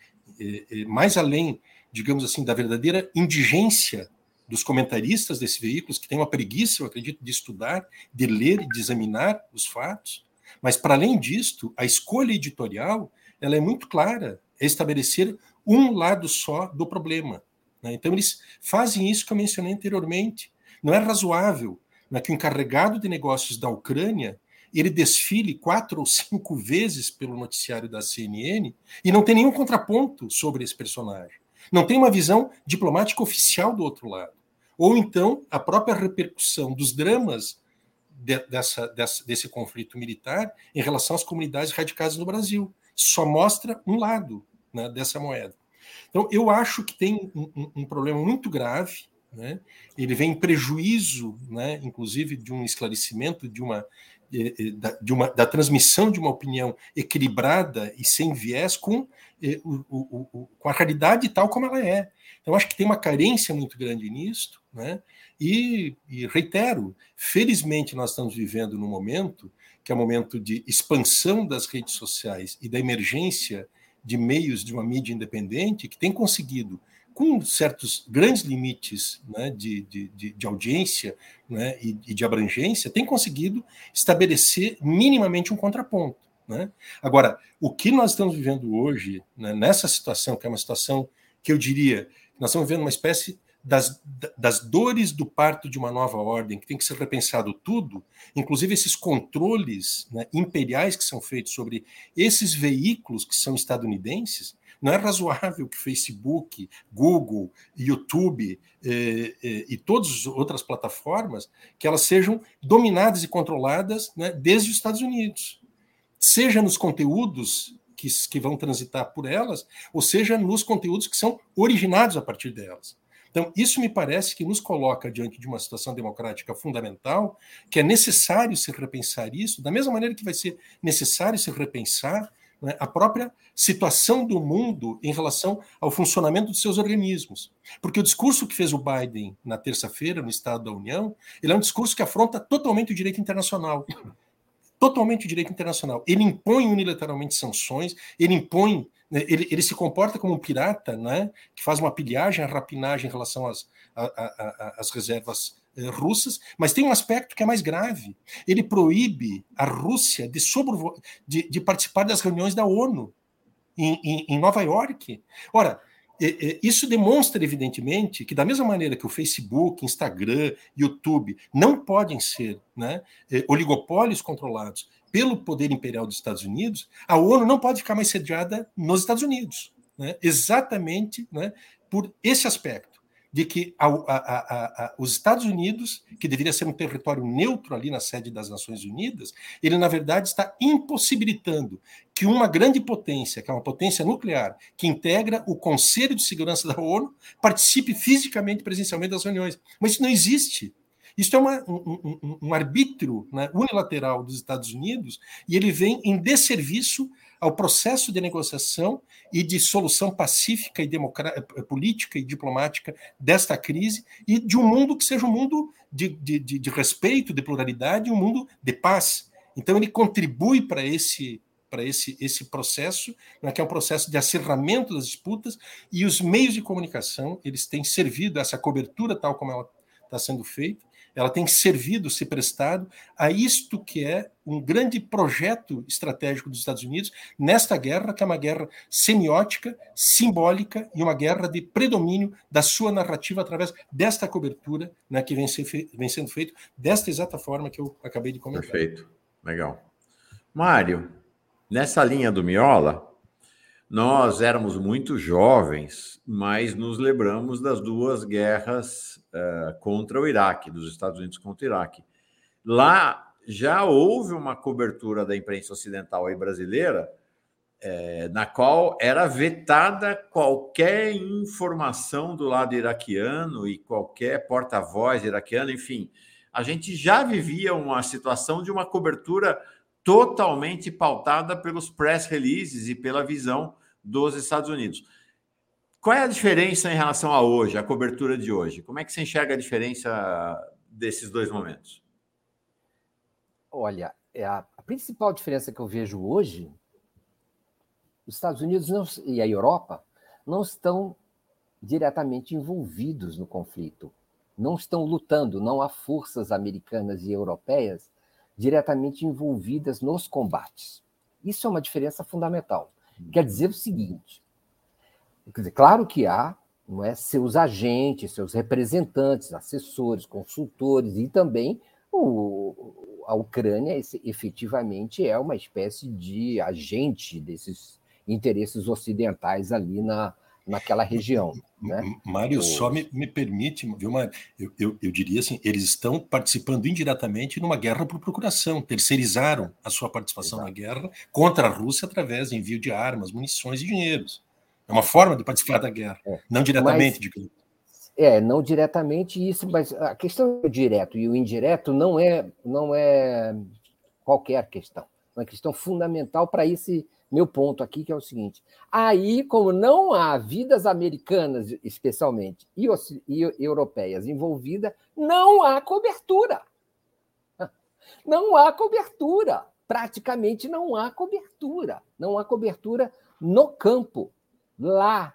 mais além, digamos assim, da verdadeira indigência dos comentaristas desses veículos, que têm uma preguiça, eu acredito, de estudar, de ler e de examinar os fatos. Mas, para além disto, a escolha editorial ela é muito clara, é estabelecer um lado só do problema. Né? Então, eles fazem isso que eu mencionei anteriormente. Não é razoável né, que o encarregado de negócios da Ucrânia ele desfile quatro ou cinco vezes pelo noticiário da CNN e não tem nenhum contraponto sobre esse personagem. Não tem uma visão diplomática oficial do outro lado. Ou então a própria repercussão dos dramas de, dessa, dessa, desse conflito militar em relação às comunidades radicais no Brasil. Só mostra um lado né, dessa moeda. Então, eu acho que tem um, um, um problema muito grave né? ele vem em prejuízo, né, inclusive, de um esclarecimento, de uma, de uma, da transmissão de uma opinião equilibrada e sem viés com, com a realidade tal como ela é. Então, acho que tem uma carência muito grande nisto, né? E, e, reitero, felizmente nós estamos vivendo num momento que é um momento de expansão das redes sociais e da emergência de meios de uma mídia independente que tem conseguido com certos grandes limites né, de, de, de, audiência né, e, e, de abrangência, tem conseguido estabelecer minimamente um contraponto. Né? Agora, o que nós estamos vivendo hoje, né, nessa situação, que é uma situação que eu diria, nós estamos vivendo uma espécie das, das dores do parto de uma nova ordem, que tem que ser repensado tudo, inclusive esses controles né, imperiais que são feitos sobre esses veículos que são estadunidenses, não é razoável que Facebook, Google, YouTube eh, eh, e todas as outras plataformas que elas sejam dominadas e controladas né, desde os Estados Unidos, seja nos conteúdos que, que vão transitar por elas, ou seja nos conteúdos que são originados a partir delas. Então, isso me parece que nos coloca diante de uma situação democrática fundamental, que é necessário se repensar isso, da mesma maneira que vai ser necessário se repensar né, a própria situação do mundo em relação ao funcionamento dos seus organismos. Porque o discurso que fez o Biden na terça-feira, no Estado da União, ele é um discurso que afronta totalmente o direito internacional. Totalmente o direito internacional. Ele impõe unilateralmente sanções, ele impõe, né, ele, ele se comporta como um pirata, né, que faz uma pilhagem, a rapinagem em relação às, às reservas russas, mas tem um aspecto que é mais grave. Ele proíbe a Rússia de, de, de participar das reuniões da ONU em, em, em Nova York. Ora, isso demonstra, evidentemente, que, da mesma maneira que o Facebook, Instagram, YouTube não podem ser né, eh, oligopólios controlados pelo poder imperial dos Estados Unidos, a ONU não pode ficar mais sediada nos Estados Unidos. Né, exatamente né, por esse aspecto de que a, a, a, os Estados Unidos, que deveria ser um território neutro ali na sede das Nações Unidas, ele, na verdade, está impossibilitando que uma grande potência, que é uma potência nuclear, que integra o Conselho de Segurança da ONU, participe fisicamente, presencialmente das reuniões. Mas isso não existe. Isso é uma, um, um, um, arbítrio né, unilateral dos Estados Unidos e ele vem em desserviço ao processo de negociação e de solução pacífica e política e diplomática desta crise e de um mundo que seja um mundo de, de, de respeito, de pluralidade, um mundo de paz. Então ele contribui para esse para esse, esse processo, né, que é um processo de acerramento das disputas, e os meios de comunicação eles têm servido essa cobertura tal como ela está sendo feita, ela tem servido, se prestado a isto que é um grande projeto estratégico dos Estados Unidos nesta guerra, que é uma guerra semiótica, simbólica e uma guerra de predomínio da sua narrativa através desta cobertura né, que vem, ser, vem sendo feito desta exata forma que eu acabei de comentar. Perfeito, legal. Mário, nessa linha do Miola, nós éramos muito jovens, mas nos lembramos das duas guerras uh, contra o Iraque, dos Estados Unidos contra o Iraque. Lá já houve uma cobertura da imprensa ocidental e brasileira, é, na qual era vetada qualquer informação do lado iraquiano e qualquer porta-voz iraquiano, enfim. A gente já vivia uma situação de uma cobertura totalmente pautada pelos press releases e pela visão dos Estados Unidos. Qual é a diferença em relação a hoje, a cobertura de hoje? Como é que você enxerga a diferença desses dois momentos? Olha, é a, principal diferença que eu vejo hoje, os Estados Unidos não, e a Europa não estão diretamente envolvidos no conflito, não estão lutando, não há forças americanas e europeias diretamente envolvidas nos combates. Isso é uma diferença fundamental. Quer dizer o seguinte: quer dizer, claro que há não é, seus agentes, seus representantes, assessores, consultores e também o, a Ucrânia efetivamente é uma espécie de agente desses interesses ocidentais ali na, naquela região. Né? Mário, só me, me permite, viu, Mário? Eu, eu, eu, diria assim: eles estão participando indiretamente numa guerra por procuração, terceirizaram a sua participação Exato. na guerra contra a Rússia através do envio de armas, munições e dinheiros. É uma forma de participar da guerra, é. não diretamente, mas, É, não diretamente isso, mas a questão do direto e o indireto não é, não é qualquer questão. É uma questão fundamental para esse meu ponto aqui, que é o seguinte. Aí, como não há vidas americanas, especialmente, e, e europeias envolvidas, não há cobertura. Não há cobertura. Praticamente não há cobertura. Não há cobertura no campo, lá.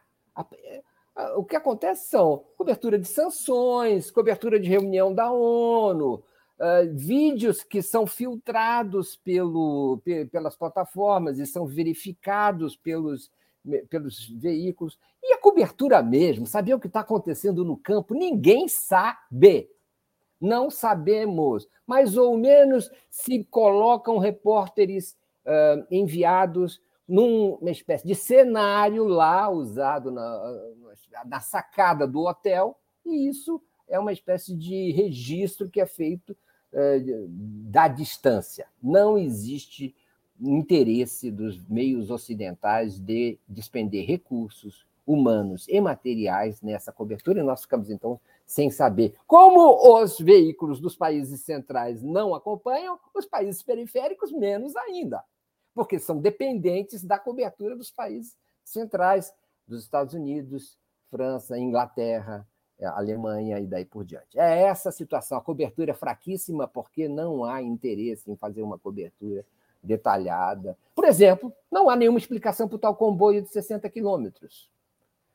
O que acontece são cobertura de sanções, cobertura de reunião da ONU, Uh, vídeos que são filtrados pelo, pelas plataformas e são verificados pelos, pelos veículos. E a cobertura mesmo, saber o que está acontecendo no campo, ninguém sabe. Não sabemos. Mais ou menos se colocam repórteres uh, enviados numa espécie de cenário lá usado na, na sacada do hotel, e isso é uma espécie de registro que é feito da distância. Não existe interesse dos meios ocidentais de despender recursos humanos e materiais nessa cobertura, e nós ficamos, então, sem saber. Como os veículos dos países centrais não acompanham, os países periféricos menos ainda, porque são dependentes da cobertura dos países centrais, dos Estados Unidos, França, Inglaterra, é, Alemanha e daí por diante. É essa a situação. A cobertura é fraquíssima porque não há interesse em fazer uma cobertura detalhada. Por exemplo, não há nenhuma explicação para o tal comboio de 60 quilômetros.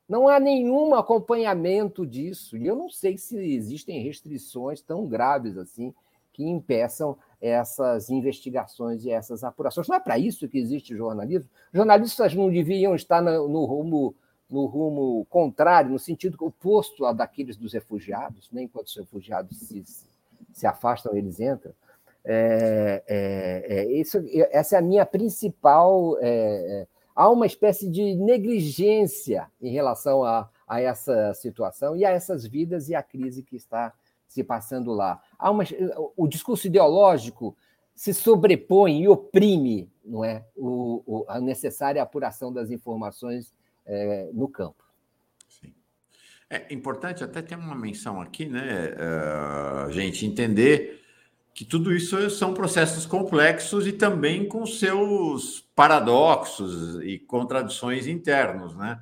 Não há nenhum acompanhamento disso. E eu não sei se existem restrições tão graves assim que impeçam essas investigações e essas apurações. Não é para isso que existe jornalismo. Jornalistas não deviam estar no rumo no rumo contrário, no sentido oposto ao daqueles dos refugiados, nem né? quando os refugiados se, se afastam, eles entram. É, é, é, isso, essa é a minha principal. É, é, há uma espécie de negligência em relação a, a essa situação e a essas vidas e a crise que está se passando lá. Há uma, o discurso ideológico se sobrepõe e oprime não é, o, o, a necessária apuração das informações é, no campo. Sim. É importante até ter uma menção aqui, né, uh, gente, entender que tudo isso são processos complexos e também com seus paradoxos e contradições internos, né?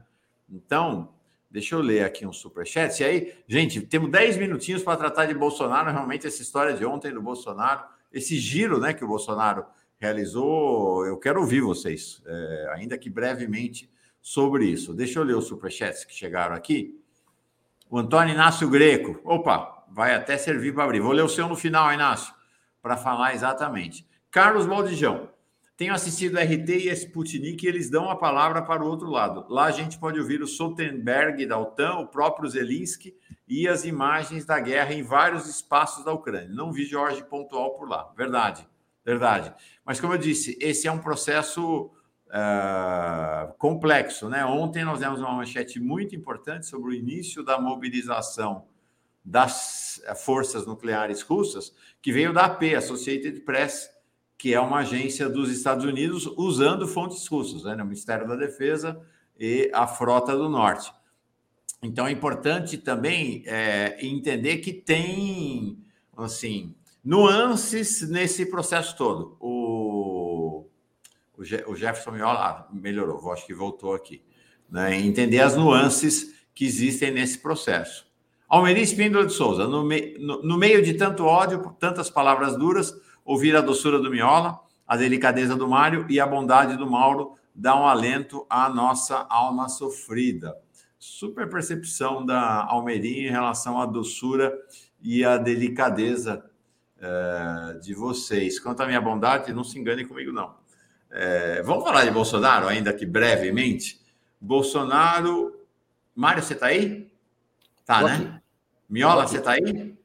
Então, deixa eu ler aqui um superchat. E aí, gente, temos 10 minutinhos para tratar de Bolsonaro. Realmente, essa história de ontem do Bolsonaro, esse giro né, que o Bolsonaro realizou, eu quero ouvir vocês, é, ainda que brevemente, sobre isso. Deixa eu ler os superchats que chegaram aqui. O Antônio Inácio Greco. Opa, vai até servir para abrir. Vou ler o seu no final, Inácio, para falar exatamente. Carlos Maldijão. Tenho assistido RT e Sputnik e eles dão a palavra para o outro lado. Lá a gente pode ouvir o Stoltenberg da OTAN, o próprio Zelensky e as imagens da guerra em vários espaços da Ucrânia. Não vi Jorge pontual por lá. Verdade, verdade. Mas como eu disse, esse é um processo uh, complexo. Né? Ontem nós demos uma manchete muito importante sobre o início da mobilização das forças nucleares russas, que veio da AP, Associated Press, que é uma agência dos Estados Unidos, usando fontes russas, né? o Ministério da Defesa e a Frota do Norte. Então é importante também é, entender que tem assim nuances nesse processo todo. O o Jefferson Miola melhorou, acho que voltou aqui. Né? Entender as nuances que existem nesse processo. Almeri Espíndola de Souza, no, me, no, no, meio de tanto ódio, tantas palavras duras, ouvir a doçura do Miola, a delicadeza do Mário e a bondade do Mauro dá um alento à nossa alma sofrida. Super percepção da Almeri em relação à doçura e à delicadeza é, de vocês. Quanto à minha bondade, não se engane comigo, não. É, vamos falar de Bolsonaro, ainda que brevemente. Bolsonaro. Mário, você está aí? Tá, né? Miola, você está aí?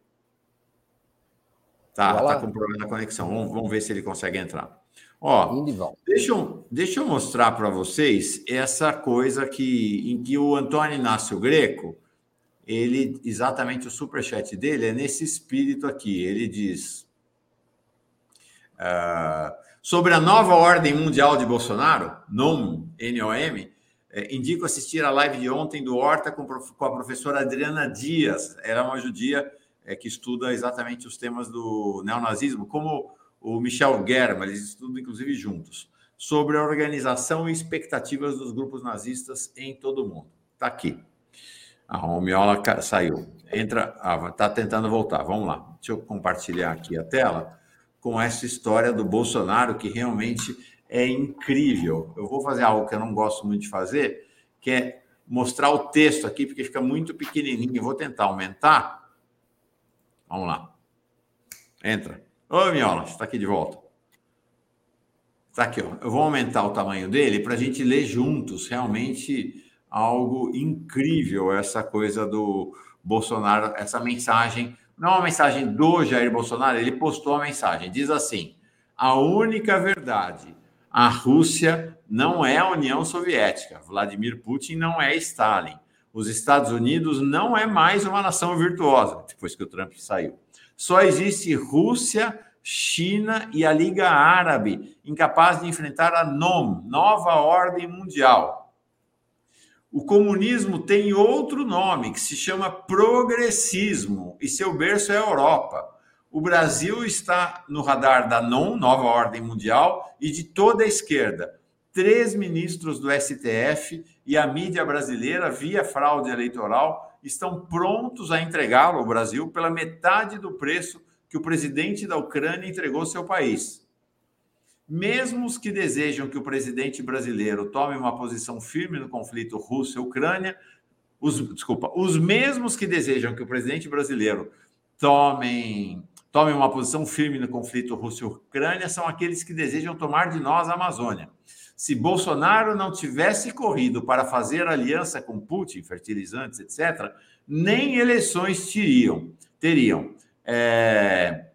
Tá, tá com problema na conexão. Vamos, vamos ver se ele consegue entrar. Ó, deixa eu, deixa eu mostrar para vocês essa coisa que em que o Antônio Inácio Greco, ele exatamente o superchat dele é nesse espírito aqui. Ele diz: uh, sobre a nova ordem mundial de Bolsonaro, NOM, NOM, É, indico assistir a live de ontem do Horta com, a professora Adriana Dias. Ela é uma judia é, que estuda exatamente os temas do neonazismo, como o Michel Germa, eles estudam inclusive juntos, sobre a organização e expectativas dos grupos nazistas em todo o mundo. Está aqui. A Romiola saiu. Entra, está ah, tentando voltar. Vamos lá. Deixa eu compartilhar aqui a tela com essa história do Bolsonaro, que realmente é incrível. Eu vou fazer algo que eu não gosto muito de fazer, que é mostrar o texto aqui, porque fica muito pequenininho. Eu vou tentar aumentar. Vamos lá. Entra. Oi, Miola, está aqui de volta. Está aqui, ó. Eu vou aumentar o tamanho dele para a gente ler juntos. Realmente algo incrível essa coisa do Bolsonaro, essa mensagem. Não é uma mensagem do Jair Bolsonaro, ele postou a mensagem. Diz assim: a única verdade. A Rússia não é a União Soviética. Vladimir Putin não é Stalin. Os Estados Unidos não é mais uma nação virtuosa, depois que o Trump saiu. Só existe Rússia, China e a Liga Árabe, incapaz de enfrentar a NOM, Nova Ordem Mundial. O comunismo tem outro nome, que se chama progressismo, e seu berço é a Europa. O Brasil está no radar da NOM, Nova Ordem Mundial, e de toda a esquerda. Três ministros do STF e a mídia brasileira, via fraude eleitoral, estão prontos a entregá-lo ao Brasil pela metade do preço que o presidente da Ucrânia entregou ao seu país. Mesmo os que desejam que o presidente brasileiro tome uma posição firme no conflito Rússia-Ucrânia, os, desculpa, os mesmos que desejam que o presidente brasileiro tomem, tome uma posição firme no conflito Rússia-Ucrânia são aqueles que desejam tomar de nós a Amazônia. Se Bolsonaro não tivesse corrido para fazer aliança com Putin, fertilizantes, etc., nem eleições teriam. teriam. É,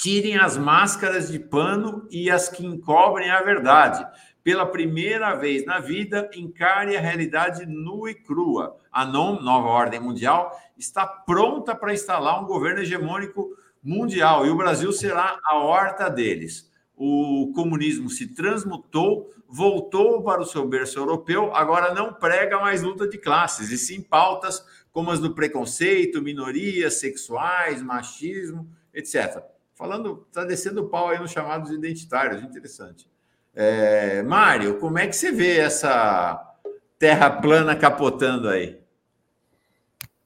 tirem as máscaras de pano e as que encobrem a verdade. Pela primeira vez na vida, encare a realidade nua e crua. A NOM, Nova Ordem Mundial, está pronta para instalar um governo hegemônico mundial e o Brasil será a horta deles. O comunismo se transmutou, voltou para o seu berço europeu, agora não prega mais luta de classes, e sim pautas como as do preconceito, minorias sexuais, machismo, etc. Falando, está descendo o pau aí nos chamados identitários, interessante. É, Mário, como é que você vê essa terra plana capotando aí?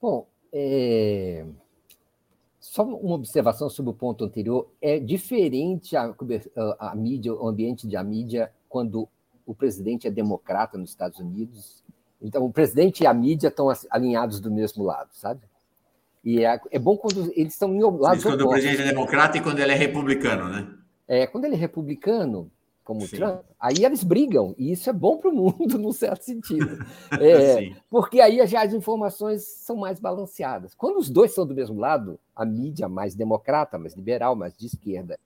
Bom, é... só uma observação sobre o ponto anterior. É diferente a, a mídia, o ambiente de a mídia, quando o presidente é democrata nos Estados Unidos. Então, o presidente e a mídia estão alinhados do mesmo lado, sabe? E é, é bom quando eles estão em lados Quando o presidente é democrata e quando ele é republicano, né? É, quando ele é republicano, como Sim. o Trump, aí eles brigam, e isso é bom para o mundo, num certo sentido. É, porque aí já as informações são mais balanceadas. Quando os dois são do mesmo lado, a mídia mais democrata, mais liberal, mais de esquerda,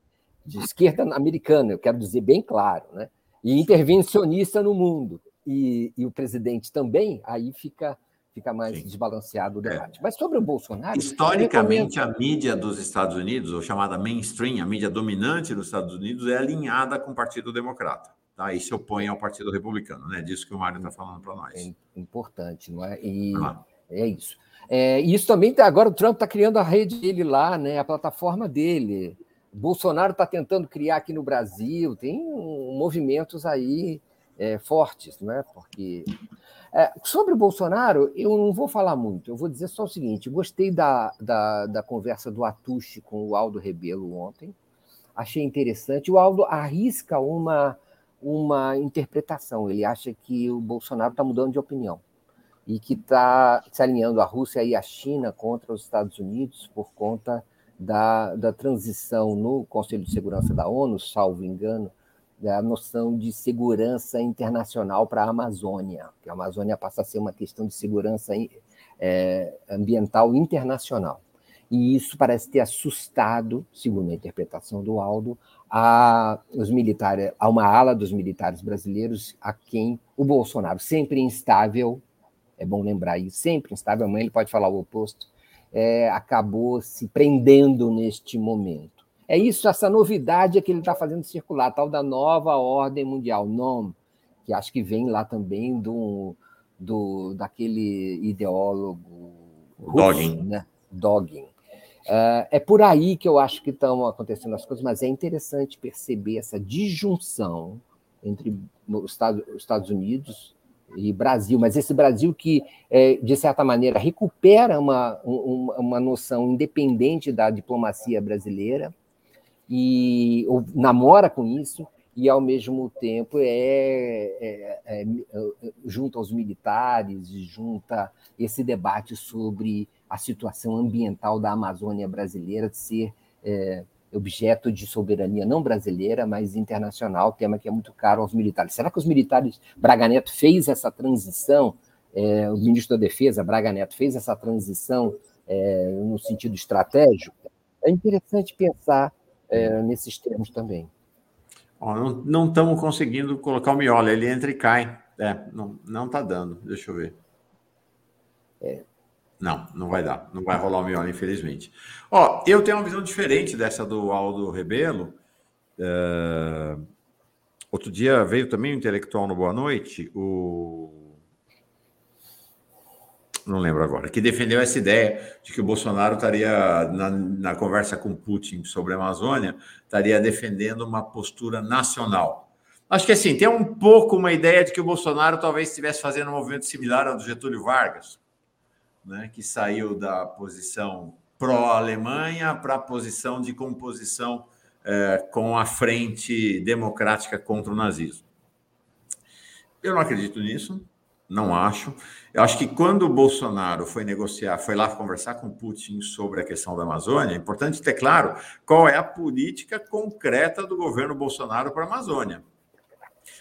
de esquerda americana, eu quero dizer bem claro, né? e intervencionista no mundo, e, e o presidente também, aí fica fica mais Sim. desbalanceado o é. debate. É. Mas sobre o Bolsonaro. Historicamente, recomendo... a mídia dos Estados Unidos, ou chamada mainstream, a mídia dominante dos Estados Unidos, é alinhada com o Partido Democrata. Tá? E se opõe ao Partido Republicano, né? Disso que o Mário está falando para nós. É importante, não é? E ah. é isso. É, isso também, tá, agora o Trump está criando a rede dele lá, né? A plataforma dele. Bolsonaro está tentando criar aqui no Brasil, tem movimentos aí é, fortes, não é? Porque é, sobre o Bolsonaro, eu não vou falar muito, eu vou dizer só o seguinte: gostei da, da, da conversa do Atushi com o Aldo Rebelo ontem, achei interessante. O Aldo arrisca uma, uma interpretação, ele acha que o Bolsonaro está mudando de opinião e que está se alinhando a Rússia e a China contra os Estados Unidos por conta da, da transição no Conselho de Segurança da ONU, salvo engano, a noção de segurança internacional para a Amazônia, que a Amazônia passa a ser uma questão de segurança é, ambiental internacional. E isso parece ter assustado, segundo a interpretação do Aldo, a, os militares, a uma ala dos militares brasileiros a quem o Bolsonaro, sempre instável, é bom lembrar isso, sempre instável, amanhã ele pode falar o oposto, é, acabou se prendendo neste momento. É isso, essa novidade é que ele está fazendo circular, tal da nova ordem mundial, NOM, que acho que vem lá também do, do daquele ideólogo Dogging. Né? Dogging. Uh, é por aí que eu acho que estão acontecendo as coisas, mas é interessante perceber essa disjunção entre os Estados, os Estados Unidos e Brasil, mas esse Brasil que, é, de certa maneira, recupera uma, uma, uma, noção independente da diplomacia brasileira e ou, namora com isso, e, ao mesmo tempo, é, é, é, é junto aos militares, junta esse debate sobre a situação ambiental da Amazônia brasileira de ser é, objeto de soberania não brasileira, mas internacional, tema que é muito caro aos militares. Será que os militares, Braga Neto fez essa transição, é, o ministro da Defesa, Braga Neto, fez essa transição é, no sentido estratégico? É interessante pensar é, nesses termos também. Ó, não estamos conseguindo colocar o miolo, ele entra e cai. É, não está dando, deixa eu ver. É. Não, não vai dar. Não vai rolar o miolo, infelizmente. Ó, eu tenho uma visão diferente dessa do Aldo Rebelo. É... Outro dia veio também um intelectual no Boa Noite, o. Não lembro agora, que defendeu essa ideia de que o Bolsonaro estaria, na, na conversa com Putin sobre a Amazônia, estaria defendendo uma postura nacional. Acho que assim, tem um pouco uma ideia de que o Bolsonaro talvez estivesse fazendo um movimento similar ao do Getúlio Vargas, né, que saiu da posição pró-Alemanha para a posição de composição é, com a frente democrática contra o nazismo. Eu não acredito nisso, não acho. Eu acho que quando o Bolsonaro foi negociar, foi lá conversar com Putin sobre a questão da Amazônia, é importante ter claro qual é a política concreta do governo Bolsonaro para a Amazônia.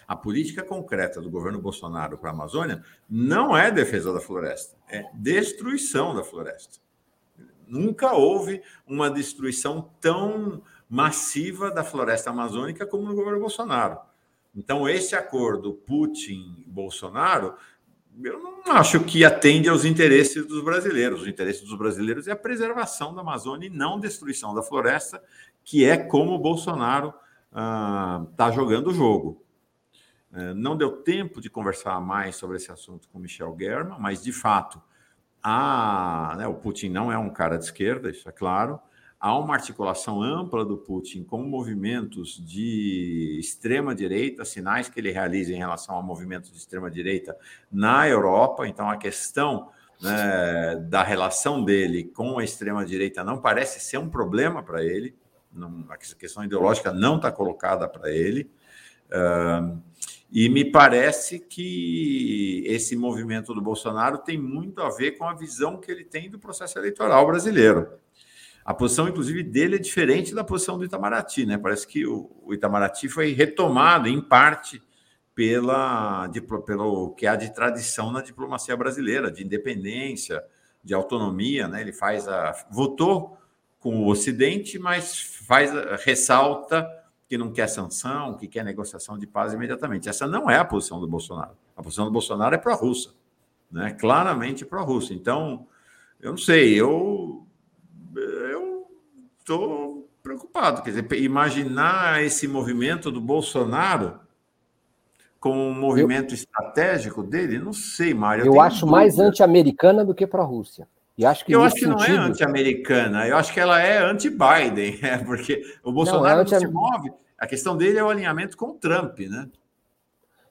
A política concreta do governo Bolsonaro para a Amazônia não é defesa da floresta, é destruição da floresta. Nunca houve uma destruição tão massiva da floresta amazônica como no governo Bolsonaro. Então, esse acordo Putin-Bolsonaro, eu não acho que atende aos interesses dos brasileiros. Os interesses dos brasileiros é a preservação da Amazônia e não destruição da floresta, que é como o Bolsonaro está ah, jogando o jogo. É, não deu tempo de conversar mais sobre esse assunto com Michel German, mas de fato, há, né, o Putin não é um cara de esquerda, isso é claro. Há uma articulação ampla do Putin com movimentos de extrema-direita, sinais que ele realiza em relação a movimentos de extrema-direita na Europa. Então, a questão né, da relação dele com a extrema-direita não parece ser um problema para ele. Não, a questão ideológica não está colocada para ele. Uh, e me parece que esse movimento do Bolsonaro tem muito a ver com a visão que ele tem do processo eleitoral brasileiro. A posição, inclusive, dele é diferente da posição do Itamaraty, né? Parece que o, Itamaraty foi retomado, em parte, pela, de, pelo que há de tradição na diplomacia brasileira, de independência, de autonomia, né? Ele faz a. votou com o Ocidente, mas faz ressalta que não quer sanção, que quer negociação de paz imediatamente. Essa não é a posição do Bolsonaro. A posição do Bolsonaro é pró-russa, né? claramente pró-russa. Então, eu não sei, eu eu estou preocupado. Quer dizer, imaginar esse movimento do Bolsonaro como um movimento eu, estratégico dele, não sei, Mário. Eu, eu acho dúvida. mais anti-americana do que pró-Rússia. E acho que eu acho que sentido... não é anti-americana, eu acho que ela é anti-Biden, é, porque o Bolsonaro não, é não, se move. A questão dele é o alinhamento com o Trump, né?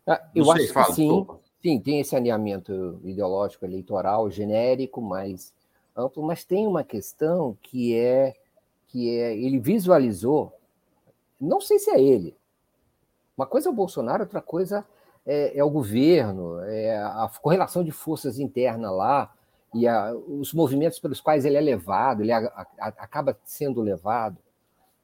Ah, eu acho fala, que sim, sim, tem esse alinhamento ideológico eleitoral genérico, mais amplo, mas tem uma questão que é que é ele visualizou, não sei se é ele. Uma coisa é o Bolsonaro, outra coisa é, é o governo, é a correlação de forças interna lá e a, os movimentos pelos quais ele é levado, ele a, a, acaba sendo levado,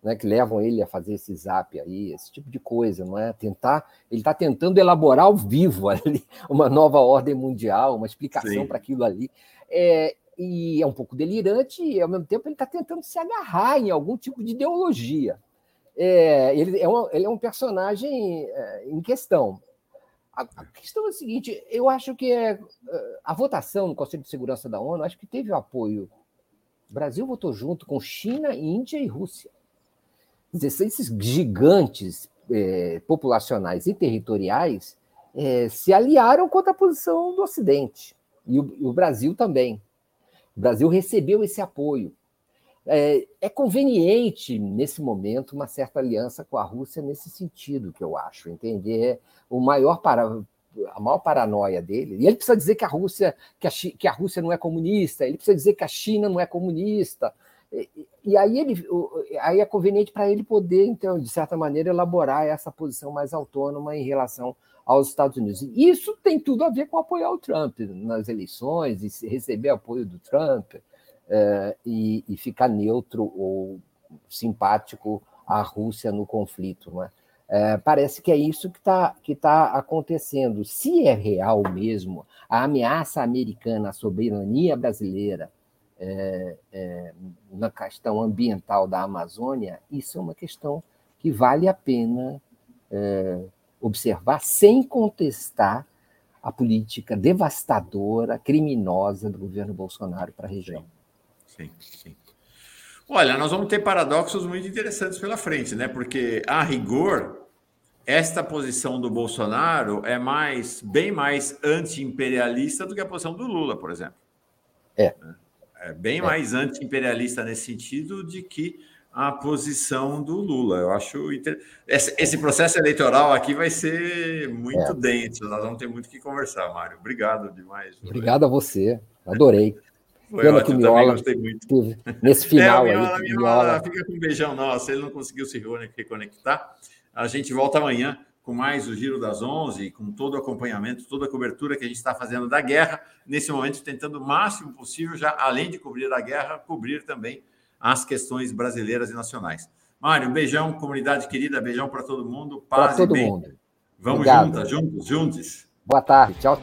né, que levam ele a fazer esse zap aí, esse tipo de coisa, não é? Tentar, ele está tentando elaborar ao vivo ali uma nova ordem mundial, uma explicação para aquilo ali. É, e é um pouco delirante, e ao mesmo tempo ele está tentando se agarrar em algum tipo de ideologia. É, ele, é um, ele é um personagem é, em questão. A, a, questão é a seguinte: eu acho que é, é, a votação no Conselho de Segurança da ONU, acho que teve o apoio. O Brasil votou junto com China, Índia e Rússia. Esses gigantes é, populacionais e territoriais é, se aliaram contra a posição do Ocidente, e o, e o Brasil também. O Brasil recebeu esse apoio. É, é, conveniente, nesse momento, uma certa aliança com a Rússia nesse sentido, que eu acho, entender o maior para, a maior paranoia dele. E ele precisa dizer que a Rússia, que a, que a Rússia não é comunista, ele precisa dizer que a China não é comunista. E, e aí, ele, aí é conveniente para ele poder, então, de certa maneira, elaborar essa posição mais autônoma em relação aos Estados Unidos. E isso tem tudo a ver com apoiar o Trump nas eleições, e receber apoio do Trump, é, e, e, ficar neutro ou simpático à Rússia no conflito. Não é? É, parece que é isso que está que tá acontecendo. Se é real mesmo a ameaça americana à soberania brasileira é, na questão ambiental da Amazônia, isso é uma questão que vale a pena observar sem contestar a política devastadora, criminosa do governo Bolsonaro para a região. Sim, sim. Olha, nós vamos ter paradoxos muito interessantes pela frente, né? Porque, a rigor, esta posição do Bolsonaro é mais, bem mais anti-imperialista do que a posição do Lula, por exemplo. É. É bem é. mais anti-imperialista nesse sentido de que a posição do Lula. Eu acho inter... esse, esse, processo eleitoral aqui vai ser muito é. denso. Nós vamos ter muito que conversar, Mário. Obrigado demais. Obrigado a você. Adorei. Foi Pena ótimo, que Miola gostei muito. nesse final é, Miola, aí. Miola, Miola... fica com um beijão nosso, ele não conseguiu se reconectar. A gente volta amanhã com mais o Giro das Onze, com todo o acompanhamento, toda a cobertura que a gente está fazendo da guerra, nesse momento tentando o máximo possível, já além de cobrir a guerra, cobrir também as questões brasileiras e nacionais. Mário, um beijão, comunidade querida, beijão para todo mundo, paz todo e bem. Mundo. Vamos juntas, juntos, juntos. Boa tarde, tchau.